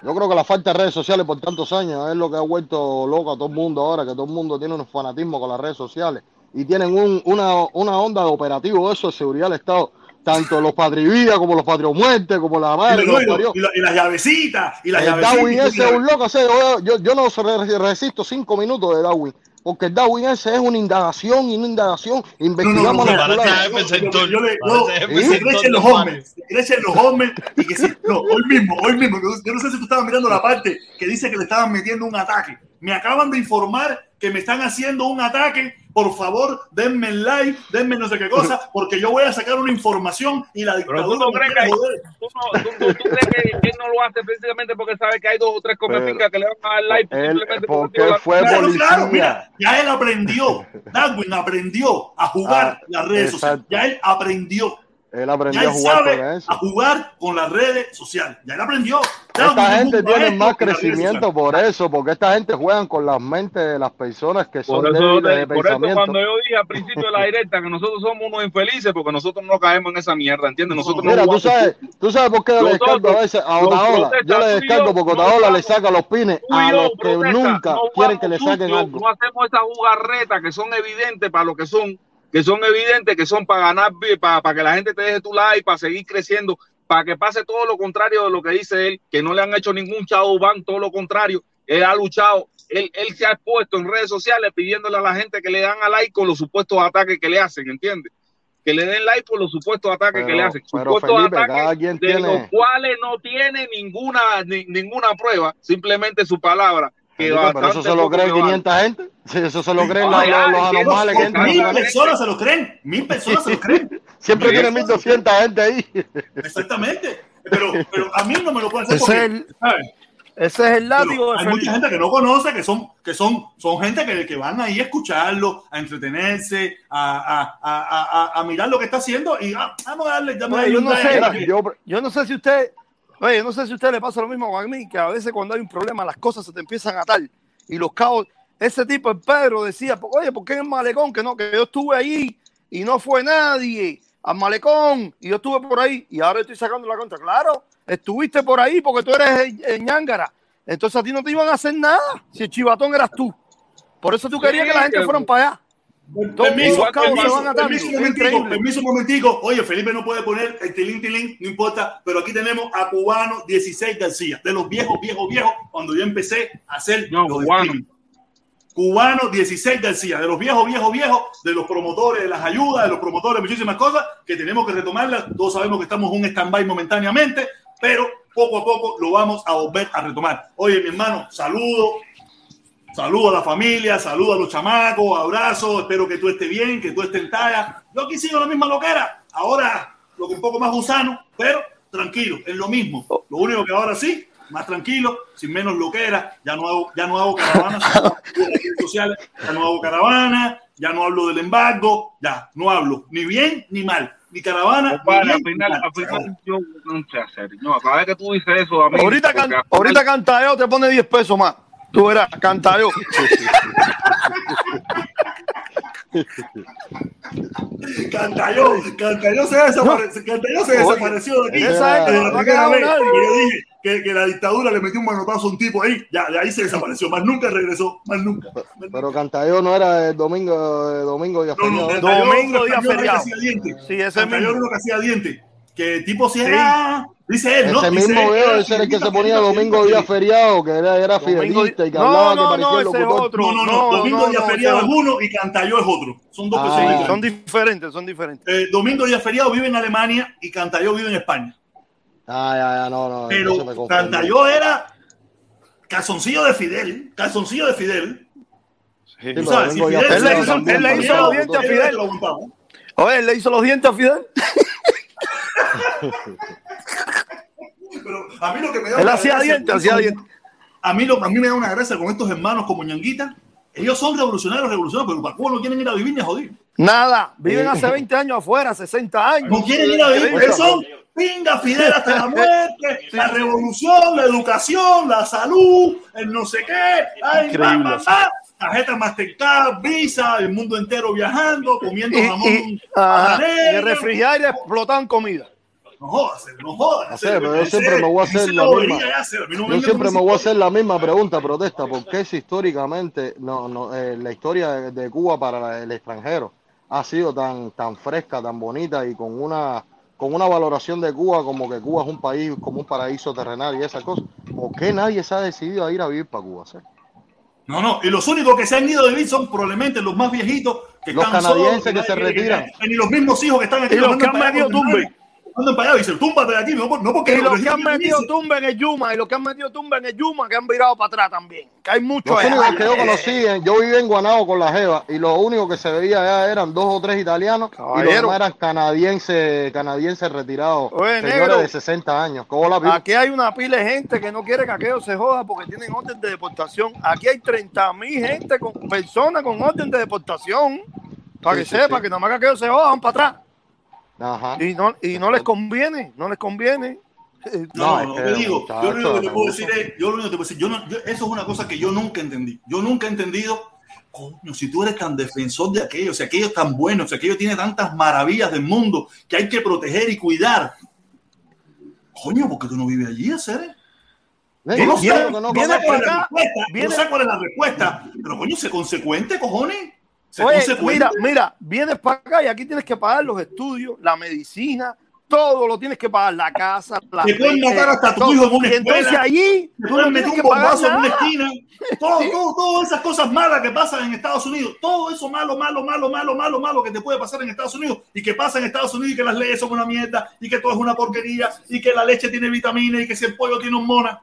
Yo creo que la falta de redes sociales por tantos años es lo que ha vuelto loco a todo el mundo ahora, que todo el mundo tiene un fanatismo con las redes sociales y tienen un- una, una onda de operativo eso de seguridad del Estado. Tanto los patrivías como los patriomuertes, como la madre que lo- los y lo- y la- y las llavecitas, y las El llavecitas. Darwin ese es un loco. ese, yo, yo, yo no re- resisto cinco minutos de Darwin. Porque el Darwin ese es una indagación y una indagación. Investigamos no, no, los yo- fulanos. yo- le- no, se crecen los hombres, se crecen los hombres y que sí, no, hoy mismo, hoy mismo, yo yo no sé si tú estabas mirando la parte que dice que le estaban metiendo un ataque. Me acaban de informar que me están haciendo un ataque. Por favor, denme el like, denme no sé qué cosa, porque yo voy a sacar una información y la Pero tú dictadura no me crees que, hay- tú no, tú, tú- tú crees que, él no lo hace precisamente porque sabe que hay dos o tres cometicas que le van a dar like Él- simplemente porque fue Claro, policía. claro, mira, ya él aprendió. Darwin aprendió a jugar Ah, las redes sociales. exacto. Ya él aprendió. Él aprendió Ya a jugar sabe con eso. a jugar con las redes sociales. Ya él aprendió. Ya Esta gente tiene más crecimiento por eso, porque esta gente juegan con las mentes de las personas que son Por eso, débiles de por eso cuando yo dije al principio de la directa que nosotros somos unos infelices porque nosotros no caemos en esa mierda, ¿entiendes? Nosotros no Mira, tú sabes, tú sabes por qué yo le descargo a veces a Otaola. Yo le yo, porque Otaola le saca los pines a los que protesta, nunca no quieren que le saquen algo. No hacemos esas jugarretas que son evidentes para lo que son, que son evidentes, que son para ganar, para, para que la gente te deje tu like, para seguir creciendo, para que pase todo lo contrario de lo que dice él, que no le han hecho ningún chavo ban, todo lo contrario. Él ha luchado, él, él se ha expuesto en redes sociales pidiéndole a la gente que le dan a like con los supuestos ataques que le hacen, ¿entiendes? Que le den like por los supuestos ataques que le hacen. Supuestos Felipe, ataques de los cuales no tiene ninguna ni- ninguna prueba, simplemente su palabra. Que pero eso se lo cree que vale. 500 gente. Sí, eso se lo creen los, anormales que no, entran. Mil personas se lo creen. Mil personas se lo creen. Siempre tiene 1200 gente ahí. Exactamente. Pero, pero a mí no me lo pueden hacer Ese porque, es el- ¿sabes? Ese es el látigo Pero hay mucha gente que no conoce, que son, que son, son gente que, que van ahí a escucharlo, a entretenerse, a, a, a, a, a mirar lo que está haciendo y ah, vamos a darle, yo no sé. Yo, yo no sé si usted, oye, no sé si a usted le pasa lo mismo que a mí, que a veces cuando hay un problema las cosas se te empiezan a atar y los cabos, ese tipo, el Pedro, decía, oye, ¿por qué en el malecón? Que no, que yo estuve ahí y no fue nadie al malecón y yo estuve por ahí y ahora estoy sacando la cuenta. Claro, estuviste por ahí porque tú eres el- el ñángara. Entonces a ti no te iban a hacer nada si el chivatón eras tú. Por eso tú querías que la gente fueran para allá. Permiso, permiso, permiso momentico, permiso un momentico. Oye, Felipe no puede poner el tilín, tilín, no importa, pero aquí tenemos a Cubano 16 García, de los viejos, viejos, viejos, cuando yo empecé a hacer No, los Cubano. Cubano 16 García, de los viejos, viejos, viejos, de los promotores, de las ayudas, de los promotores, muchísimas cosas que tenemos que retomarlas. Todos sabemos que estamos en un stand-by momentáneamente, pero poco a poco lo vamos a volver a retomar. Oye, mi hermano, saludo, saludo a la familia, saludo a los chamacos, abrazo, espero que tú estés bien, que tú estés en talla. Yo aquí sigo la misma loquera, ahora lo que un poco más gusano, pero tranquilo, es lo mismo. Lo único que ahora sí, más tranquilo, sin menos loquera, ya no hago, ya no hago caravanas sociales, ya no hago caravana, ya no hablo del embargo, ya no hablo ni bien ni mal, ni caravana, ni Compadre, al final, al final, yo no sé hacer. No, cada vez que tú dices eso a mí. Ahorita, can- ahorita Cantalleo te pone 10 pesos más. Tú verás, Cantalleo. Cantalló, Cantalló se, desapare- Cantalló se desapareció de aquí. Esa no la primera vez que yo dije que, que la dictadura le metió un manotazo a un tipo ahí, ya de ahí se desapareció, más nunca regresó, más nunca. Pero Cantayo no era el domingo, el domingo y No, no. Cantalló- Domingo, día Cantalló feriado. hacía diente. Sí, ese Cantalló mismo. era uno que hacía diente. Que el tipo si era, dice él, ¿no? Ese Dice mismo él, veo, ese era el que se ponía domingo día feriado, que era, era fidelista y que no, hablaba no, que parecía no, el ese otro. No, no, no, Domingo no, día no, feriado es uno y Cantalló es otro. Son dos Ah. personas son diferentes, son diferentes. Eh, Domingo día feriado vive en Alemania y Cantalló vive en España. Ah, ya, ya, no, no. Pero. Cantalló era calzoncillo de Fidel, calzoncillo de Fidel. Sí, Tú sabes, si Fidel Él le hizo- él le los dientes a Él Fidel. Oye, le hizo los dientes a Fidel. A mí lo que me da Él una hacía dientes, dientes. A mí, lo, a mí me da una gracia con estos hermanos como Ñanguita. Ellos son revolucionarios, revolucionarios, pero para Cuba no quieren ir a vivir ni a joder. Nada, viven hace 20 años afuera, 60 años. No quieren ir a vivir. Ellos son pinga Fidel hasta la muerte, la revolución, la educación, la salud, el no sé qué. Ay, Increíble. va, va, va. Tarjeta Mastercard, Visa, el mundo entero viajando, comiendo Y, jamón. y, ajá, habanero. y el refrigerio explotaban comida. No jodas, no jodas. No sé, pero yo siempre me voy a hacer la misma. Yo siempre me voy a hacer la misma pregunta, protesta, ¿por qué si históricamente no, no, eh, la historia de, de Cuba para el extranjero ha sido tan, tan fresca, tan bonita y con una, con una valoración de Cuba como que Cuba es un país como un paraíso terrenal y esas cosas? ¿Por qué nadie se ha decidido a ir a vivir para Cuba? sí? No, no, y los únicos que se han ido a vivir son probablemente los más viejitos que Los están canadienses solos, que se nadie quiere- retiran. Ni los mismos hijos que están aquí. Y los que han tumbe. Mandan para allá y dicen, túmbate de aquí, no, por- no porque Y los que han metido tumba en el Yuma, y los que han metido tumba en el Yuma, que han virado para atrás también. Que hay muchos Los allá. únicos que yo conocí, en- yo viví en Guanabo con la Jeva y lo único que se veía allá eran dos o tres italianos y los demás eran canadienses, canadienses retirados, Oye, señores negro. de 60 años. ¿Cómo la vi? Aquí hay una pila de gente que no quiere que aquello se joda porque tienen orden de deportación. Aquí hay 30 mil gente, con personas con orden de deportación. Para Sí, que sí, sepa sí. que nada más que aquello se joda, van para atrás. Ajá. Y no, y no les conviene, no les conviene. No, No, no, te digo, yo lo único que te puedo decir es, yo lo único que te puedo decir, yo no, yo- eso es una cosa que yo nunca entendí. Yo nunca he entendido, coño, si tú eres tan defensor de aquello, si aquello es tan bueno, si aquello tiene tantas maravillas del mundo que hay que proteger y cuidar. Coño, ¿por qué tú no vives allí, hacer? Yo no sé, viene- no sé viene cuál es la respuesta, viene- no sé cuál es la respuesta, pero coño, sé consecuente, cojones. Oye, mira, mira, vienes para acá y aquí tienes que pagar los estudios, la medicina, todo lo tienes que pagar, la casa, la Te pueden matar hasta tu todo. hijo en una Y entonces escuela. allí Te tú pueden no meter un bombazo en una esquina. Todo, todo, todas esas cosas malas que pasan en Estados Unidos, todo eso malo, malo, malo, malo, malo, malo que te puede pasar en Estados Unidos y que pasa en Estados Unidos y que las leyes son una mierda y que todo es una porquería y que la leche tiene vitaminas y que si el pollo tiene hormonas.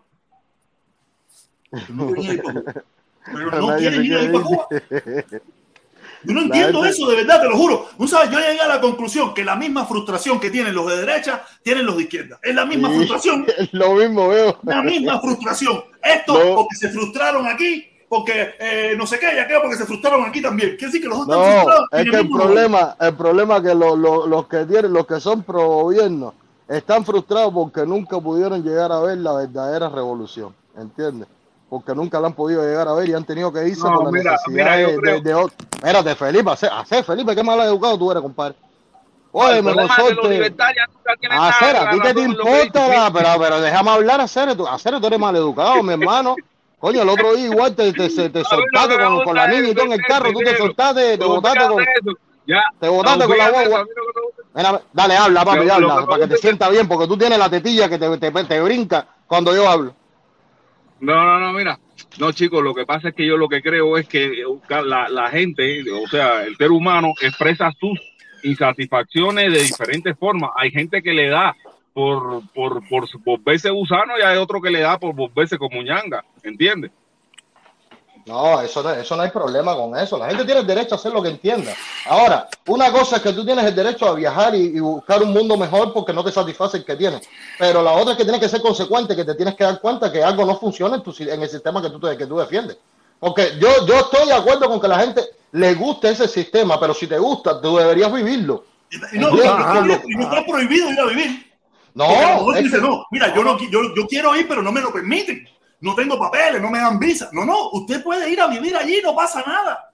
No. Pero no quieren ir para Cuba. Yo no entiendo gente- eso, de verdad, te lo juro. ¿No sabes? Yo llegué a la conclusión que la misma frustración que tienen los de derecha tienen los de izquierda. Es la misma Sí, frustración es lo mismo veo. la misma frustración. Esto No. porque se frustraron aquí, porque eh, no sé qué, y aquello porque se frustraron aquí también. Quiere decir que los dos están No, frustrados. es que el problema, el problema es que lo- lo- los que tienen, los que son pro gobierno, están frustrados porque nunca pudieron llegar a ver la verdadera revolución, ¿entiendes? Porque nunca la han podido llegar a ver y han tenido que irse No, por la mira, necesidad mira, de, de- de otro. Espérate, Felipe, hace, hace, Felipe, qué mal educado tú eres, compadre. Oye, me que nunca tienen Hacer, ¿a ti qué te lo que importa? la- pero, pero déjame hablar, hacer, tú, hacer, tú eres mal educado, mi hermano. Coño, el otro día igual te, te, te, te soltaste con, con la niña y todo en el carro, tú te soltaste, te botaste con, Ya, te botaste con la guagua. lo que Mira, dale, habla, papi, Lo- lo habla, que para que te que- sienta bien, porque tú tienes la tetilla que te, te, te brinca cuando yo hablo. No, no, no, mira. No, chicos, lo que pasa es que yo lo que creo es que la, la gente, o sea, el ser humano expresa sus insatisfacciones de diferentes formas. Hay gente que le da por, por, por, por verse gusano y hay otro que le da por volverse como ñanga, ¿entiendes? No, eso no, eso no hay problema con eso. La gente tiene el derecho a hacer lo que entienda. Ahora, una cosa es que tú tienes el derecho a viajar y, y buscar un mundo mejor porque no te satisface el que tienes. Pero la otra es que tienes que ser consecuente, que te tienes que dar cuenta que algo no funciona en, tu, en el sistema que tú, te- que tú defiendes. Porque yo, yo estoy de acuerdo con que la gente le guste ese sistema, pero si te gusta, tú deberías vivirlo. Y no, no, no está prohibido ir a vivir. No, es dice, que- no, mira, yo, no, yo, yo quiero ir, pero no me lo permiten. No tengo papeles, no me dan visa. No, no, usted puede ir a vivir allí, no pasa nada.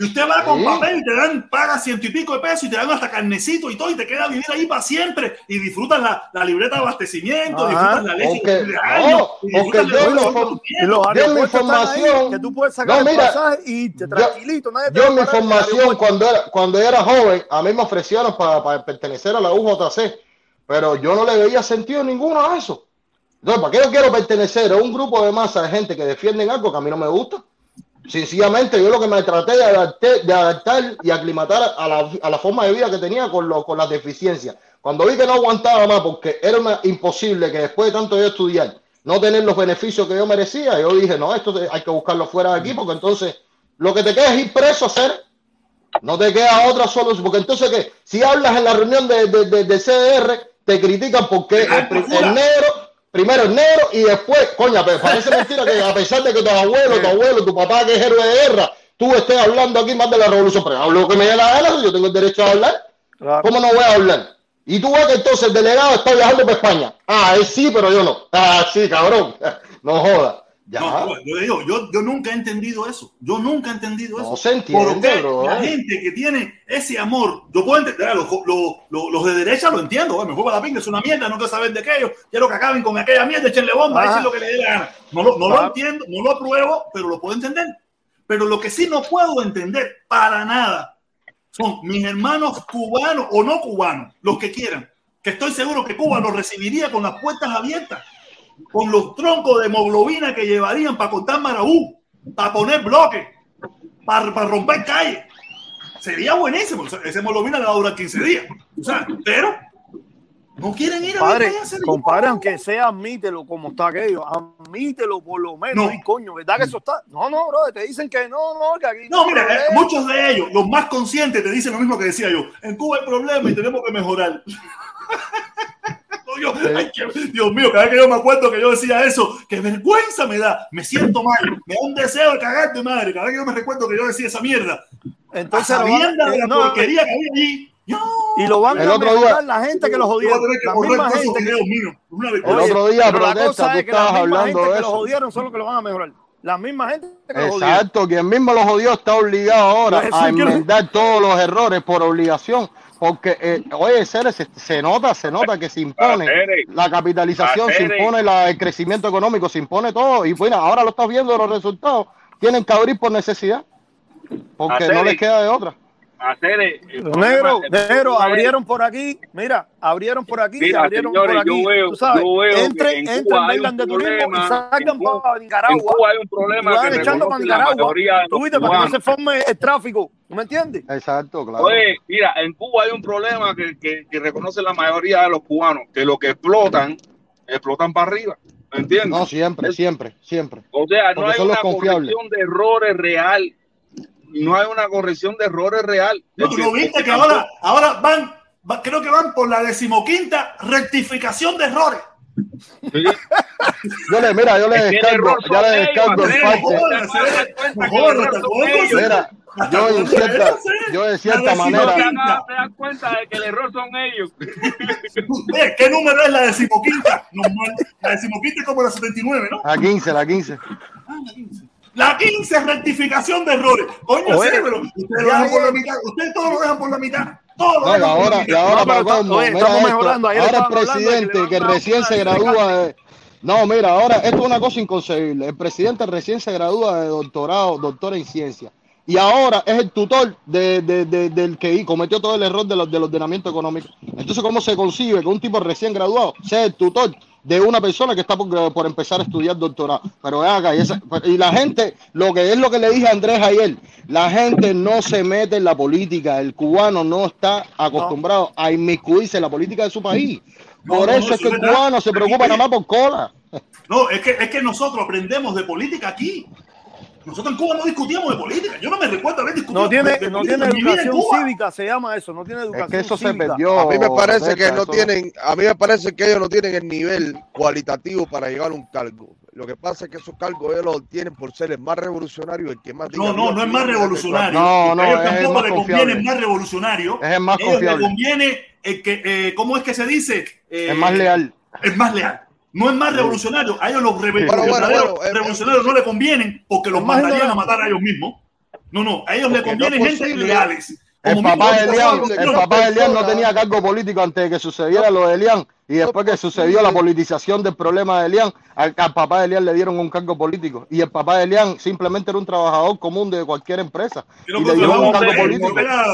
Y usted va con Sí. papel y te dan, paga ciento y pico de pesos y te dan hasta carnecito y todo, y te queda a vivir ahí para siempre. Y disfrutas la, la libreta de abastecimiento, Ajá. disfrutas la leche Porque- de años, no, y porque disfrutas yo de lo- los Y Yo mi ahí, información- que tú puedes sacar No, el mira, pasaje y te yo- tranquilito. nadie te Yo mi aeropuerto. cuando era, cuando era joven, a mí me ofrecieron para, para pertenecer a la UJC, pero yo no le veía sentido ninguno a eso. Entonces, ¿para qué yo quiero pertenecer a un grupo de masa de gente que defienden algo que a mí no me gusta? Sencillamente yo lo que me traté de adaptar, de adaptar y aclimatar a la, a la forma de vida que tenía con, lo- con las deficiencias. Cuando vi que no aguantaba más porque era una- imposible que después de tanto yo estudiar no tener los beneficios que yo merecía, yo dije, no, esto hay que buscarlo fuera de aquí porque entonces lo que te queda es ir preso a hacer no te queda otra solución, porque entonces ¿qué? Si hablas en la reunión de, de, de- de CDR, te critican porque el, el negro, primero el negro y después, coña, pero parece mentira que a pesar de que tu abuelo, tu abuelo, tu papá que es héroe de guerra, tú estés hablando aquí más de la revolución, pero hablo lo que me dé la gana, yo tengo el derecho a hablar. Claro. ¿Cómo no voy a hablar? Y tú ves que entonces el delegado está viajando para España. Ah, él sí, pero yo no. Ah, sí, cabrón. No jodas. Ya. No, yo digo, yo, yo nunca he entendido eso. Yo nunca he entendido eso. No se entiende, ¿Por qué bro. la gente que tiene ese amor, yo puedo entender, los, los, los, los de derecha lo entiendo, bueno, me juego la pinga, es una mierda, no quiero saber de aquello, quiero que acaben con aquella mierda, echenle bomba, Ajá. decir lo que le dé la gana. No, lo, no lo Ajá. entiendo, no lo apruebo, pero lo puedo entender. Pero lo que sí no puedo entender para nada son mis hermanos cubanos o no cubanos, los que quieran, que estoy seguro que Cuba los recibiría con las puertas abiertas, con los troncos de hemoglobina que llevarían para cortar marabú, para poner bloques, para, para romper calles. Sería buenísimo. O sea, esa hemoglobina le va a durar 15 días. O sea, pero no quieren ir a se compadre, aunque sea, admítelo como está aquello, admítelo por lo menos, No. y coño, ¿verdad que eso está? No, no, bro, te dicen que no, no, que aquí No, hay mira, eh, muchos de ellos, los más conscientes, te dicen lo mismo que decía yo. En Cuba hay problemas y tenemos que mejorar. Yo- ay, que- Dios mío, cada vez que yo me acuerdo que yo decía eso, qué vergüenza me da, me siento mal, me da un deseo de cagar de madre, cada vez que yo me recuerdo que yo decía esa mierda, Entonces, a lo van- sabiendas de eh, la no, porquería que había allí. No, Y lo van El a otro mejorar día- la gente que los jodieron. que La misma gente que. Una vez. El otro día pero la protesta, cosa tú es que la estabas misma hablando gente de que los jodieron son los que lo van a mejorar. La misma gente que los jodieron. Exacto, quien mismo los jodió está obligado ahora Pues a enmendar todos los errores por obligación. Porque, eh, oye, Ceres, se, se nota, se nota que se impone la capitalización, se impone la- el crecimiento económico, se impone todo. Y bueno, ahora lo estás viendo los resultados. Tienen que abrir por necesidad. Porque no les queda de otra. Hacer el- el Negro, problema- el negro, es- abrieron por aquí, mira, abrieron por aquí, Mira, abrieron señores, por aquí. yo veo- tú sabes, yo veo que entren, en entren, Cuba hay vengan un de turismo y salgan en para En Nicaragua. Cuba hay un Y problema van que echando para Nicaragua. Tú viste, para que no se forme el tráfico. ¿tú ¿Me entiendes? Exacto, claro. Oye, mira, en Cuba hay un problema que, que, que reconoce la mayoría de los cubanos, que lo que explotan, explotan para arriba. ¿Me entiendes? No, siempre, siempre, siempre. O sea, no Porque hay una corrección de errores real. No hay una corrección de errores real. No, no viste que ahora, ahora van, va- creo que van por la decimoquinta rectificación de errores. Yo le, mira, yo le descargo, ya le descargo el parche. Mira, yo en cierta, Ceres? yo de cierta manera, te das- cuenta de que el error son ellos. Eh, ¿Qué número es la decimoquinta? Normal. La decimoquinta es como la 79, ¿no? la 15, la 15. La 15 es rectificación de errores. Coño, Oye, Ceres, pero ustedes lo dejan por la mitad. Ustedes todos lo dejan por la mitad. Todos lo No, y dejan por la ahora, y mitad. ahora No, oye, mira estamos esto, mejorando. Ayer ahora el que presidente que recién se gradúa de... No, mira, ahora esto es una cosa inconcebible. El presidente recién se gradúa de doctorado, doctor en ciencia. Y ahora es el tutor de, de- de- del que cometió todo el error de los, del ordenamiento económico. Entonces, ¿cómo se concibe que un tipo recién graduado sea el tutor de una persona que está por, por empezar a estudiar doctorado? Pero acá, y, esa- y la gente, lo que es lo que le dije a Andrés ayer, la gente no se mete en la política. El cubano no está acostumbrado a inmiscuirse en la política de su país. No, Por eso no, es que el cubano se preocupa nada más por cola. No, es que, es que nosotros aprendemos de política aquí. Nosotros en Cuba no discutíamos de política. Yo no me recuerdo haber discutido No tiene, de- no tiene educación cívica, se llama eso, no tiene educación Es que eso se perdió. A mí me parece que no eso tienen, a mí me parece que ellos no tienen el nivel cualitativo para llegar a un cargo. Lo que pasa es que esos cargos ellos los obtienen por ser el más revolucionario, el que más No, no, no es más revolucionario. No, no, a ellos tampoco más le confiable. conviene más revolucionario. Es el más ellos confiable. le conviene el que, eh, ¿cómo es que se dice? Eh, Es más leal. Es más leal. No es más revolucionario. A ellos los, Bueno, bueno, bueno, eh, revolucionarios no le convienen porque los mandarían a matar a ellos mismos. No, no, a ellos le Porque no convienen es gente posible. leales. El Como papá de Elian, el no, papá de Elian no tenía cargo político antes de que sucediera lo de Elian. Y después que sucedió la politización del problema de Elian, al, al papá de Elian le dieron un cargo político. Y el papá de Elian simplemente era un trabajador común de cualquier empresa. Creo Y que le dieron un cargo en un político. hotel, era,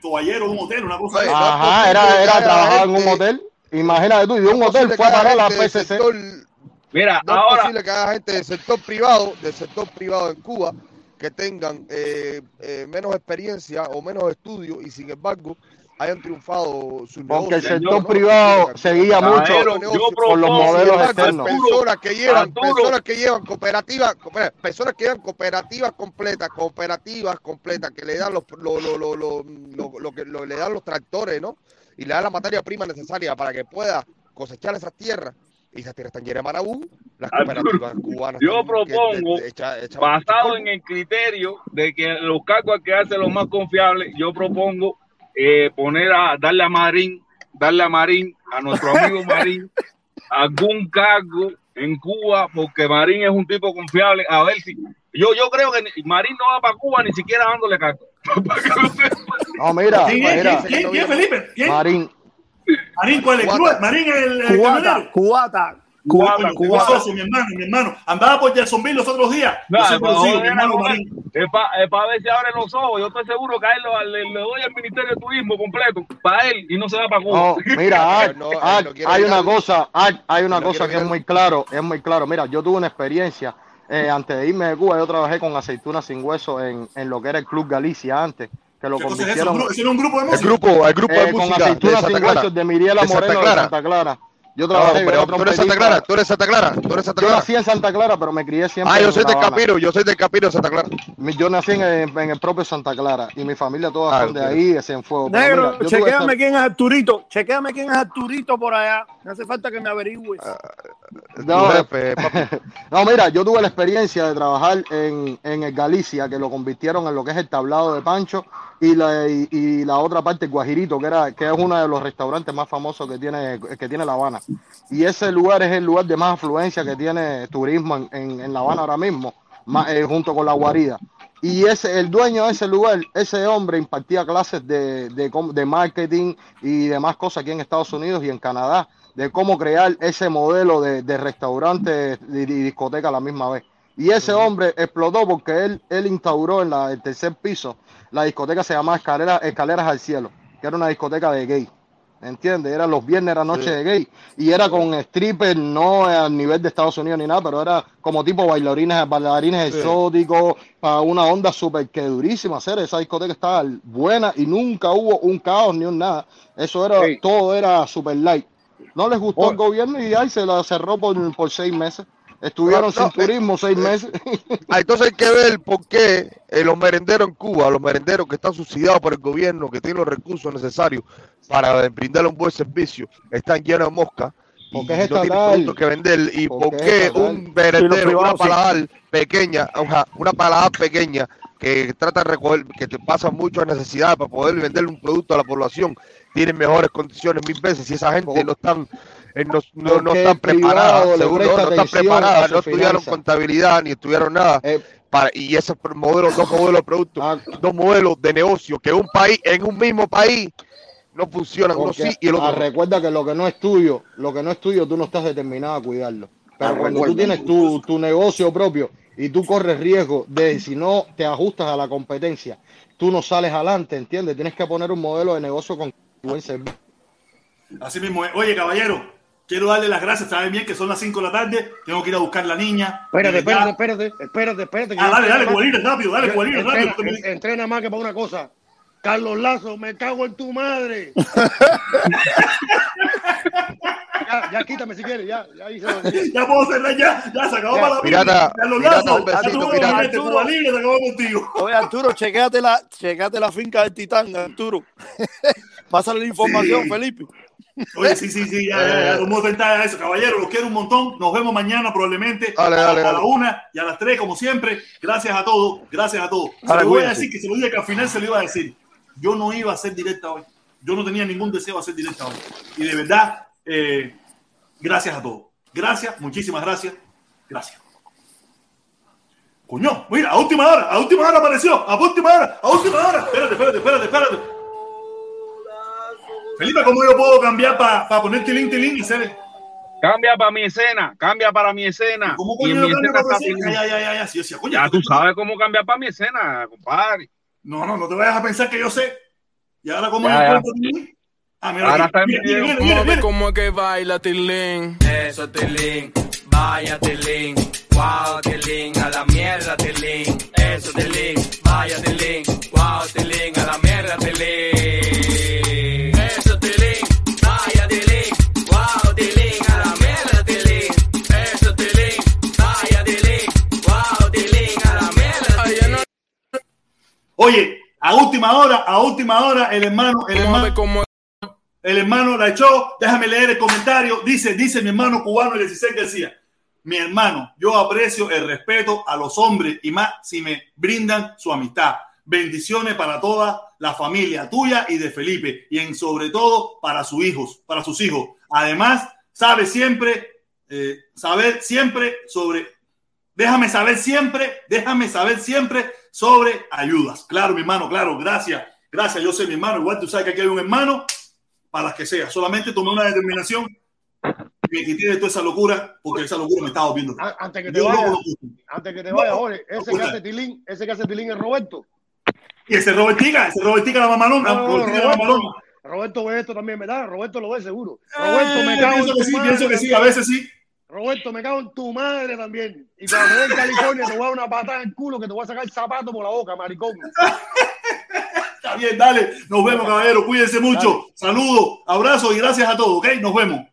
toallero de un hotel, una cosa Ajá, era, era trabajar en un hotel. Imagínate tú, y de un es hotel fue a parar la PCC. sector- Mira, no es ahora, posible que haya gente del sector privado, del sector privado en Cuba, que tengan eh, eh, menos experiencia o menos estudios y sin embargo hayan triunfado sus Porque el sector No, privado no, seguía mucho con los modelos externos. personas que llevan, Arturo. personas que llevan cooperativas, coopera- personas que llevan cooperativas completas, cooperativas completas, que le dan los, lo, lo, lo, lo, lo- lo que lo- le dan los tractores, ¿no? Y le dan la materia prima necesaria para que pueda cosechar esas tierras. Y esas tierras están llenas de marabú, las cooperativas cubanas. yo que- propongo, de- echa- echa- basado en el criterio de que los cargos hay que hacer los más confiables, yo propongo eh, poner a darle a Marín, darle a Marín, a nuestro amigo Marín, algún cargo en Cuba, porque Marín es un tipo confiable. A ver si yo yo creo que Marín no va para Cuba ni siquiera dándole cargo. No, mira, mira, ¿Quién, quién, quién, Felipe? ¿Quién? Marín, Marín, ¿cuál es? Cubata. Marín, el, el Cubata, camionero. cubata, Cubata, gozoso, mi hermano, mi hermano. Andaba por Jacksonville los otros días. Nah, pa'. Es para ver si abre los ojos. Yo estoy seguro que a él lo- le, le doy el Ministerio de Turismo completo para él y no se va para Cuba. No, mira, Art, No, Art, no quiere hay una cosa, Art, hay una cosa que es muy claro, es muy claro. Mira, yo tuve una experiencia eh, antes de irme de Cuba, yo trabajé con aceitunas sin hueso en, en lo que era el Club Galicia antes, que lo convirtieron ¿Un gru- ¿Ese era un grupo de El música? grupo, el grupo eh, de con música de aceitunas Santa sin huesos de Miriela De Santa Moreno de. Santa Clara. Yo No, trabajé pero yo tú eres Santa Clara, tú eres Santa Clara, tú eres Santa Yo Clara. nací en Santa Clara, pero me crié siempre Ah, yo en soy Habana. Capiro, yo soy del Capiro de Santa Clara. Yo nací en el, en el propio Santa Clara y mi familia todas Ah, son de ahí, de Cienfuegos. Pero Negro, mira, yo chequéame quién es Arturito. Chequéame quién es Arturito por allá. No hace falta que me averigües. Ah, No, Tu jefe, papi. no, mira, yo tuve la experiencia de trabajar en, en el Galicia, que lo convirtieron en lo que es el tablado de Pancho, y la, y, y la otra parte, Guajirito, que, era, que es uno de los restaurantes más famosos que tiene, que tiene La Habana. Y ese lugar es el lugar de más afluencia que tiene turismo en, en, en La Habana ahora mismo, eh, junto con La Guarida. Y ese, el dueño de ese lugar, ese hombre impartía clases de, de, de marketing y demás cosas aquí en Estados Unidos y en Canadá, de cómo crear ese modelo de, de restaurantes y, y discoteca a la misma vez. Y ese hombre explotó porque él, él instauró en la, el tercer piso, la discoteca se llamaba Escalera- Escaleras al Cielo, que era una discoteca de gay. ¿Entiendes? Era los viernes, era noche Sí. de gay. Y era con strippers, no al nivel de Estados Unidos ni nada, pero era como tipo bailarines, bailarines Sí. exóticos, para una onda súper que durísima hacer. Esa discoteca estaba buena y nunca hubo un caos ni un nada. Eso era, Sí. todo era super light. No les gustó Oh. el gobierno y ahí se la cerró por, por seis meses. Estuvieron No, sin no, eh, turismo seis meses. Ah, Entonces hay que ver por qué eh, los merenderos en Cuba, los merenderos que están subsidiados por el gobierno, que tienen los recursos necesarios para brindar un buen servicio, están llenos de moscas y Porque es no tienen productos que vender. Y Porque por qué un merendero, una privados, sí. paladar pequeña, oja, una paladar pequeña que trata de recoger, que te pasa muchas necesidades para poder vender un producto a la población, tienen mejores condiciones mil veces y esa gente no están eh, no, no, están preparadas, seguro, no están preparadas, no estudiaron finanza. contabilidad ni estudiaron nada Eh, para, y esos modelos, dos modelos de producto, ah, dos modelos de negocio que un país, en un mismo país, no funcionan, uno sí y el ah, otro recuerda que lo que no es tuyo, lo que no es tuyo, tú no estás determinado a cuidarlo. Pero Ah, cuando tú tienes tu, tu negocio propio y tú corres riesgo de si no te ajustas a la competencia, tú no sales adelante, ¿entiendes? Tienes que poner un modelo de negocio con buen servicio. Así mismo. Oye, caballero, quiero darle las gracias. Saben bien que son las 5 de la tarde. Tengo que ir a buscar la niña. Espérate, espérate, espérate, espérate, espérate. Ah, dale, dale, Cubalino, rápido, dale, entrena, rápido. en- entrena más que para una cosa. Carlos Lazo, me cago en tu madre. ya, ya quítame si quieres, ya, ya hice lo que- Ya puedo cerrar ya. Ya se acabó Ya. para la. Pirata, Ya los pirata, besito, tú pirata. metes Cuba Libre, se acabó contigo. Oye, Arturo, chequéate la, la finca del Titán, Arturo. Pásale la información, Sí. Felipe. Oye, sí, sí, sí, ya, ya, ya, tomó tentada a eso. Caballero, los quiero un montón. Nos vemos mañana probablemente Dale, a, dale, a dale. la una y a las tres, como siempre. Gracias a todos, gracias a todos. Se Dale, lo voy a decir que se lo dije que al final se lo iba a decir. Yo no iba a hacer directa hoy. Yo no tenía ningún deseo de hacer directa hoy. Y de verdad, eh, gracias a todos. Gracias, muchísimas gracias. Gracias. Coño, mira, a última hora, a última hora apareció, a última hora, a última hora. Espérate, espérate, espérate, espérate. Felipe, ¿cómo yo puedo cambiar para poner tilín, tilín y hacer? Cambia para mi escena, cambia para mi escena. ¿Cómo coño mi yo cambio para está escena? Ya, ya, ya, ya, sí, sí, coño. Ya tú sabes cómo cambiar para mi escena, compadre. No, no, no te vayas a pensar que yo sé. Y ahora, ¿cómo Ya, yo encuentro tilín? Ah, mira, Ahora está mira. cómo es que baila Tilín. Eso Tilín, vaya Tilín, wow Tilín, a la mierda Tilín, eso Tilín, Oye, a última hora, a última hora, el hermano, el hermano, el hermano la echó. Déjame leer el comentario. Dice, dice mi hermano cubano, el 16 García. Mi hermano, yo aprecio el respeto a los hombres y más si me brindan su amistad. Bendiciones para toda la familia tuya y de Felipe y en sobre todo para sus hijos, para sus hijos. Además, sabe siempre, eh, saber siempre sobre, déjame saber siempre, déjame saber siempre sobre ayudas. Claro, mi hermano, claro, gracias, gracias. Yo sé, mi hermano, igual tú sabes que aquí hay un hermano para las que sea. Solamente tomé una determinación y me quité de toda esa locura porque esa locura me estaba volviendo. A- Antes que te Yo loco, loco. antes que te No, Jorge, ese que hace tilín, ese que hace tilín es Roberto. Y ese Robertica, ese Robertica la mamalona, No, no, Robertica la Roberto, mamalona. Roberto ve esto también, ¿verdad? Roberto lo ve seguro. Roberto, Eh, me cago pienso en que sí, pienso que sí, a veces sí. Roberto, me cago en tu madre también. Y cuando vea en California, te voy a dar una patada en el culo que te voy a sacar el zapato por la boca, maricón. Está bien, dale. Nos vemos, caballero. Cuídense mucho. Saludos, abrazos y gracias a todos, ¿ok? Nos vemos.